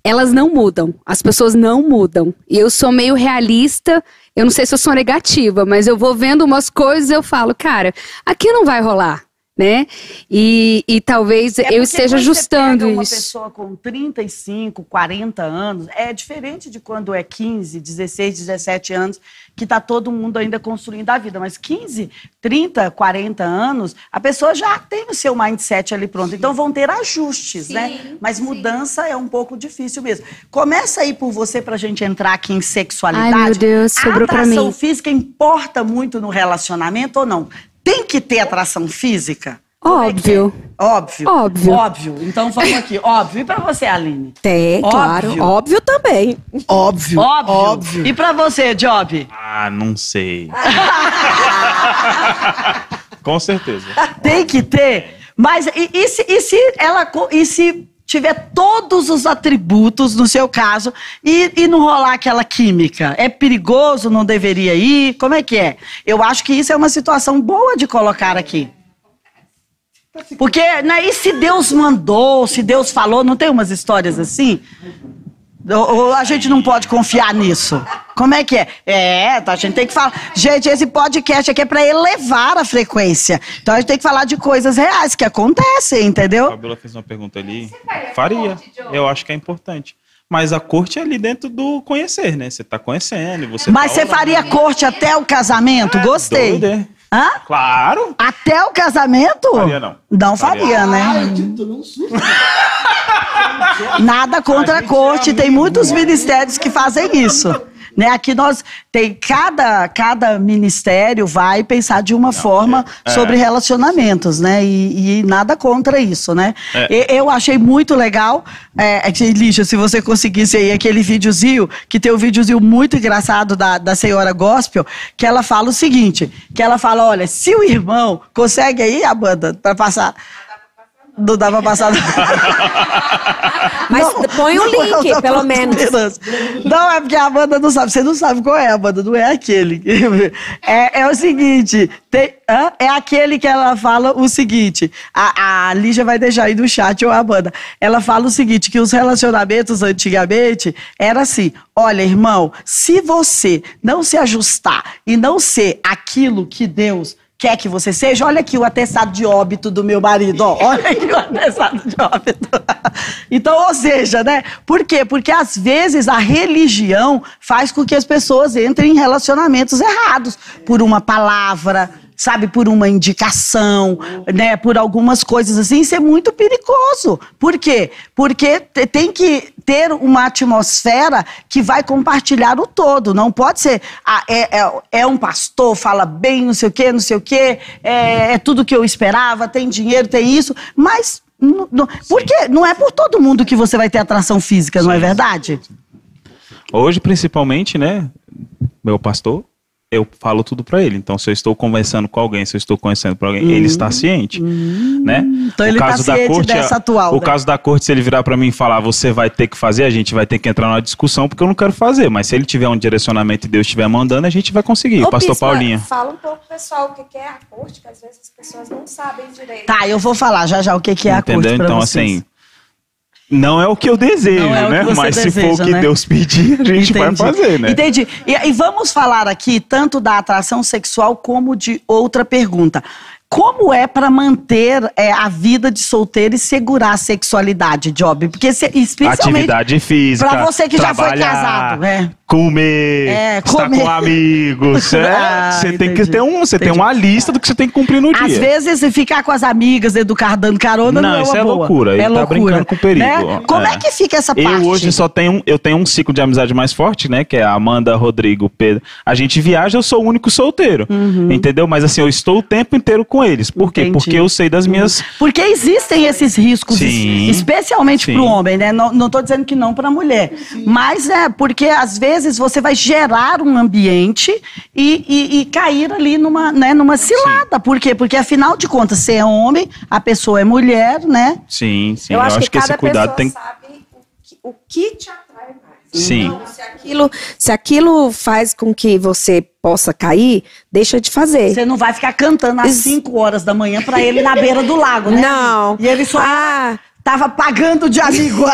Elas não mudam. As pessoas não mudam. E eu sou meio realista. Eu não sei se eu sou negativa, mas eu vou vendo umas coisas e eu falo, cara, aqui não vai rolar, né? E, e talvez É eu esteja ajustando uma isso. pessoa com 35, 40 anos, é diferente de quando é 15, 16, 17 anos, que está todo mundo ainda construindo a vida. Mas 15, 30, 40 anos, a pessoa já tem o seu mindset ali pronto. Então vão ter ajustes, né? Mas mudança é um pouco difícil mesmo. Começa aí por você para a gente entrar aqui em sexualidade. Ai, meu Deus, sobrou a pra atração mim. física importa muito no relacionamento ou não? Tem que ter atração física? É que é? Óbvio. Óbvio. Óbvio. Óbvio. Então vamos aqui. Óbvio. E pra você, Aline? Tem, Óbvio. claro. Óbvio também. Óbvio. Óbvio. Óbvio. E pra você, Job? Ah, não sei. Com certeza. Tem que ter. Mas e, e se, e se ela e se tiver todos os atributos no seu caso e, e não rolar aquela química? É perigoso? Não deveria ir? Como é que é? Eu acho que isso é uma situação boa de colocar aqui. Porque, né, e se Deus mandou, se Deus falou, não tem umas histórias assim? Ou, a gente não pode confiar nisso? Como é que é? É, tá, a gente tem que falar. Gente, esse podcast aqui é pra elevar a frequência. Então a gente tem que falar de coisas reais que acontecem, A entendeu? Fabiola fez uma pergunta ali. Faria. Eu acho que é importante. Mas a corte é ali dentro do conhecer, né? Você tá conhecendo, você Mas tá você faria corte até o casamento? Gostei. Doido, é? Hã? Claro. Até o casamento? Faria, não. Não Faria. faria, né? Ai, eu tomei um susto. Nada contra a, gente corte, é tem muitos ministérios que fazem isso. Né? Aqui nós tem cada, cada ministério vai pensar de uma forma é. sobre relacionamentos, né? E, e nada contra isso, né? É. Eu achei muito legal, é, é Lígia, se você conseguisse aí aquele videozinho, que tem um videozinho muito engraçado da, da senhora Gospel, que ela fala o seguinte, que ela fala, olha, se o irmão consegue aí, Amanda, para passar... Não dá pra passar. Mas Não, põe o link, pelo menos. Não, é porque a Amanda não sabe. Você não sabe qual é, Amanda. Não é aquele. É, é o seguinte: tem- é aquele que ela fala o seguinte. A, a Lígia vai deixar aí no chat, ou a Amanda. Ela fala o seguinte: que os relacionamentos antigamente era assim. Olha, irmão, se você não se ajustar e não ser aquilo que Deus quer que você seja, olha aqui o atestado de óbito do meu marido, ó, olha aqui o atestado de óbito. Então, ou seja, né? Por quê? Porque às vezes a religião faz com que as pessoas entrem em relacionamentos errados por uma palavra, sabe, por uma indicação, né, por algumas coisas assim, isso é muito perigoso. Por quê? Porque te- tem que ter uma atmosfera que vai compartilhar o todo, não pode ser, ah, é, é, é um pastor, fala bem, não sei o quê, não sei o quê, é, é tudo que eu esperava, tem dinheiro, tem isso, mas... Não, não, porque não é por todo mundo que você vai ter atração física, não é verdade? Hoje, principalmente, né? Meu pastor, eu falo tudo pra ele. Então, se eu estou conversando com alguém, se eu estou conhecendo pra alguém, ele está ciente, né? Então ele tá ciente dessa atual, O né? caso da corte, se ele virar pra mim e falar, você vai ter que fazer, a gente vai ter que entrar numa discussão, porque eu não quero fazer. Mas se ele tiver um direcionamento e Deus estiver mandando, a gente vai conseguir. Ô, Pastor Bispa, Paulinha. Fala um pouco, pessoal, o que é a corte, que às vezes as pessoas não sabem direito. Tá, eu vou falar já já o que, que é a Entendeu? corte pra Então, vocês. assim, não é o que eu desejo, é né? Mas se for deseja, o que né? Deus pedir, a gente vai Entendi. fazer, né? Entendi. E, e vamos falar aqui tanto da atração sexual como de outra pergunta. Como é para manter é, a vida de solteiro e segurar a sexualidade, Job? Porque se, especialmente Atividade física. para você que já foi casado, né? Comer, É, estar comer. com amigos. é. Ah, você tem que ter um, você tem uma lista do que você tem que cumprir no dia. Às vezes, ficar com as amigas carro dando carona, não, Não, é isso uma é boa. loucura, ele É tá loucura. brincando com perigo, né? Como é. é. que fica essa parte? Eu hoje só tenho, eu tenho um ciclo de amizade mais forte, né? Que é a Amanda, Rodrigo, Pedro. A gente viaja, eu sou o único solteiro. Entendeu? Mas assim, eu estou o tempo inteiro com eles. Por quê? Uhum. Entendi. Porque eu sei das minhas. Porque existem esses riscos, Sim. especialmente Sim. para o homem, né? Não, não tô dizendo que não para a mulher. Mas é porque às vezes você vai gerar um ambiente e, e- e cair ali numa, né, numa cilada. Por quê? Porque afinal de contas, você é homem, a pessoa é mulher, né? Sim, sim. eu acho, que, esse cada cuidado pessoa tem. sabe o que, o que te. Sim. Então, se aquilo, se aquilo faz com que você possa cair, deixa de fazer. Você não vai ficar cantando às Isso. 5 horas da manhã para ele na beira do lago, né? Não. E ele só Ah, tava pagando de amigo.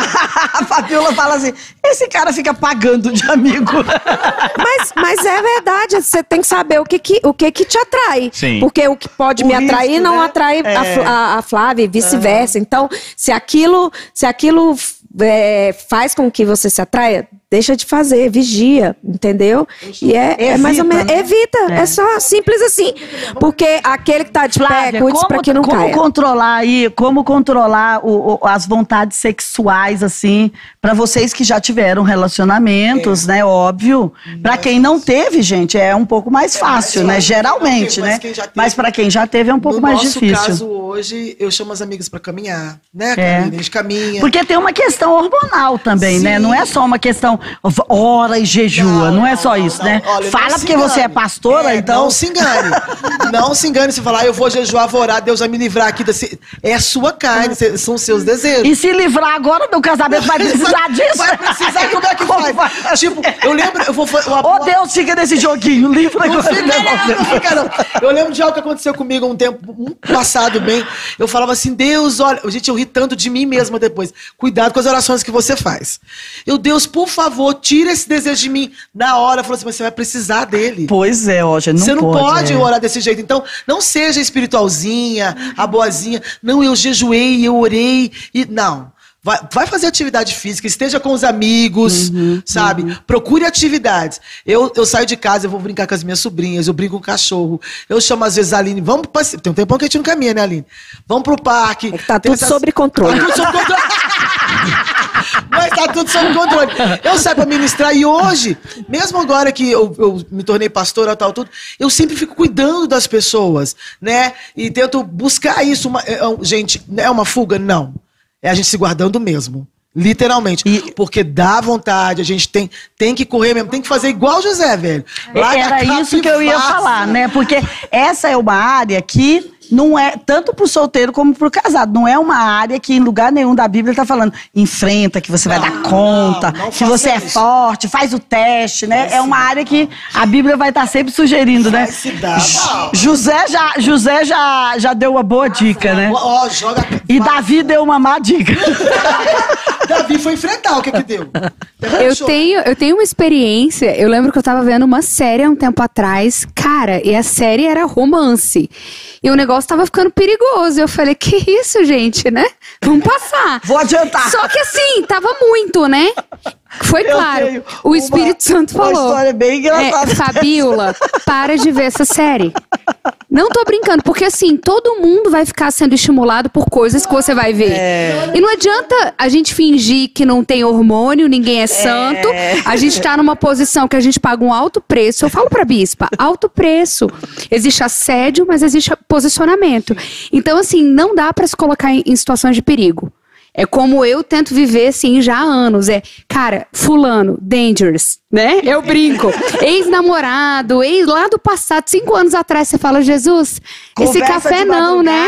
A Fabiola fala assim: esse cara fica pagando de amigo. mas, mas é verdade, você tem que saber o que, que, o que, que te atrai. Sim. Porque o que pode O me atrair risco, não né? atrai a, É. A, a Flávia e vice-versa. Então, se aquilo, se aquilo é, faz com que você se atraia, deixa de fazer, vigia, entendeu? E é, é mais ou Evita, menos. né? Evita, é. só simples assim. Porque aquele que tá de pé, Flávia, cuide para que não como caia. controlar aí, como controlar o- o- as vontades sexuais assim, para vocês que já tiveram relacionamentos, É. né, óbvio. Para quem não teve, gente, é um pouco mais fácil, né, fácil. geralmente, Mas né? teve- Mas para quem já teve é um pouco no mais nosso difícil. caso hoje, eu chamo as amigas pra caminhar, né, É. Karine? A gente caminha. Porque tem uma questão hormonal também, né? Sim. Não é só uma questão ora e jejua, não, é só isso, não. né? Olha, não Fala porque você é pastora, É, então. Não se engane. não se engane se falar, eu vou jejuar, vou orar, Deus vai me livrar aqui desse. É a sua carne, são seus desejos. E se livrar agora do casamento, vai precisar disso? Vai precisar, como é que faz? Tipo, eu lembro, eu vou. Uma, Ô Deus, fica nesse joguinho, livra Não agora. não, não não. Eu lembro de algo que aconteceu comigo um tempo um passado bem. Eu falava assim, Deus, olha, gente, eu ri tanto de mim mesma depois. Cuidado com as orações que você faz. Eu, Deus, por favor, tira esse desejo de mim. Na hora, falei assim, mas você vai precisar dele. Pois é, Roger, não você não pode, é. orar desse jeito. Então, não seja espiritualzinha, a boazinha. Não, eu jejuei, eu orei. E, não. Vai, vai fazer atividade física, esteja com os amigos, Uhum, sabe? Procure atividades. Eu, eu saio de casa, eu vou brincar com as minhas sobrinhas, eu brinco com o cachorro. Eu chamo às vezes a Aline, vamos pro passeio. Tem um tempão que a gente não caminha, né, Aline? Vamos pro parque. É tá tudo sob controle. Tá tudo sob controle. Mas tá tudo sob controle. Eu saio pra ministrar e hoje, mesmo agora que eu, eu me tornei pastora tal, tudo, eu sempre fico cuidando das pessoas, né? E tento buscar isso. Uma, é, é, gente, é uma fuga? Não. É a gente se guardando mesmo. Literalmente. E- Porque dá vontade, a gente tem, tem que correr mesmo, tem que fazer igual José, velho. Larga a Era isso que eu ia falar, né? Porque essa é uma área que não é tanto pro solteiro como pro casado. Não é uma área que em lugar nenhum da Bíblia tá falando enfrenta, que você vai dar conta, não que faça você é isso. forte, faz o teste, né? É uma área que a Bíblia vai estar sempre sugerindo, né? Vai se dar mal. José já, José já, já deu uma boa dica, né? Ó, ó, joga. E Davi deu uma má dica. Davi foi enfrentar, o que que deu? Eu tenho, eu tenho uma experiência. Eu lembro que eu tava vendo uma série há um tempo atrás. Cara, e a série era romance. E o negócio tava ficando perigoso. Eu falei, que isso, gente, né? Vamos passar. Vou adiantar. Só que assim, tava muito, né? Foi Eu claro. O uma- Espírito Santo uma falou. história bem engraçada. É, Fabiola, para de ver essa série. Não tô brincando, porque assim, todo mundo vai ficar sendo estimulado por coisas que você vai ver. É. E não adianta a gente fingir que não tem hormônio, ninguém é santo. A gente tá numa posição que a gente paga um alto preço. Eu falo pra bispa, alto preço. Existe assédio, mas existe posicionamento. Então, assim, não dá pra se colocar em, em situações de perigo. É como eu tento viver assim já há anos. É, cara, fulano, dangerous, né? Eu brinco. Ex-namorado, ex lá do passado, cinco anos atrás, você fala, Jesus, esse Conversa café de não, né?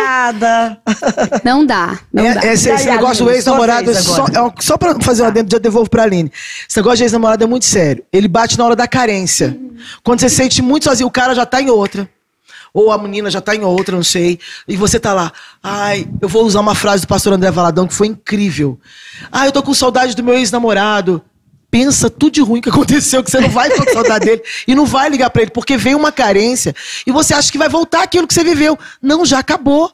Não dá, não É, dá. esse, aí, esse negócio do ex-namorado, vez só, é, só pra fazer uma dentro, já devolvo pra Aline. Esse negócio de ex-namorado é muito sério. Ele bate na hora da carência. Quando você se sente muito sozinho, o cara já tá em outra. Ou a menina já tá em outra, não sei. E você tá lá. Ai, eu vou usar uma frase do pastor André Valadão que foi incrível. Ai, eu tô com saudade do meu ex-namorado. pensa tudo de ruim que aconteceu, que você não vai ficar com saudade dele e não vai ligar pra ele, porque veio uma carência e você acha que vai voltar aquilo que você viveu. Não, já acabou.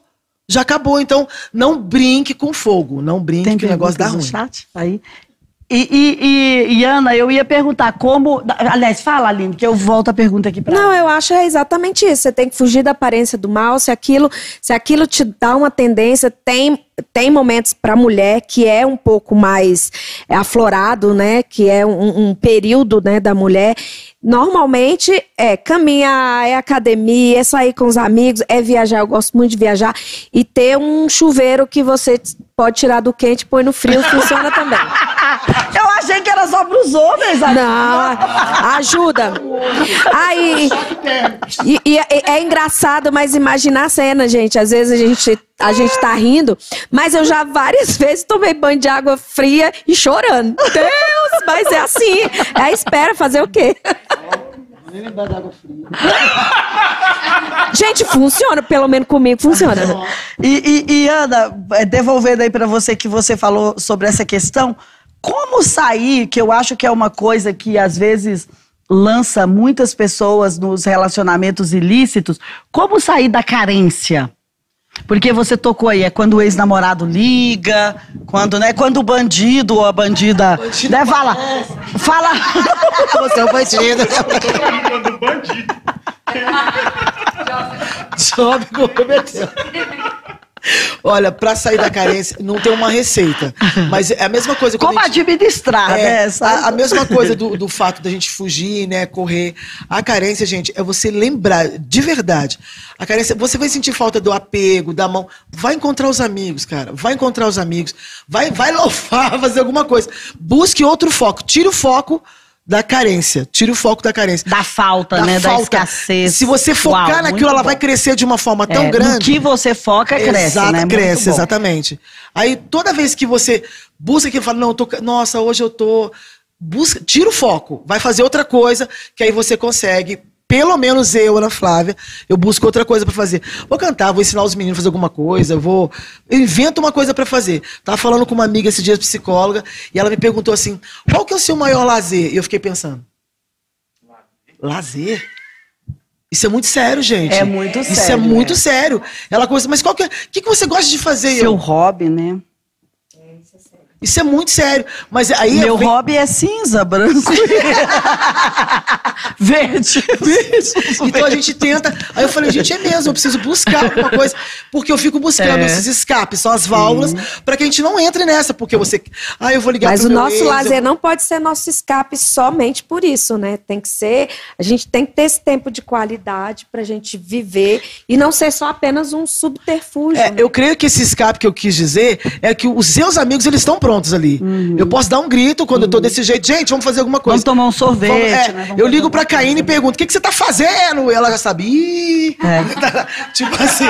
Já acabou. Então, não brinque com fogo. Não brinque que o negócio dá ruim. chat? Aí. E, e, e, e, Ana, eu ia perguntar como. Aliás, fala, Aline, que eu volto a pergunta aqui para Não, eu acho é exatamente isso. Você tem que fugir da aparência do mal. Se aquilo, se aquilo te dá uma tendência, tem tem momentos para a mulher que é um pouco mais aflorado, né? Que é um, um período, né, da mulher. Normalmente é caminhar, é academia, é sair com os amigos, é viajar. Eu gosto muito de viajar e ter um chuveiro que você pode tirar do quente e põe no frio, funciona também. Eu achei que era só para os homens. Não, ajuda. Aí, e, e é, é engraçado, mas imaginar a cena, gente. Às vezes a gente a gente tá rindo, mas eu já várias vezes tomei banho de água fria e chorando. Deus, mas é assim. É a espera fazer o quê? Nem lembrar da água fria. Gente, funciona, pelo menos comigo funciona. E, e, e, Ana, é, devolvendo aí para você que você falou sobre essa questão, como sair, que eu acho que é uma coisa que às vezes lança muitas pessoas nos relacionamentos ilícitos, como sair da carência? Porque você tocou aí, é quando o ex-namorado liga, quando, né, quando o bandido ou a bandida, Bandido né, fala, fala, Você é um bandido. Quando o bandido. Sobe comprometeu. Olha, pra sair da carência, não tem uma receita. Mas é a mesma coisa como a gente... administrar, É, né? a, a mesma coisa do, do fato da gente fugir, né, correr. A carência, gente, é você lembrar, de verdade. A carência, você vai sentir falta do apego, da mão. Vai encontrar os amigos, cara. Vai encontrar os amigos. Vai, vai louvar, fazer alguma coisa. Busque outro foco. Tire o foco da carência. Tire o foco da carência. Da falta, Da né? Da falta. escassez. Se você focar Uau, naquilo, ela bom. vai crescer de uma forma tão É, grande. Que você foca, cresce, Exato, né? Cresce, exatamente. Aí toda vez que você busca que fala, não, eu tô, nossa, hoje eu tô. Busca, tira o foco, vai fazer outra coisa, que aí você consegue. Pelo menos eu, Ana Flávia, eu busco outra coisa pra fazer. Vou cantar, vou ensinar os meninos a fazer alguma coisa, eu vou. Eu invento uma coisa pra fazer. Tava falando com uma amiga esse dia, psicóloga, e ela me perguntou assim: qual que é o seu maior lazer? E eu fiquei pensando: lazer? Isso é muito sério, gente. É muito Isso sério, é muito é. sério. Ela começa, mas qual que é. O que, que você gosta de fazer? Seu eu, hobby, né? Isso é muito sério. Mas aí. Meu vem- hobby é cinza, branco. Verde. Então a gente tenta. Aí eu falei, gente, é mesmo, eu preciso buscar alguma coisa. Porque eu fico buscando É. esses escapes, são as válvulas, pra que a gente não entre nessa. Porque você. Ah, eu vou ligar Mas o nosso ex, eu- lazer não pode ser nosso escape somente por isso, né? Tem que ser. A gente tem que ter esse tempo de qualidade pra gente viver e não ser só apenas um subterfúgio. É, né? eu creio que esse escape que eu quis dizer é que os seus amigos eles estão prontos ali. Eu posso dar um grito quando eu tô desse jeito, gente, vamos fazer alguma coisa. Vamos tomar um sorvete, Vamos- é, né? Vamos eu ligo pra Caíne e pergunto: o que, que você tá fazendo? E ela já sabe. Ih! tipo assim,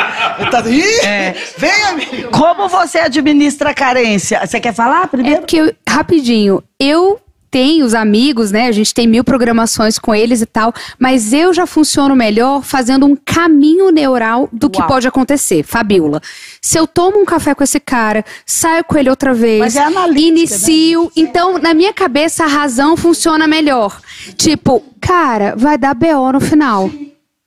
tá! É. Vem, amigo! Como você administra a carência? Você quer falar É primeiro? porque, eu- rapidinho, eu tenho os amigos, né? A gente tem mil programações com eles e tal, mas eu já funciono melhor fazendo um caminho neural do que Uau. pode acontecer. Fabiola, se eu tomo um café com esse cara, saio com ele outra vez, Mas é analítica, inicio, então na minha cabeça a razão funciona melhor. Tipo, cara, vai dar BO no final.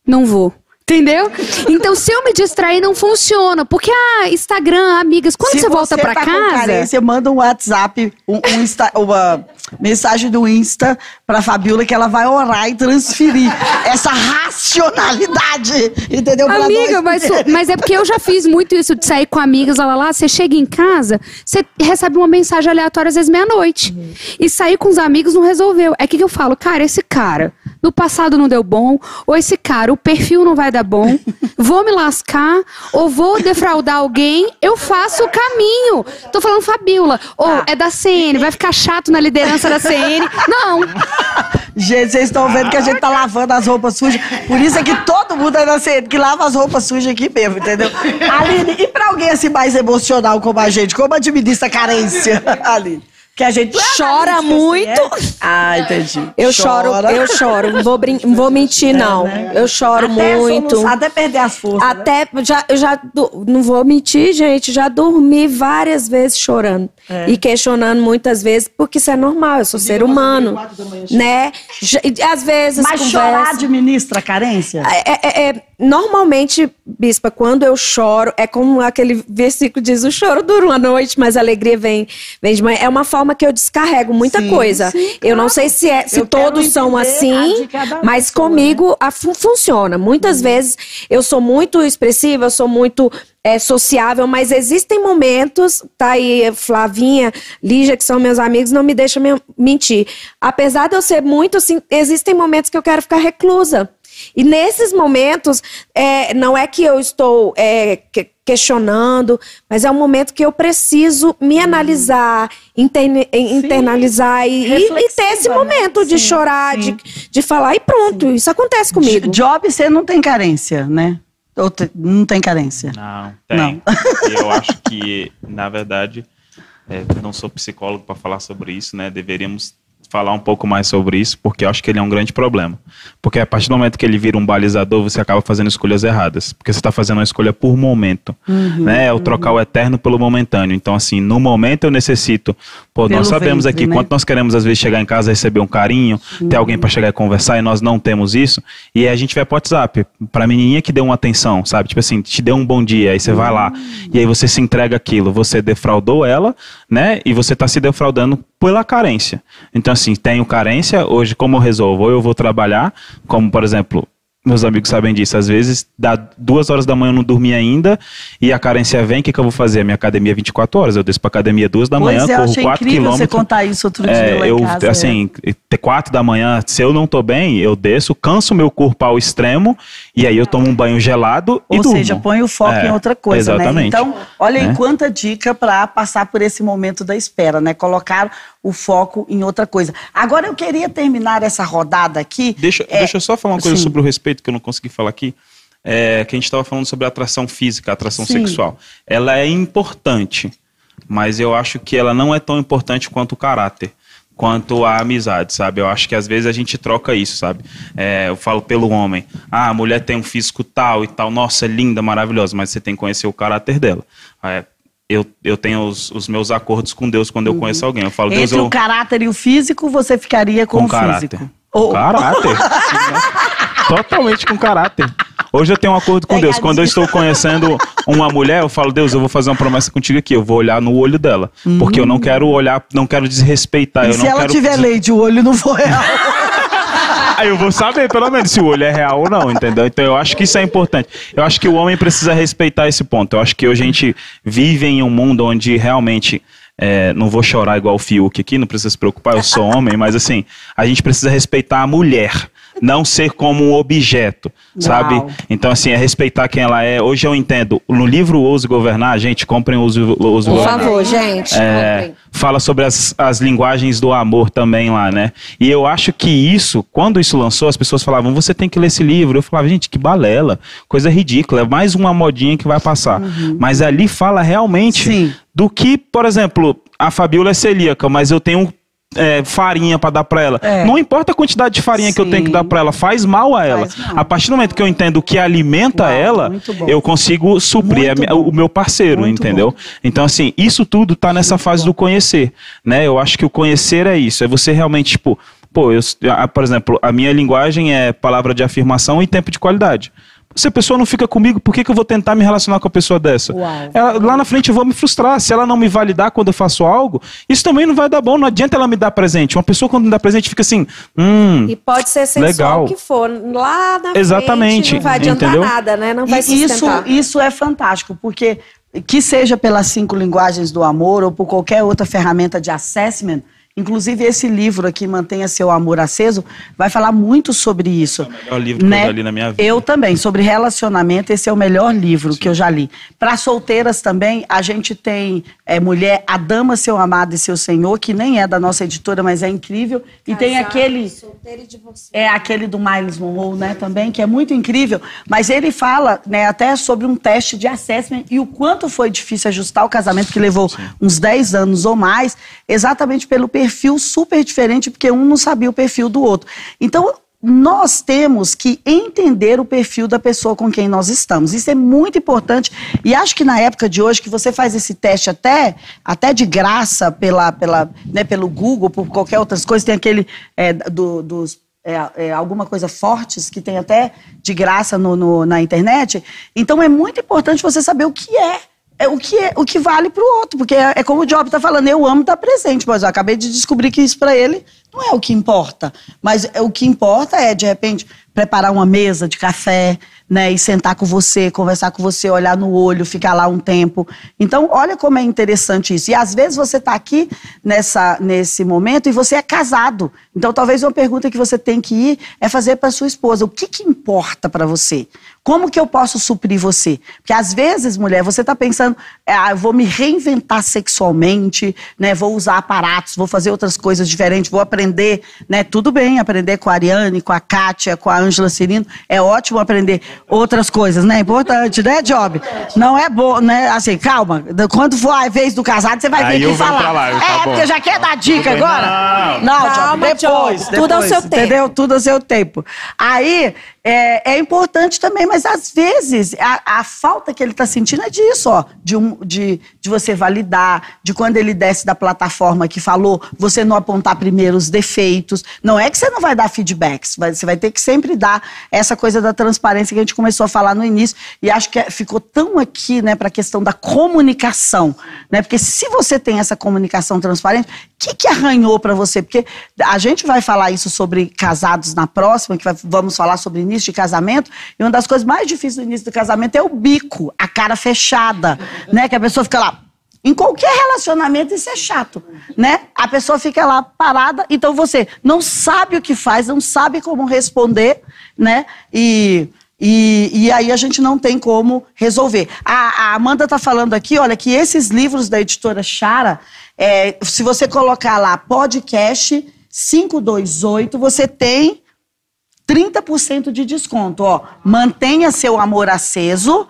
Não vou. Entendeu? Então, se eu me distrair, não funciona. Porque, ah, Instagram, amigas, quando Se você volta pra tá com casa. carência, manda um WhatsApp, um, um Insta- uma mensagem do Insta pra Fabiola que ela vai orar e transferir essa racionalidade, entendeu? Pra Amiga, mas, mas é porque eu já fiz muito isso de sair com amigas, lá, lá, lá. Você chega em casa, você recebe uma mensagem aleatória às vezes meia-noite. E sair com os amigos não resolveu. É que eu falo, cara, esse cara, no passado não deu bom, ou esse cara, o perfil não vai dar bom, vou me lascar, ou vou defraudar alguém, eu faço o caminho. Tô falando Fabiola, ou Tá. é da CN, vai ficar chato na liderança da CN. Não, Gente, vocês estão vendo que a gente tá lavando as roupas sujas. Por isso é que todo mundo é nascendo que lava as roupas sujas aqui mesmo, entendeu? Aline, e pra alguém assim mais emocional como a gente, como administra a carência, Aline? Que a gente é Chora analítica, muito. assim, é? Ah, entendi. Eu choro, eu choro. Não vou, brin vou mentir, não. né? Eu choro Até muito. soluçar, até perder as forças. né? Até, já, eu já, não vou mentir, gente, já dormi várias vezes chorando. É. E questionando muitas vezes, porque isso é normal, eu sou ser humano, né? Já- e Às vezes Mas conversa... chorar administra a carência? É, é- é- normalmente, bispa, quando eu choro, é como aquele versículo diz: o choro dura uma noite, mas a alegria vem, vem de manhã. É uma forma que eu descarrego muita Sim, coisa. sim, Eu não claro. sei se, é, se Eu todos são assim, mas pessoa, comigo a fu- funciona. Muitas Uhum. vezes eu sou muito expressiva, eu sou muito é, sociável, mas existem momentos, tá aí Flavinha, Lígia, que são meus amigos, não me deixam me- mentir. Apesar de eu ser muito assim, existem momentos que eu quero ficar reclusa. E nesses momentos, é, não é que eu estou é, que- questionando, mas é um momento que eu preciso me analisar, interne- internalizar e, e- e ter esse né? momento de Sim, chorar, sim. de, de falar, e pronto, isso acontece comigo. Job, você não tem carência, né? Ou te- não tem carência? Não, tem. Eu acho que, na verdade, é, não sou psicólogo para falar sobre isso, né? Deveríamos falar um pouco mais sobre isso, porque eu acho que ele é um grande problema. Porque a partir do momento que ele vira um balizador, você acaba fazendo escolhas erradas. Porque você está fazendo uma escolha por momento. né? É o trocar o eterno pelo momentâneo. Então, assim, no momento eu necessito. Pô, Pelo nós sabemos ventre, aqui né? quanto nós queremos, às vezes, chegar em casa receber um carinho, ter alguém para chegar e conversar, e nós não temos isso. E aí a gente vai pro WhatsApp. Pra menininha que deu uma atenção, sabe? Tipo assim, te deu um bom dia, aí você vai lá. E aí você se entrega aquilo. Você defraudou ela, né? E você tá se defraudando pela carência. Então, assim, tenho carência, hoje como eu resolvo? Ou eu vou trabalhar, como, por exemplo, meus amigos sabem disso. Às vezes, dá duas horas da manhã eu não dormi ainda e a carência vem, o que, que eu vou fazer? A minha academia é 24 horas. Eu desço pra academia duas da pois manhã, é, eu corro achei 4 incrível você quilômetros. contar isso outro dia É, lá eu, casa. assim, ter quatro da manhã, se eu não tô bem, eu desço, canso meu corpo ao extremo, e aí eu tomo um banho gelado e Ou durmo. seja, põe o foco É, em outra coisa, né? exatamente. Então, olha aí Né? quanta dica para passar por esse momento da espera, né? Colocar o foco em outra coisa. Agora eu queria terminar essa rodada aqui. Deixa, É, deixa eu só falar uma coisa sim. sobre o respeito que eu não consegui falar aqui. É, que a gente estava falando sobre a atração física, a atração Sim. sexual. Ela é importante, mas eu acho que ela não é tão importante quanto o caráter, quanto a amizade, sabe? Eu acho que às vezes a gente troca isso, sabe? É, eu falo pelo homem, ah, a mulher tem um físico tal e tal, nossa, é linda, maravilhosa, mas você tem que conhecer o caráter dela. É, eu, eu tenho os, os meus acordos com Deus quando eu conheço alguém. Eu falo, Deus, Entre eu... o caráter e o físico, você ficaria com, Com o caráter. físico. Ou- Caráter. Totalmente com caráter. Hoje eu tenho um acordo com Deus. Quando eu estou conhecendo uma mulher, eu falo, Deus, eu vou fazer uma promessa contigo aqui. Eu vou olhar no olho dela. Porque eu não quero olhar, não quero desrespeitar. e se ela quero... tiver leite, o olho não for real. Aí eu vou saber, pelo menos, se o olho é real ou não, entendeu? Então eu acho que isso é importante. Eu acho que o homem precisa respeitar esse ponto. Eu acho que hoje a gente vive em um mundo onde realmente. É, não vou chorar igual o Fiuk aqui, não precisa se preocupar, eu sou homem, mas assim, a gente precisa respeitar a mulher, não ser como um objeto, sabe? Uau. Então, assim, é respeitar quem ela é. Hoje eu entendo, no livro Ouse Governar, gente, comprem o Ouse, Ouse Por Governar. favor, gente. É, fala sobre as, as linguagens do amor também lá, né? E eu acho que isso, quando isso lançou, as pessoas falavam, você tem que ler esse livro. Eu falava, gente, que balela, coisa ridícula, é mais uma modinha que vai passar. Mas ali fala realmente Uhum. Sim. do que, por exemplo, a Fabiola é celíaca, mas eu tenho é, farinha para dar para ela. É. Não importa a quantidade de farinha que eu tenho que Sim. dar para ela, faz mal a ela. Mal. A partir do momento que eu entendo o que alimenta Uau, ela, muito bom. eu consigo suprir a Muito bom. o meu parceiro, Muito entendeu? Então, assim, isso tudo tá nessa fase do conhecer, né? Eu acho que o conhecer é isso, é você realmente, tipo, pô, eu, por exemplo, a minha linguagem é palavra de afirmação e tempo de qualidade. Se a pessoa não fica comigo, por que, que eu vou tentar me relacionar com a pessoa dessa? Uau. Ela- lá na frente eu vou me frustrar. Se ela não me validar quando eu faço algo, isso também não vai dar bom. Não adianta ela me dar presente. Uma pessoa quando me dá presente fica assim, hum, E pode ser sensual Legal. o que for. Lá na Exatamente, frente não vai adiantar entendeu? nada, né? Não vai E isso, isso é fantástico, porque que seja pelas cinco linguagens do amor ou por qualquer outra ferramenta de assessment, Inclusive, esse livro aqui, Mantenha Seu Amor Aceso, vai falar muito sobre isso. É o melhor livro Né? que eu já li na minha vida. Eu também, sobre relacionamento, esse é o melhor livro que eu já li. Para solteiras também, a gente tem é, Mulher, A Dama, Seu Amado e Seu Senhor, que nem é da nossa editora, mas é incrível. E tem aquele. É aquele do Miles Monroe, né, também, que é muito incrível. Mas ele fala, né, até sobre um teste de assessment e o quanto foi difícil ajustar o casamento, que levou uns 10 anos ou mais, exatamente pelo perfil super diferente, porque um não sabia o perfil do outro. Então, nós temos que entender o perfil da pessoa com quem nós estamos. Isso é muito importante. E acho que na época de hoje, que você faz esse teste até, até de graça pela, pela, né, pelo Google, por qualquer outras coisas, tem aquele é, do- dos. é, é, alguma coisa fortes que tem até de graça no- no- na internet. Então é muito importante você saber o que é. É o que, é, o que vale para o outro, porque é, é como o Job está falando, eu amo estar presente, mas eu acabei de descobrir que isso para ele não é o que importa. Mas é, o que importa é, de repente, preparar uma mesa de café, né, e sentar com você, conversar com você, olhar no olho, ficar lá um tempo. Então, olha como é interessante isso. E às vezes você está aqui nessa, nesse momento e você é casado. Então, talvez uma pergunta que você tem que ir é fazer para sua esposa: o que, que importa para você? Como que eu posso suprir você? Porque às vezes, mulher, você está pensando, ah, eu vou me reinventar sexualmente, né? Vou usar aparatos, vou fazer outras coisas diferentes, vou aprender, né? Tudo bem, aprender com a Ariane, com a Kátia, com a Ângela Cirino, é ótimo aprender outras coisas, né? Importante, né, Job? Não é bom, né? Assim, calma. Quando for a vez do casado, você vai Aí vir eu aqui venho falar. lá, eu- tá é, bom. porque já quer dar dica Tudo bem, agora? não. Job, depois, Job. Tudo ao depois, seu tempo. Entendeu? Tudo ao seu tempo. Aí, é, é importante também, mas às vezes a, a falta que ele está sentindo é disso, ó. De, um, de, de você validar, de quando ele desce da plataforma que falou, você não apontar primeiro os defeitos. Não é que você não vai dar feedbacks, você vai ter que sempre dar essa coisa da transparência que a gente começou a falar no início. E acho que é- ficou tão aqui, né, para a questão da comunicação. Né? Porque se você tem essa comunicação transparente, o que, que arranhou para você? Porque a gente vai falar isso sobre casados na próxima, que vai- vamos falar sobre início de casamento, e uma das coisas mais difíceis do início do casamento é o bico, a cara fechada, né? Que a pessoa fica lá. Em qualquer relacionamento isso é chato, né? A pessoa fica lá parada, então você não sabe o que faz, não sabe como responder, né? E e, e aí a gente não tem como resolver. A, a Amanda está falando aqui, olha, que esses livros da editora Chara, é, se você colocar lá podcast 528, você tem 30% de desconto. Ó, mantenha seu amor aceso.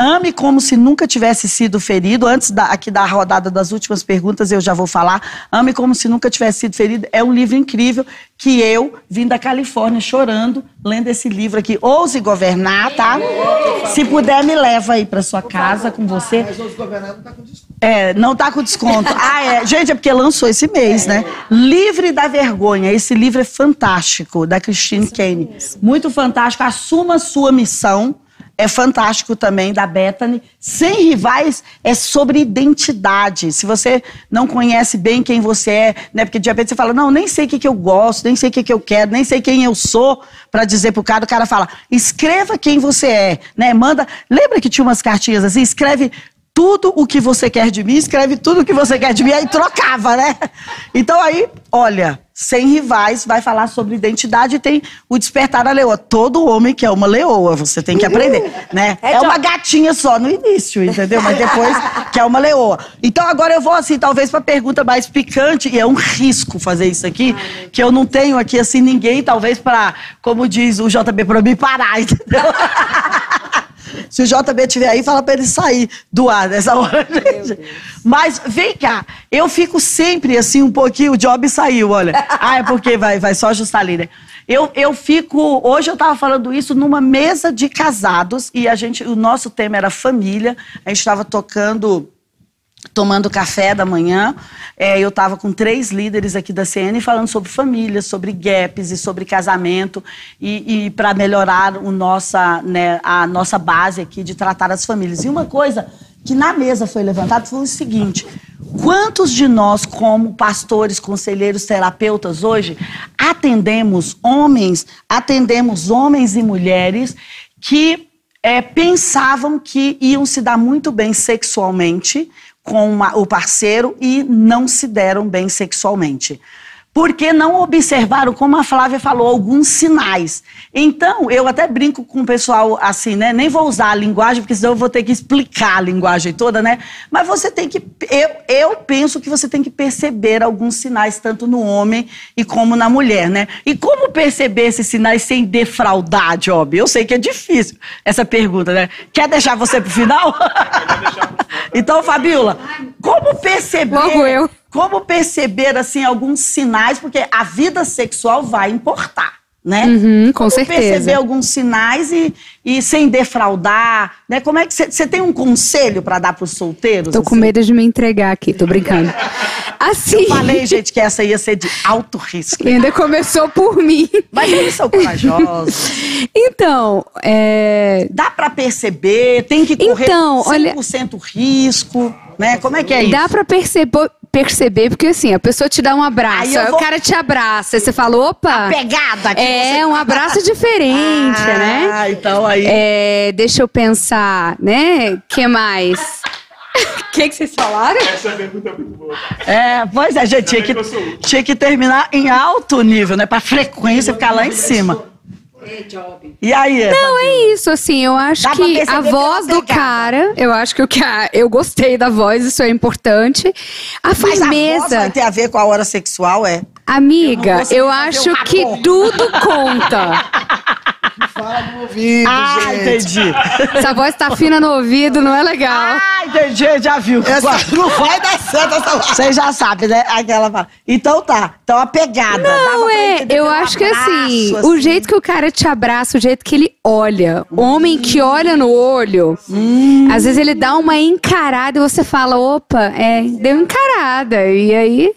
Ame como se nunca tivesse sido ferido. Antes da, aqui da rodada das últimas perguntas, eu já vou falar. Ame como se nunca tivesse sido ferido. É um livro incrível que eu vim da Califórnia chorando, lendo esse livro aqui. Ouse governar, tá? Se puder, me leva aí para sua casa com você. Mas os governados não tá com desconto. É, não tá com desconto. Ah, é. Gente, é porque lançou esse mês, né? Livre da Vergonha. Esse livro é fantástico, da Christine Kane. Muito fantástico. Assuma sua missão. É fantástico também, da Bethany. Sem rivais é sobre identidade. Se você não conhece bem quem você é, né? Porque de repente você fala, não, nem sei o que, que eu gosto, nem sei o que, que eu quero, nem sei quem eu sou, para dizer pro cara, o cara fala, escreva quem você é, né? Manda. Lembra que tinha umas cartinhas assim? Escreve tudo o que você quer de mim, escreve tudo o que você quer de mim, aí trocava, né? Então aí, olha, sem rivais, vai falar sobre identidade e tem o despertar da leoa. Todo homem que é uma leoa, você tem que aprender, né? É É uma gatinha só no início, entendeu? Mas depois que é uma leoa. Então agora eu vou assim, talvez para pergunta mais picante, e é um risco fazer isso aqui, que eu não tenho aqui assim ninguém, talvez para, como diz o JB, para me parar, entendeu? Se o JB estiver aí, fala para ele sair do ar nessa hora, gente. Mas vem cá, eu fico sempre assim um pouquinho. O Job saiu, olha. Ah, é porque vai, vai só ajustar ali, né? Eu, eu fico. Hoje eu estava falando isso numa mesa de casados e a gente, o nosso tema era família. A gente estava tocando tomando café da manhã. É, eu estava com três líderes aqui da CN falando sobre família, sobre gaps e sobre casamento e, e para melhorar o nossa, né, a nossa base aqui de tratar as famílias. E uma coisa que na mesa foi levantada foi o seguinte: quantos de nós, como pastores, conselheiros, terapeutas hoje, atendemos homens, atendemos homens e mulheres que é, pensavam que iam se dar muito bem sexualmente com uma- o parceiro e não se deram bem sexualmente. Porque não observaram, como a Flávia falou, alguns sinais. Então, eu até brinco com o pessoal assim, né? Nem vou usar a linguagem, porque senão eu vou ter que explicar a linguagem toda, né? Mas você tem que. Eu, eu penso que você tem que perceber alguns sinais, tanto no homem e como na mulher, né? E como perceber esses sinais sem defraudar, Job? Eu sei que é difícil essa pergunta, né? Quer deixar você pro final? então, Fabiola, como perceber. Logo eu. Como perceber, assim, alguns sinais, porque a vida sexual vai importar, né? Uhum, com Como certeza. perceber alguns sinais e, e sem defraudar, né? Como é que você tem um conselho para dar para os solteiros? Tô com assim? medo de me entregar aqui, tô brincando. Assim, Eu falei, gente, que essa ia ser de alto risco. ainda começou por mim. Mas eles são corajosos. Então, é, Dá para perceber, tem que correr Então, olha- 100% risco, né? Como é que é isso? dá pra perceber, perceber, porque assim, a pessoa te dá um abraço, Aí eu aí vou- o cara te abraça, aí você fala, opa, Pegada que é você- um abraço diferente, ah, né? então aí... É, deixa eu pensar, né? que mais? O que, que vocês falaram? Essa pergunta é muito boa. É, pois é, gente, tinha que, tinha que terminar em alto nível, né? Pra frequência ficar lá em cima. E aí? Não, é isso, assim, eu acho Dá que a voz do cara, eu acho que o que a- eu gostei da voz, isso é importante. A Mas a voz firmeza, vai ter a ver com a hora sexual, é? Amiga, eu, fazer acho que tudo conta. Fala no ouvido, Ah, gente. entendi. Essa voz tá fina no ouvido, não é legal. Ah, entendi, já viu. Essa não vai dar certo essa Você já sabe, né? Aquela fala. Então tá. Então a pegada. Não, é, eu acho que assim, abraço, o jeito que o cara te abraça, o jeito que ele olha, o homem que olha no olho, Hum. às vezes ele dá uma encarada e você fala, opa, é, deu encarada. E aí.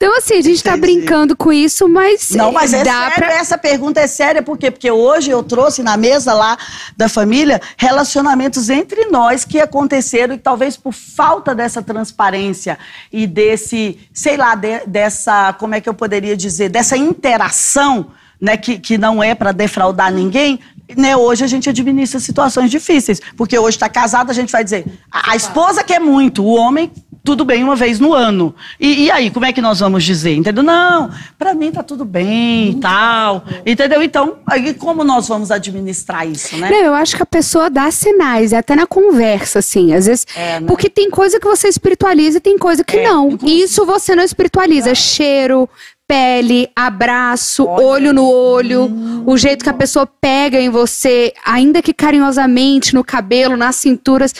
Então, assim, a gente tá Entendi. brincando com isso, mas. Não, mas é dá sério, pra. essa pergunta é séria, por quê? Porque hoje eu trouxe na mesa lá da família relacionamentos entre nós que aconteceram e talvez por falta dessa transparência e desse, sei lá, de- dessa, como é que eu poderia dizer, dessa interação, né, que, que não é para defraudar ninguém, né, hoje a gente administra situações difíceis, porque hoje está casado, a gente vai dizer, a, a esposa quer muito, o homem tudo bem uma vez no ano. E, e aí, como é que nós vamos dizer? Entendeu? Não, para mim tá tudo bem e tal. Entendeu? Então, aí como nós vamos administrar isso, né? Não, eu acho que a pessoa dá sinais, até na conversa, assim. Às vezes. É, né? Porque tem coisa que você espiritualiza e tem coisa que É, não. inclusive- Isso você não espiritualiza. Cheiro, pele, abraço, Olha. olho no olho, o jeito que a pessoa pega em você, ainda que carinhosamente, no cabelo, nas cinturas.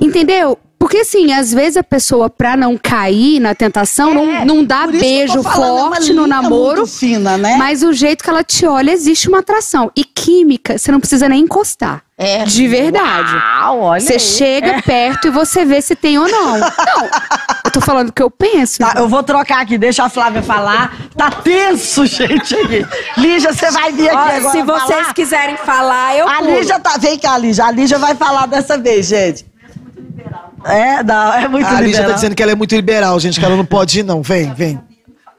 Entendeu? Porque assim, às vezes a pessoa, pra não cair na tentação, não, não dá É, beijo é forte no namoro. fina, né? Mas o jeito que ela te olha, existe uma atração. E química, você não precisa nem encostar. É. De verdade. Uau, olha Você aí. chega perto e você vê se tem ou não. Não. Eu tô falando o que eu penso. Tá, eu vou trocar aqui, deixa a Flávia falar. Tá tenso, gente. aqui. Lígia, você vai vir aqui Ó, agora se vocês falar? quiserem falar, eu A pulo. Lígia tá. Vem cá, Lígia. A Lígia vai falar dessa vez, gente. É, não, é muito A Lígia liberal. tá dizendo que ela é muito liberal, gente, que ela não pode ir, não. Vem, vem.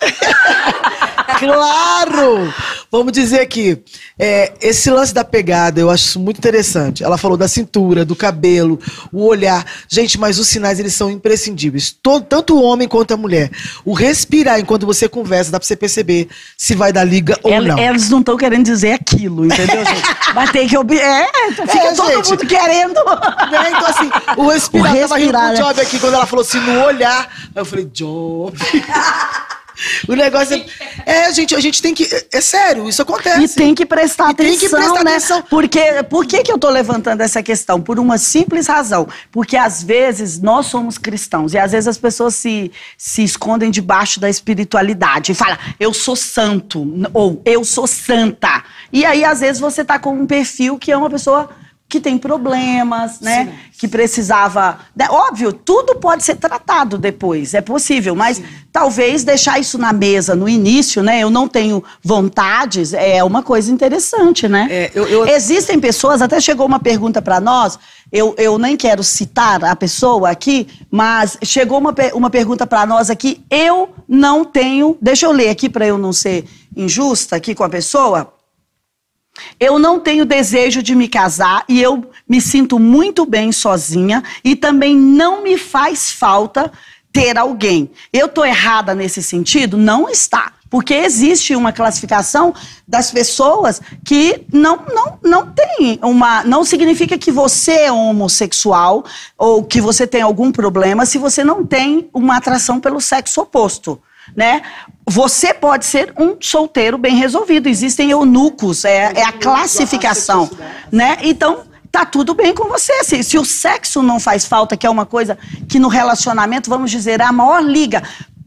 claro! Vamos dizer aqui, é, esse lance da pegada, eu acho muito interessante. Ela falou da cintura, do cabelo, o olhar. Gente, mas os sinais, eles são imprescindíveis. Todo- tanto o homem quanto a mulher. O respirar enquanto você conversa, dá pra você perceber se vai dar liga ou não. Eles não estão querendo dizer aquilo, entendeu, gente? Mas tem que ouvir. É, fica É, todo gente. mundo querendo. Né? Então, assim, o respirar, O tava rindo respirar, com o né? Job aqui, quando ela falou assim, no olhar. Aí eu falei, Job. o negócio é. É, gente, a gente tem que. É, sério, isso acontece. E tem que prestar E tem atenção, que prestar né? atenção. Porque, por que, que eu tô levantando essa questão? Por uma simples razão. Porque às vezes nós somos cristãos e às vezes as pessoas se, se escondem debaixo da espiritualidade e falam, eu sou santo, ou eu sou santa. E aí, às vezes, você tá com um perfil que é uma pessoa que tem problemas, né? Que precisava. né? Óbvio, tudo pode ser tratado depois, é possível, mas talvez deixar isso na mesa no início, né? Eu não tenho vontades, é uma coisa interessante, né? É, eu- eu- Existem pessoas, até chegou uma pergunta para nós, eu, eu nem quero citar a pessoa aqui, mas chegou uma, uma pergunta para nós aqui, eu não tenho. Deixa eu ler aqui para eu não ser injusta aqui com a pessoa. Eu não tenho desejo de me casar e eu me sinto muito bem sozinha e também não me faz falta ter alguém. Eu tô errada nesse sentido? Não está. Porque existe uma classificação das pessoas que não, não, não tem uma. Não significa que você é homossexual ou que você tem algum problema se você não tem uma atração pelo sexo oposto. Né? Você pode ser um solteiro bem resolvido. Existem eunucos, é, é a classificação. Né? Então, tá tudo bem com você. Se, se, o sexo não faz falta, que é uma coisa que no relacionamento, vamos dizer, a maior liga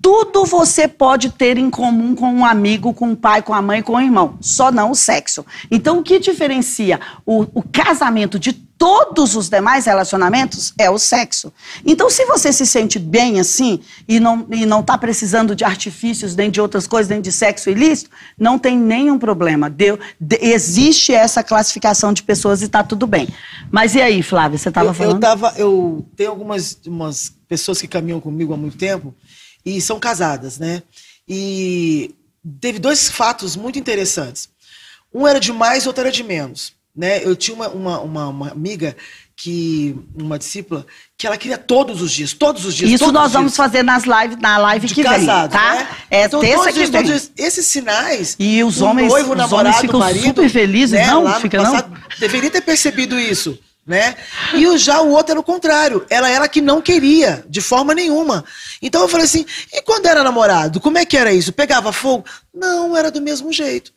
tudo você pode ter em comum com um amigo, com o pai, com a mãe, com o irmão, só não o sexo. Então, o que diferencia o, o casamento de todos os demais relacionamentos é o sexo. Então, se você se sente bem assim e não e não está precisando de artifícios nem de outras coisas, nem de sexo ilícito, não tem nenhum problema. Deu, de, existe essa classificação de pessoas e está tudo bem. Mas e aí, Flávia, você estava falando? Eu tava, eu tenho algumas umas pessoas que caminham comigo há muito tempo e são casadas, né? E teve dois fatos muito interessantes. Um era de mais, outro era de menos. Né? Eu tinha uma, uma, uma, uma amiga que uma discípula que ela queria todos os dias, todos os dias. Isso nós vamos dias. fazer nas lives, na live de que casado, vem, tá? Né? É então, terça que dias, vem. Dias, esses sinais. E os homens, noivo, os namorado, homens ficam marido, super felizes, né, não? Lá Fica passado, não? Deveria ter percebido isso. Né? E o, já o outro era o contrário. Ela era que não queria, de forma nenhuma. Então eu falei assim: e quando era namorado, como é que era isso? Pegava fogo? Não, era do mesmo jeito.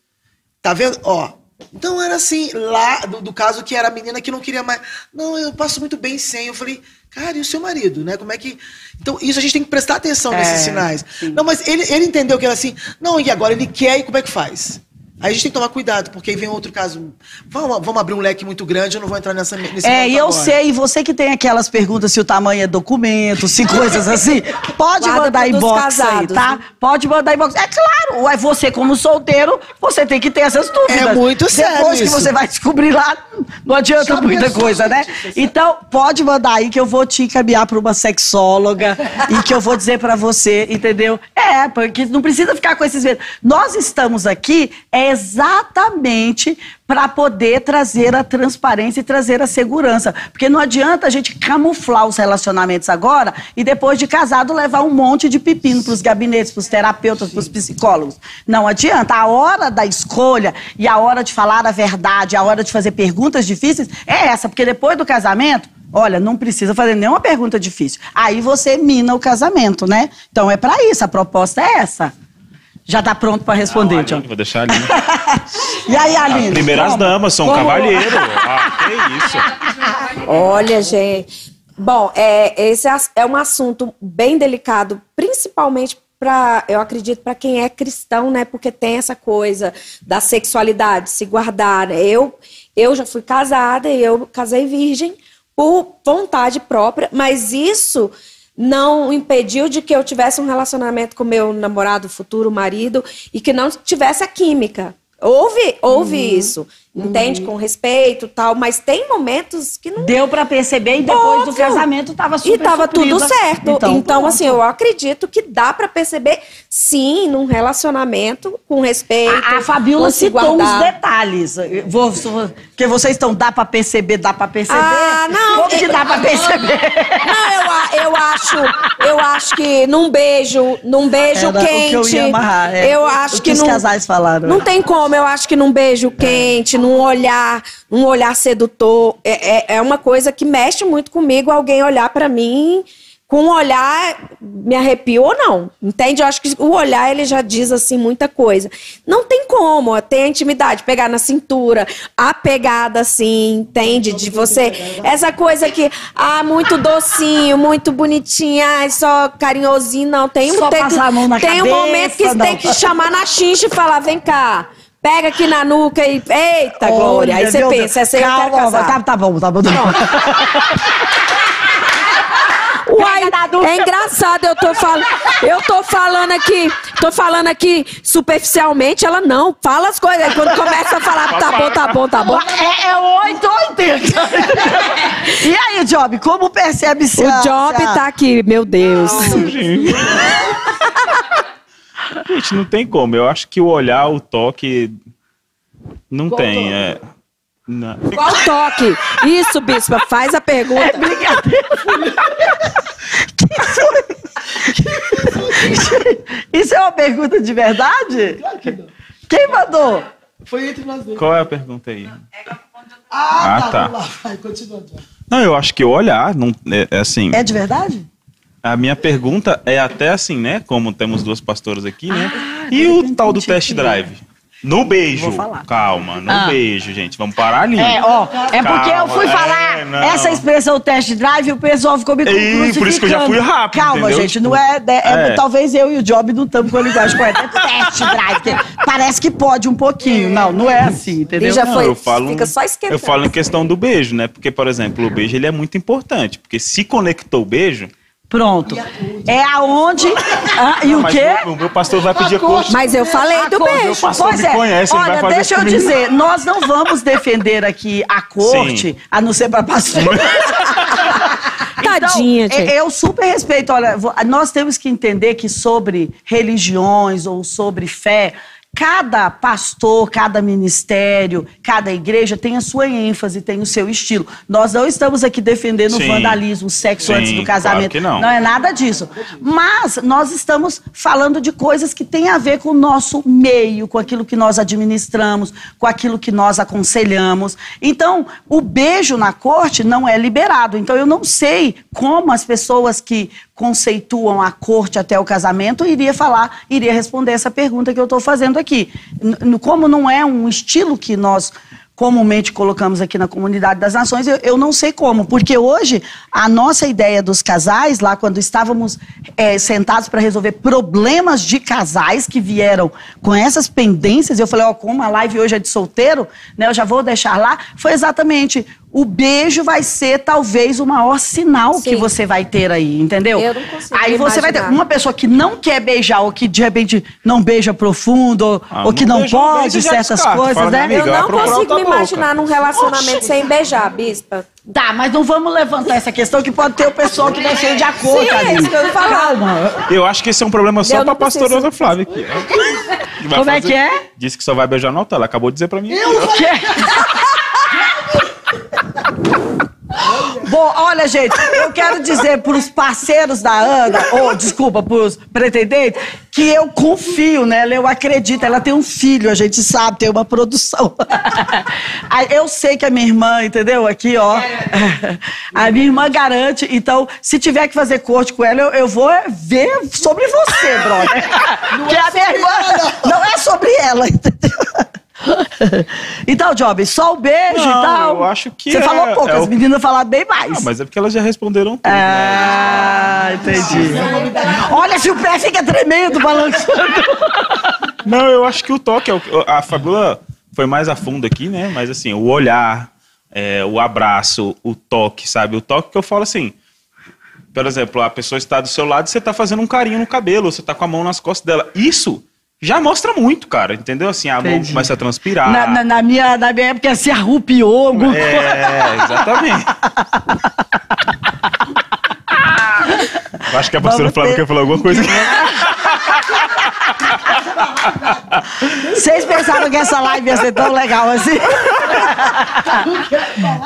Tá vendo? Ó. Então era assim, lá, do, do caso que era a menina que não queria mais. Não, eu passo muito bem sem. Eu falei, cara, e o seu marido, né? Como é que. Então, isso a gente tem que prestar atenção nesses É, sinais. sim. Não, mas ele, ele entendeu que era assim, não, e agora ele quer e como é que faz? Aí a gente tem que tomar cuidado, porque aí vem outro caso. Vamos, vamos abrir um leque muito grande, eu não vou entrar nessa, nesse É, e eu agora. sei, e você que tem aquelas perguntas se o tamanho é documento, se coisas assim, pode Guarda mandar inbox aí, casados, tá? né? Pode mandar inbox. É claro, ué, você como solteiro, você tem que ter essas dúvidas. É muito sério Depois que isso. você vai descobrir lá, não adianta Sabe muita é coisa, né? Então, pode mandar aí que eu vou te encaminhar para uma sexóloga e que eu vou dizer para você, entendeu? É, porque não precisa ficar com esses medos. Nós estamos aqui é exatamente para poder trazer a transparência e trazer a segurança. Porque não adianta a gente camuflar os relacionamentos agora e depois de casado levar um monte de pepino para os gabinetes, para os terapeutas, para os psicólogos. Não adianta. A hora da escolha e a hora de falar a verdade, a hora de fazer perguntas difíceis é essa. Porque depois do casamento, Olha, não precisa fazer nenhuma pergunta difícil. Aí você mina o casamento, né? Então é para isso, a proposta é essa. Já tá pronto para responder, Não, John. Aline, Vou deixar ali. E aí, Aline? Primeiras como? damas, um Como? cavalheiro. Ah, que isso. Olha, gente. Bom, é, esse as- é um assunto bem delicado, principalmente para, eu acredito, para quem é cristão, né? Porque tem essa coisa da sexualidade, se guardar. né? Eu, eu já fui casada e eu casei virgem por vontade própria, mas isso não impediu de que eu tivesse um relacionamento com meu namorado, futuro marido, e que não tivesse a química. Houve, houve isso, entende? Com respeito tal, mas tem momentos que não Deu para perceber e depois do Óbvio. casamento tava super e tava tudo suprida. certo. Então, pronto. assim, eu acredito que dá pra perceber, sim, num relacionamento, com respeito. A, a Fabiola citou uns guardar. detalhes. Vou, vou- porque vocês estão, dá para perceber, dá para perceber. Ah, não. Como que dá para perceber? Não, eu, eu acho, eu acho que num beijo, num beijo Era o que eu quente. ia amarrar, é. Eu acho O que, que os num, casais falaram. Não tem como, eu acho que num beijo quente, num olhar, num olhar sedutor, é, é, é uma coisa que mexe muito comigo alguém olhar pra mim com um olhar me arrepio ou não, entende? Eu acho que o olhar ele já diz assim muita coisa. Não tem como, ter a intimidade, pegar na cintura, a pegada assim, entende? De você, essa coisa que, ah, muito docinho, muito bonitinho, ah, só carinhosinho, não. Tem, um- Só tem, que- passar a mão na tem um momento que tem que chamar na xincha e falar, vem cá. Pega aqui na nuca e. Eita, Glória! Aí Olha, você pensa, Deus. essa aí eu quero Calma, casar. Tá, tá bom, tá bom. Tá bom. Uai, é engraçado, eu tô falando, eu tô falando aqui, tô falando aqui superficialmente, ela não, fala as coisas, aí quando começa a falar, tá bom, tá bom, tá bom. É, é 8 ou 80. e aí, Job, como percebe se a- O Job se a- tá aqui, meu Deus. Gente. Gente, não tem como. Eu acho que o olhar, o toque Não Qual tem, toque? é. Não. Qual toque? Isso, bispa, faz a pergunta. É brincadeira. Isso é uma pergunta de verdade? Claro que não. Quem mandou? Foi entre nós dois. Qual é a pergunta aí? Ah, Ah, tá. tá. Vamos lá, vai, continua. John. Não, eu acho que o olhar, não, é, é assim, É de verdade? A minha pergunta é até assim, né? Como temos duas pastoras aqui, né? Ah, e o tal do test drive? No beijo. Vou falar. Calma, no Ah. beijo, gente. Vamos parar ali. É, ó, é porque eu fui Calma, falar é, essa expressão test drive e o pessoal ficou me Ih, por isso que eu já fui rápido, Calma, entendeu? gente, Tipo, não é, é- é- é. Talvez eu e o Job não estamos com a linguagem correta. É test drive, porque parece que pode um pouquinho. Não, não é assim, entendeu? já Não, foi, eu falo- fica só esquentando. Eu falo em questão do beijo, né? Porque, por exemplo, o beijo ele é muito importante. Porque se conectou o beijo. Pronto. É aonde. Ah, e o mas quê? O, o meu pastor vai pedir a coxa. Mas eu falei do A corte. beijo. pastor Pois me é. conhece, ele vai Olha, fazer deixa eu comigo. dizer, nós não vamos defender aqui a corte, Sim. a não ser para pastor. Tadinha, então, gente. eu super respeito. Olha, vo- nós temos que entender que sobre religiões ou sobre fé, cada pastor, cada ministério, cada igreja tem a sua ênfase, tem o seu estilo. Nós não estamos aqui defendendo o Sim. vandalismo, o sexo Sim, antes do claro casamento. que não. é nada disso. Mas nós estamos falando de coisas que têm a ver com o nosso meio, com aquilo que nós administramos, com aquilo que nós aconselhamos. Então, o beijo na corte não é liberado. Então, eu não sei como as pessoas que conceituam a corte até o casamento iria falar, iria responder essa pergunta que eu estou fazendo aqui. Como não é um estilo que nós comumente colocamos aqui na comunidade das nações, eu, eu não sei como, porque hoje a nossa ideia dos casais, lá quando estávamos eh, sentados para resolver problemas de casais que vieram com essas pendências, eu falei, ó, como a live hoje é de solteiro, né, eu já vou deixar lá, foi exatamente o beijo vai ser talvez o maior sinal que Sim. você vai ter aí, entendeu? Eu não consigo Aí você vai ter uma pessoa que não quer beijar ou que de repente não beija profundo ou, Ah, ou que não não pode já certas descarta. coisas, né? Eu amiga, vai não consigo me imaginar num relacionamento sem beijar, bispa. Tá, mas não vamos levantar essa questão que pode ter o pessoal que defende a cor, Sim, é isso que eu. Calma. Eu acho que esse é um problema só Eu pra não Ana Flávia aqui. Que Como é fazer- que é? Disse que só vai beijar no altar. Ela acabou de dizer pra mim. Bom, olha, gente, eu quero dizer para os parceiros da Ana, ou desculpa, para os pretendentes, que eu confio nela, eu acredito. Ela tem um filho, a gente sabe, tem uma produção. Eu sei que a minha irmã, entendeu? Aqui, ó. A minha irmã garante. Então, se tiver que fazer corte com ela, eu, eu vou ver sobre você, brother. Porque a minha irmã não é sobre ela, entendeu? Então, Job, só o beijo e Não, tal. eu acho que Você é- falou pouco, é as o- meninas falaram bem mais. Ah, mas é porque elas já responderam tudo. né? Ah, entendi. Olha se o pé fica tremendo, balançando. Não, eu acho que o toque, é o- a Fabiola foi mais a fundo aqui, né? Mas assim, o olhar, é, o abraço, o toque, sabe? O toque que eu falo assim. Por exemplo, a pessoa está do seu lado e você está fazendo um carinho no cabelo, você está com a mão nas costas dela. Isso já mostra muito, cara, entendeu? Assim, a mão Entendi. começa a transpirar. Na, na- na minha, na minha época se arrupiou. alguma coisa. É, exatamente. Acho que a pastora Vamos Flávia quer falar alguma coisa. Vocês pensaram que essa live ia ser tão legal assim?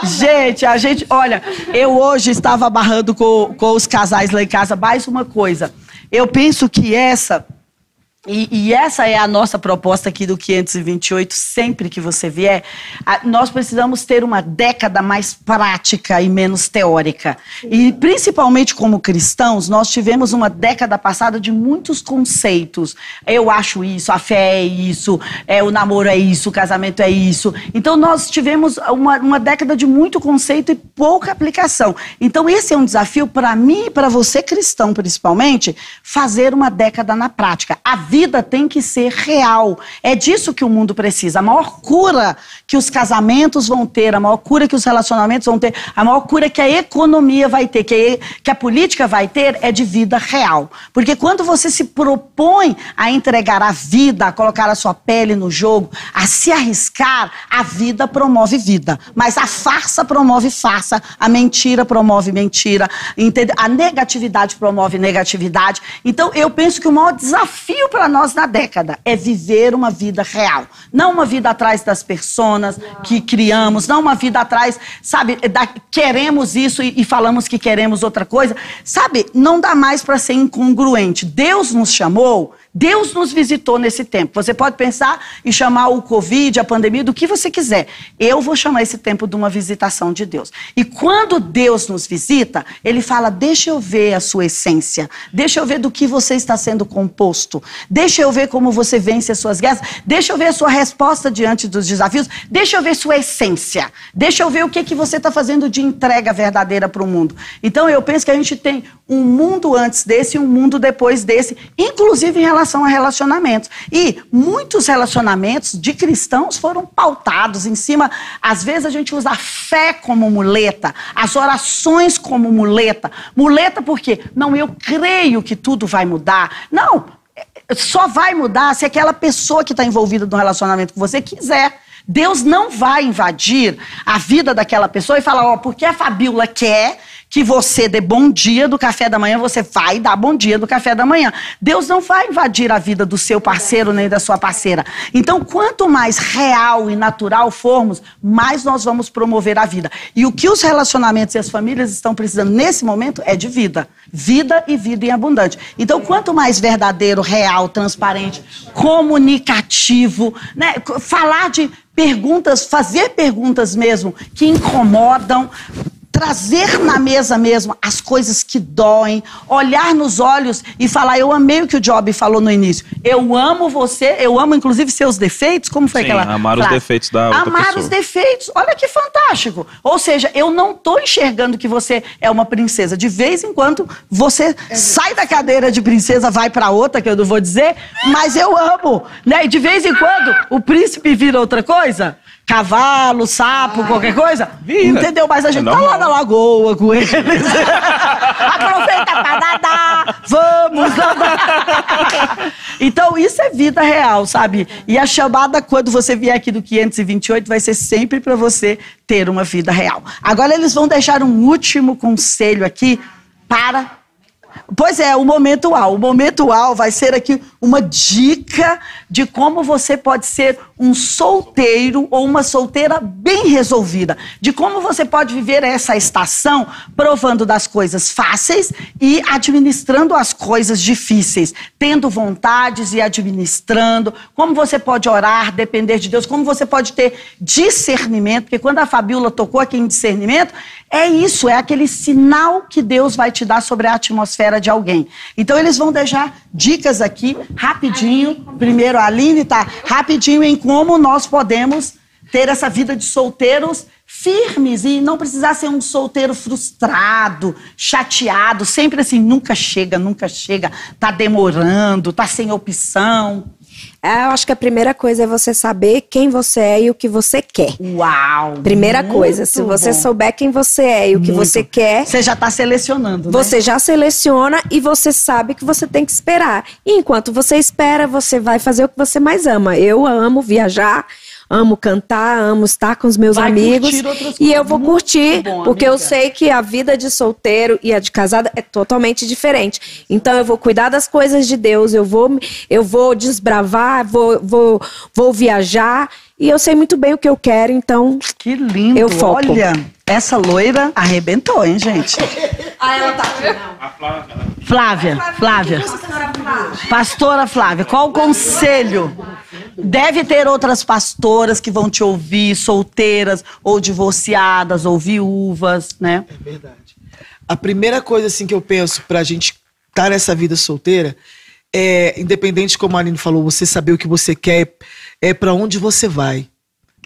gente, a gente, olha, eu hoje estava barrando com, com os casais lá em casa mais uma coisa. Eu penso que essa E, e essa é a nossa proposta aqui do 528, sempre que você vier. A- nós precisamos ter uma década mais prática e menos teórica. E principalmente como cristãos, nós tivemos uma década passada de muitos conceitos. Eu acho isso, a fé é isso, é, o namoro é isso, o casamento é isso. Então nós tivemos uma, uma década de muito conceito e pouca aplicação. Então esse é um desafio para mim e para você cristão principalmente, fazer uma década na prática. A vida tem que ser real. É disso que o mundo precisa. A maior cura que os casamentos vão ter, a maior cura que os relacionamentos vão ter, a maior cura que a economia vai ter, que a, que a política vai ter, é de vida real. Porque quando você se propõe a entregar a vida, a colocar a sua pele no jogo, a se arriscar, a vida promove vida. Mas a farsa promove farsa, a mentira promove mentira, a negatividade promove negatividade. Então, eu penso que o maior desafio para para nós na década é viver uma vida real. Não uma vida atrás das personas que criamos, não uma vida atrás, sabe, da- queremos isso e, e falamos que queremos outra coisa. Sabe, não dá mais para ser incongruente. Deus nos chamou. Deus nos visitou nesse tempo. Você pode pensar em chamar o Covid, a pandemia, do que você quiser. Eu vou chamar esse tempo de uma visitação de Deus. E quando Deus nos visita, ele fala: deixa eu ver a sua essência, deixa eu ver do que você está sendo composto, deixa eu ver como você vence as suas guerras, deixa eu ver a sua resposta diante dos desafios, deixa eu ver sua essência, deixa eu ver o que, que você está fazendo de entrega verdadeira para o mundo. Então eu penso que a gente tem um mundo antes desse e um mundo depois desse, inclusive em relação a relacionamentos. E muitos relacionamentos de cristãos foram pautados em cima. Às vezes a gente usa a fé como muleta, as orações como muleta. Muleta porque, não, eu creio que tudo vai mudar. Não, só vai mudar se aquela pessoa que está envolvida no relacionamento com você quiser. Deus não vai invadir a vida daquela pessoa e falar, ó, porque a Fabiola quer que você dê bom dia do café da manhã, você vai dar bom dia do café da manhã. Deus não vai invadir a vida do seu parceiro nem da sua parceira. Então, quanto mais real e natural formos, mais nós vamos promover a vida. E o que os relacionamentos e as famílias estão precisando nesse momento é de vida. Vida e vida em abundante. Então, quanto mais verdadeiro, real, transparente, comunicativo, né? falar de perguntas, fazer perguntas mesmo que incomodam, trazer na mesa mesmo as coisas que doem, olhar nos olhos e falar: Eu amei o que o Job falou no início. Eu amo você, eu amo inclusive seus defeitos. Como foi Sim, aquela? amar os frase? defeitos da outra Amar pessoa. os defeitos. Olha que fantástico. Ou seja, eu não estou enxergando que você é uma princesa. De vez em quando você sai da cadeira de princesa, vai para outra, que eu não vou dizer, mas eu amo. Né? E de vez em quando o príncipe vira outra coisa. Cavalo, sapo, qualquer coisa. Vira. Entendeu? Mas a gente É tá lá na lagoa com eles. Aproveita pra nadar. Vamos nadar. Então, isso é vida real, sabe? E a chamada, quando você vier aqui do 528, vai ser sempre para você ter uma vida real. Agora, eles vão deixar um último conselho aqui para. Pois é, o momento. O momento vai ser aqui uma dica de como você pode ser um solteiro ou uma solteira bem resolvida. De como você pode viver essa estação provando das coisas fáceis e administrando as coisas difíceis. Tendo vontades e administrando. Como você pode orar, depender de Deus. Como você pode ter discernimento. Porque quando a Fabiola tocou aqui em discernimento, é isso, é aquele sinal que Deus vai te dar sobre a atmosfera de alguém. Então, eles vão deixar dicas aqui, rapidinho. Primeiro, a Aline tá rapidinho em como nós podemos ter essa vida de solteiros firmes e não precisar ser um solteiro frustrado, chateado, sempre assim, nunca chega, nunca chega, tá demorando, tá sem opção. É, eu acho que a primeira coisa é você saber quem você é e o que você quer. Uau! Primeira coisa, se você bom. souber quem você é e o que Muito. você quer, Você já tá selecionando, né? Você já seleciona e você sabe que você tem que esperar. E enquanto você espera, você vai fazer o que você mais ama. Eu amo viajar, amo cantar, amo estar com os meus Vai amigos. E coisas. eu vou curtir, bom, porque eu amiga. sei que a vida de solteiro e a de casada é totalmente diferente. Então eu vou cuidar das coisas de Deus, eu vou, eu vou desbravar, vou, vou, vou viajar. E eu sei muito bem o que eu quero, então. Que lindo. Eu foco. Olha, essa loira arrebentou, hein, gente? Ah, ela tá aqui, não. Flávia, Flávia. Pastora Flávia, qual o conselho? Deve ter outras pastoras que vão te ouvir, solteiras, ou divorciadas, ou viúvas, né? É verdade. A primeira coisa assim que eu penso pra gente estar nessa vida solteira é, independente como a Aline falou, você saber o que você quer, é para onde você vai.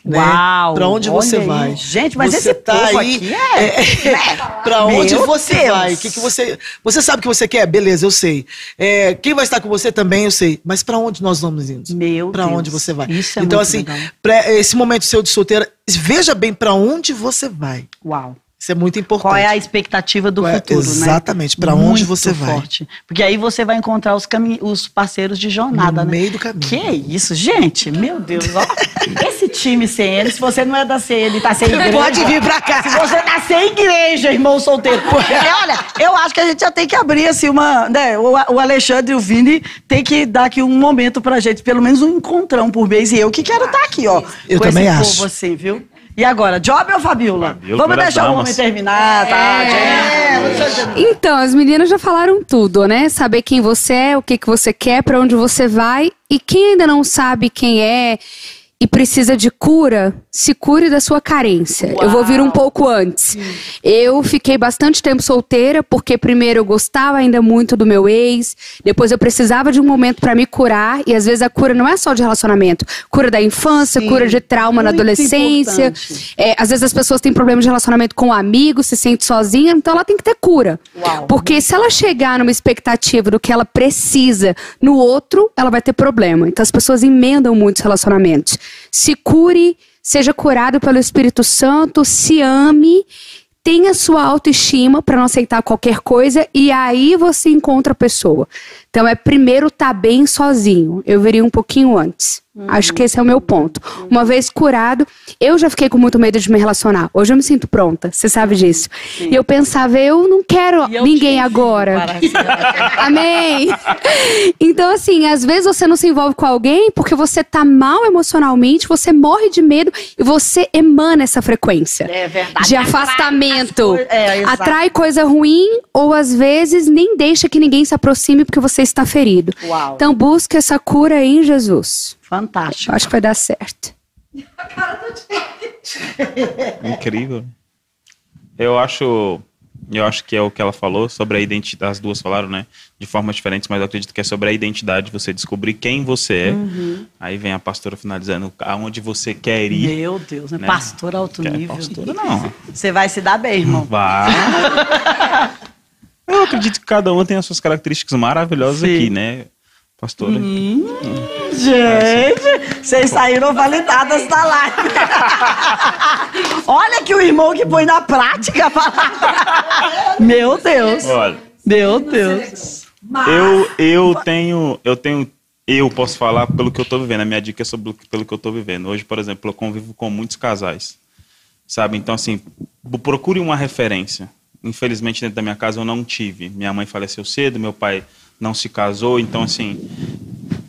Né? Uau! Pra onde você aí. vai? Gente, mas Você esse tá povo aí, aqui é... né? Pra onde Meu você Deus. vai? Que, que você. Você sabe o que você quer? Beleza, eu sei. É, quem vai estar com você também, eu sei. Mas pra onde nós vamos indo? Meu Pra Deus. onde você vai? Isso é então, muito assim, legal. esse momento seu de solteira, veja bem pra onde você vai. Uau. Isso é muito importante. Qual é a expectativa do Qual é- futuro, né? Exatamente, pra onde Muito você vai. forte. Porque aí você vai encontrar os, cami- os parceiros de jornada, no né? meio do caminho. Que isso, gente? Meu Deus, ó. Esse time CN, se você não é da CN, tá sem igreja. Pode vir pra Se cá. você tá sem igreja, irmão solteiro. É, olha, eu acho que a gente já tem que abrir assim uma. Né, o, Alexandre e o Vini tem que dar aqui um momento pra gente, pelo menos um encontrão por mês. E eu que quero estar aqui, ó. Eu também acho. povo assim, viu? E agora, Job ou Fabiola? Fabiola, Vamos deixar o damas. homem terminar, tá, gente? Então, as meninas já falaram tudo, né? Saber quem você é, o que, que você quer, pra onde você vai. E quem ainda não sabe quem é e precisa de cura, se cure da sua carência. Eu vou vir um pouco antes. Eu fiquei bastante tempo solteira, porque primeiro eu gostava ainda muito do meu ex, depois eu precisava de um momento pra me curar, e às vezes a cura não é só de relacionamento, cura da infância, Sim, cura de trauma na muito adolescência. importante. É, às vezes as pessoas têm problemas de relacionamento com amigos, se sente sozinha, então ela tem que ter cura. Uau. Porque se ela chegar numa expectativa do que ela precisa no outro, ela vai ter problema. Então as pessoas emendam muitos relacionamentos. Se cure, seja curado pelo Espírito Santo, se ame, tenha sua autoestima para não aceitar qualquer coisa e aí você encontra a pessoa. Então é primeiro estar bem sozinho. Eu viria um pouquinho antes. Acho que esse é o meu ponto. Uma vez curado, eu já fiquei com muito medo de me relacionar. Hoje eu me sinto pronta, você sabe disso. E eu pensava, eu não quero eu ninguém agora. Amém. Então, assim, às vezes você não se envolve com alguém porque você tá mal emocionalmente, você morre de medo e você emana essa frequência. É verdade. De afastamento. as coi- É. Atrai coisa ruim ou às vezes nem deixa que ninguém se aproxime porque você está ferido. Uau. Então busque essa cura em Jesus. Fantástico. Acho que vai dar certo. Incrível. Eu acho, eu acho que é o que ela falou sobre a identidade. As duas falaram, né? De formas diferentes, mas eu acredito que é sobre a identidade, você descobrir quem você é. Uhum. Aí vem a pastora finalizando aonde você quer ir. Meu Deus, né? né? Pastor alto Que é nível. pastora, não. Você vai se dar bem, irmão. Vai. Eu acredito que cada um tem as suas características maravilhosas Sim. aqui, né? Pastora. Gente, vocês saíram validadas da live. Olha que o irmão que põe na prática a palavra. Meu Deus. Olha, Meu Deus. eu, eu tenho, eu tenho, eu posso falar pelo que eu tô vivendo. A minha dica é sobre pelo que eu tô vivendo. Hoje, por exemplo, eu convivo com muitos casais, sabe? Então, assim, procure uma referência. Infelizmente, dentro da minha casa eu não tive. Minha mãe faleceu cedo, meu pai não se casou. Então, assim,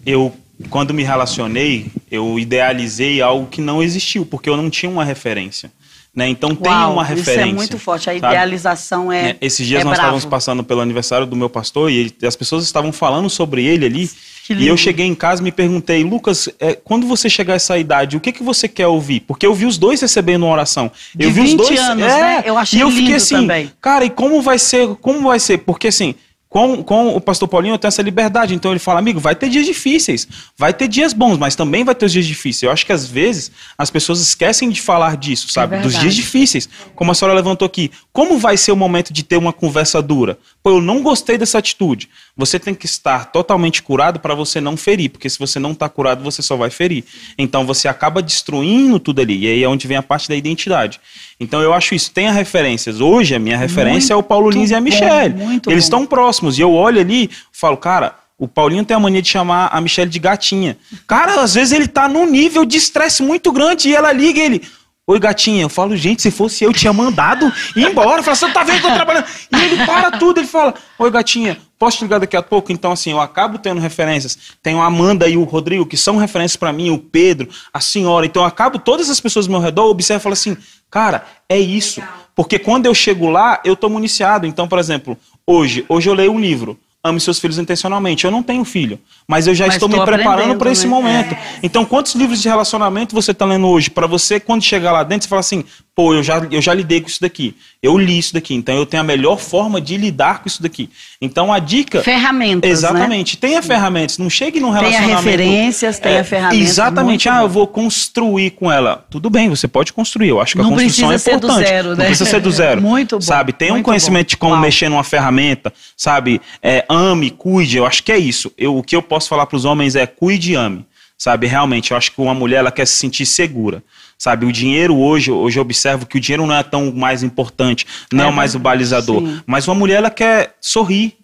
eu, quando me relacionei, eu idealizei algo que não existiu, porque eu não tinha uma referência. Né? Então, Uau, uma referência. Isso é muito forte. A sabe? idealização é. É, Esses dias é nós bravo. estávamos passando pelo aniversário do meu pastor e ele- as pessoas estavam falando sobre ele ali. E eu cheguei em casa e me perguntei, Lucas, é, quando você chegar a essa idade, o que, que você quer ouvir? Porque eu vi os dois recebendo uma oração. De eu vi 20 os dois. anos, é, né? Eu achei e eu fiquei lindo assim, também. cara, e como vai ser? Como vai ser? Porque assim. Com, com o pastor Paulinho eu tenho essa liberdade. Então ele fala, amigo, vai ter dias difíceis, vai ter dias bons, mas também vai ter os dias difíceis. Eu acho que às vezes as pessoas esquecem de falar disso, sabe? Dos verdade. dias difíceis. Como a senhora levantou aqui. Como vai ser o momento de ter uma conversa dura? Pô, eu não gostei dessa atitude. Você tem que estar totalmente curado para você não ferir, porque se você não está curado, você só vai ferir. Então você acaba destruindo tudo ali. E aí é onde vem a parte da identidade. Então eu acho isso. Tenha referências. Hoje a minha referência é o Paulo Lins e a Michelle. muito Eles estão próximos. E eu olho ali falo, cara. O Paulinho tem a mania de chamar a Michelle de gatinha. Cara, às vezes ele tá num nível de estresse muito grande e ela liga e ele. Oi, gatinha. Eu falo, gente, se fosse eu, tinha mandado ir embora. Eu falo, você tá vendo que eu tô trabalhando? E ele para tudo, ele fala, oi, gatinha, posso te ligar daqui a pouco? Então, assim, eu acabo tendo referências. Tenho a Amanda e o Rodrigo, que são referências pra mim, o Pedro, a senhora. Então, eu acabo, todas as pessoas ao meu redor observam e falam assim, cara, é isso. Porque quando eu chego lá, eu tô municiado. Então, por exemplo, hoje, hoje eu leio um livro. Ame seus filhos intencionalmente. Eu não tenho filho, mas eu já Mas estou me preparando para esse né? momento. Então, quantos livros de relacionamento você está lendo hoje? Para você, quando chegar lá dentro, você fala assim: pô, eu já, eu já lidei com isso daqui. Eu li isso daqui. Então, eu tenho a melhor forma de lidar com isso daqui. Então, a dica. Ferramentas. Né? Exatamente. Tenha ferramentas. Não chegue num Tenha relacionamento. referências, tenha É, ferramentas. Exatamente. Ah, eu vou construir com ela. Tudo bem, você pode construir. Eu acho que Não a construção precisa é ser do importante. zero, Não né? precisa ser do zero. Muito bom, Sabe? Tenha um conhecimento bom. de como Uau. mexer numa ferramenta, sabe? É, ame, cuide. Eu acho que é isso. Eu, o que eu posso falar para os homens é cuide e ame. Sabe? Realmente, eu acho que uma mulher ela quer se sentir segura. Sabe, o dinheiro hoje, hoje eu observo que o dinheiro não é tão mais importante, não é, É mais o balizador. sim. Mas uma mulher, ela quer sorrir,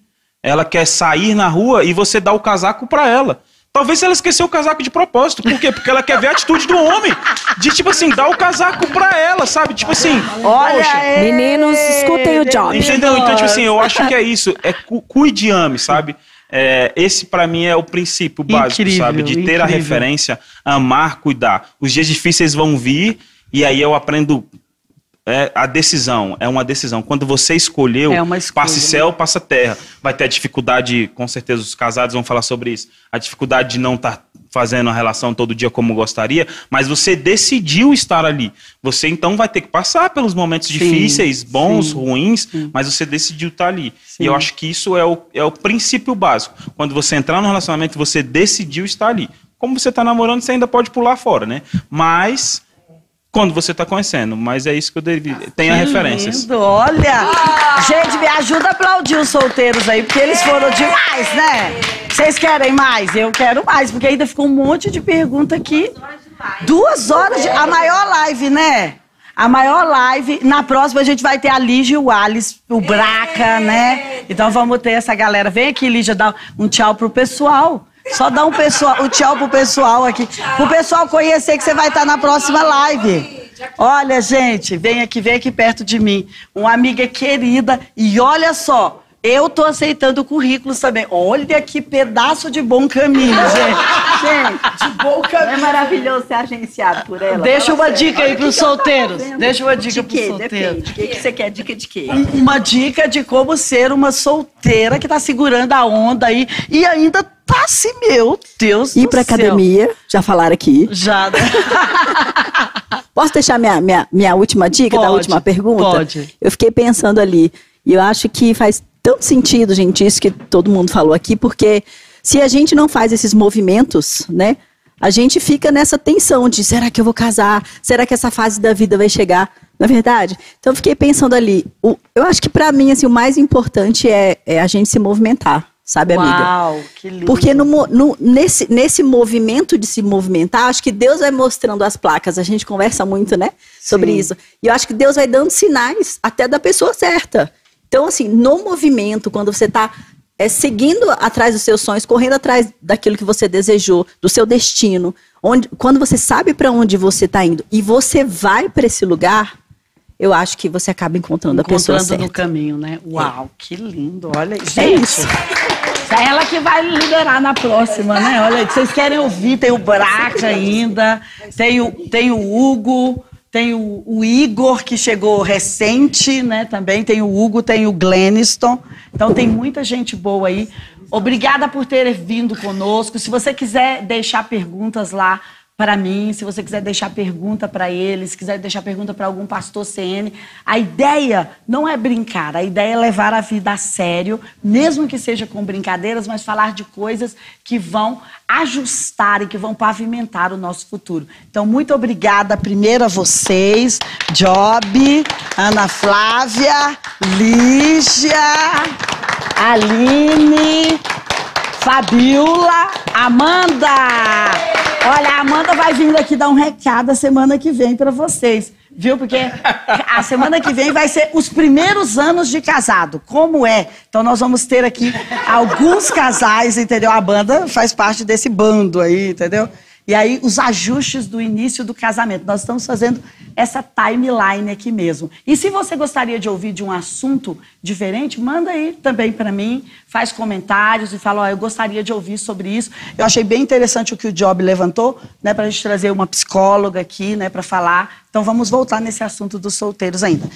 ela quer sair na rua e você dá o casaco pra ela. Talvez ela esqueceu o casaco de propósito. Por quê? Porque ela quer ver a atitude do homem. De, tipo assim, dar o casaco pra ela, sabe? Tipo assim, Olha poxa, Meninos, escutem o Job. Entendeu? Então, tipo assim, eu acho que é isso. É cu cuide e ame, sabe? É, esse pra mim é o princípio básico, Incrível, sabe? De ter a incrível. referência, amar, cuidar. Os dias difíceis vão vir e aí eu aprendo é, a decisão. É uma decisão. Quando você escolheu, É escolha, passe céu, passa terra. Vai ter a dificuldade, com certeza os casados vão falar sobre isso. A dificuldade de não estar fazendo a relação todo dia como gostaria, mas você decidiu estar ali. Você então vai ter que passar pelos momentos Sim, difíceis, bons, sim, ruins, sim. mas você decidiu estar ali. E eu acho que isso é o, é o princípio básico. Quando você entrar no relacionamento, você decidiu estar ali. Como você está namorando, você ainda pode pular fora, né? Mas quando você está conhecendo, mas é isso que eu devi. Tenha Que referências. lindo, olha. Gente, me ajuda a aplaudir os solteiros aí, porque eles foram demais, né? Vocês querem mais? Eu quero mais, porque ainda ficou um monte de pergunta aqui. Duas horas de. A maior live, né? A maior live. Na próxima a gente vai ter a Lígia e o Alice, o Braca, né? Então vamos ter essa galera. Vem aqui, Lígia, dar um tchau pro pessoal. Só dá um pessoal, um tchau pro pessoal aqui. Pro pessoal conhecer que você vai estar na próxima live. Olha, gente, vem aqui, vem aqui perto de mim. Uma amiga querida. E olha só, eu tô aceitando currículos também. Olha que pedaço de bom caminho, gente. Gente, de bom É caminho. maravilhoso ser agenciado por ela. Deixa uma dica aí pros tá solteiros. Deixa uma dica de pros quê? solteiros. Depende. O que, que você quer? Dica de quê? Um- Uma dica de como ser uma solteira que tá segurando a onda aí e ainda tá assim, meu Deus Ir do pra céu. academia, já falaram aqui. Já, né? Posso deixar minha, minha, minha última dica da Pode, última pergunta? pode. Eu fiquei pensando ali, e eu acho que faz tanto sentido, gente, isso que todo mundo falou aqui, porque se a gente não faz esses movimentos, né? A gente fica nessa tensão de será que eu vou casar? Será que essa fase da vida vai chegar? Na verdade? Então eu fiquei pensando ali, o- eu acho que pra mim assim, o mais importante é, é a gente se movimentar, sabe, amiga? Uau, que lindo. Porque no, no- nesse, nesse movimento de se movimentar, acho que Deus vai mostrando as placas. A gente conversa muito, né? Sobre Sim. isso. E eu acho que Deus vai dando sinais até da pessoa certa. Então, assim, no movimento, quando você está seguindo atrás dos seus sonhos, correndo atrás daquilo que você desejou, do seu destino, onde, quando você sabe para onde você está indo e você vai para esse lugar, eu acho que você acaba encontrando, a pessoa Encontrando certa. no caminho, né? Uau, que lindo. Olha, gente. É isso. É ela que vai liderar na próxima, né? Olha, vocês querem ouvir, tem o Braca ainda, tem o, tem o Hugo, tem o, o Igor, que chegou recente, né? Também tem o Hugo, tem o Gleniston. Então tem muita gente boa aí. Obrigada por ter vindo conosco. Se você quiser deixar perguntas lá para mim, se você quiser deixar pergunta para eles, se quiser deixar pergunta para algum pastor CN, a ideia não é brincar, a ideia é levar a vida a sério, mesmo que seja com brincadeiras, mas falar de coisas que vão ajustar e que vão pavimentar o nosso futuro. Então, muito obrigada primeiro a vocês, Job, Ana Flávia, Lígia, Aline, Fabiola, Amanda. Olha, a Amanda vai vir aqui dar um recado a semana que vem para vocês, viu? Porque a semana que vem vai ser os primeiros anos de casado. Como é? Então nós vamos ter aqui alguns casais, entendeu? A banda faz parte desse bando aí, entendeu? E aí, os ajustes do início do casamento. Nós estamos fazendo essa timeline aqui mesmo. E se você gostaria de ouvir de um assunto diferente, manda aí também para mim, faz comentários e fala: Ó, eu gostaria de ouvir sobre isso. Eu achei bem interessante o que o Job levantou, né, para a gente trazer uma psicóloga aqui, né, para falar. Então, vamos voltar nesse assunto dos solteiros ainda.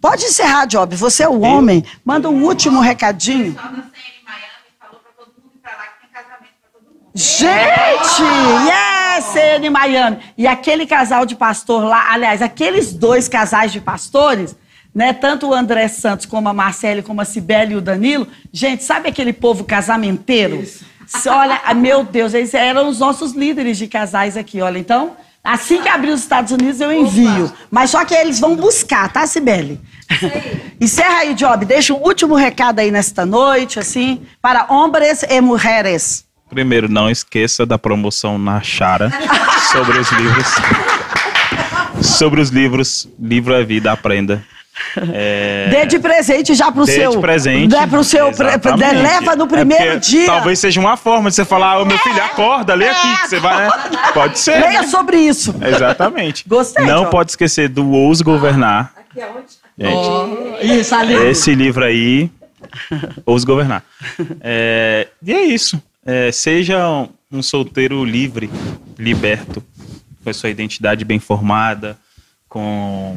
Pode encerrar, Job. Você é o homem. Manda um último recadinho. Gente! Yes, CN Miami. E aquele casal de pastor lá, aliás, aqueles dois casais de pastores, né? Tanto o André Santos como a Marcele, como a Cibele e o Danilo. Gente, sabe aquele povo casamenteiro? Se- Olha, meu Deus, eles eram os nossos líderes de casais aqui, olha. Então, assim que abrir os Estados Unidos, eu envio. Mas só que eles vão buscar, tá, Cibele? Encerra aí, Job. Deixa um último recado aí nesta noite, assim, para hombres e mulheres. Primeiro, não esqueça da promoção na Chara sobre os livros. sobre os livros, livro é vida, aprenda. É, Dê de presente já pro dê seu. de presente. Dê pro seu. Exatamente. Leva no É primeiro porque dia. Talvez seja uma forma de você falar, ô meu filho, acorda, lê aqui, que você vai, né? Pode ser. Leia né? sobre isso. Exatamente. Gostei, Não João. pode esquecer do Ous Governar. Gente, Isso, ali. esse livro aí, Ous Governar. É, e é isso. É, seja um, solteiro livre, liberto, com a sua identidade bem formada, com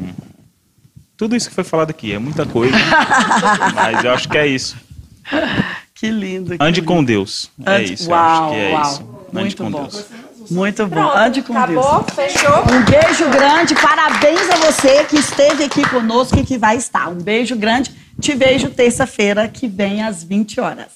tudo isso que foi falado aqui. É muita coisa, mas eu acho que é isso. Que lindo. que Ande lindo. com Deus. É Ande- isso. Uau, que é uau. isso. Ande Muito com bom. Deus. Muito bom. Ande com Acabou, Deus. fechou. Um beijo grande, parabéns a você que esteve aqui conosco e que vai estar. Um beijo grande. Te vejo terça-feira que vem às 20 horas.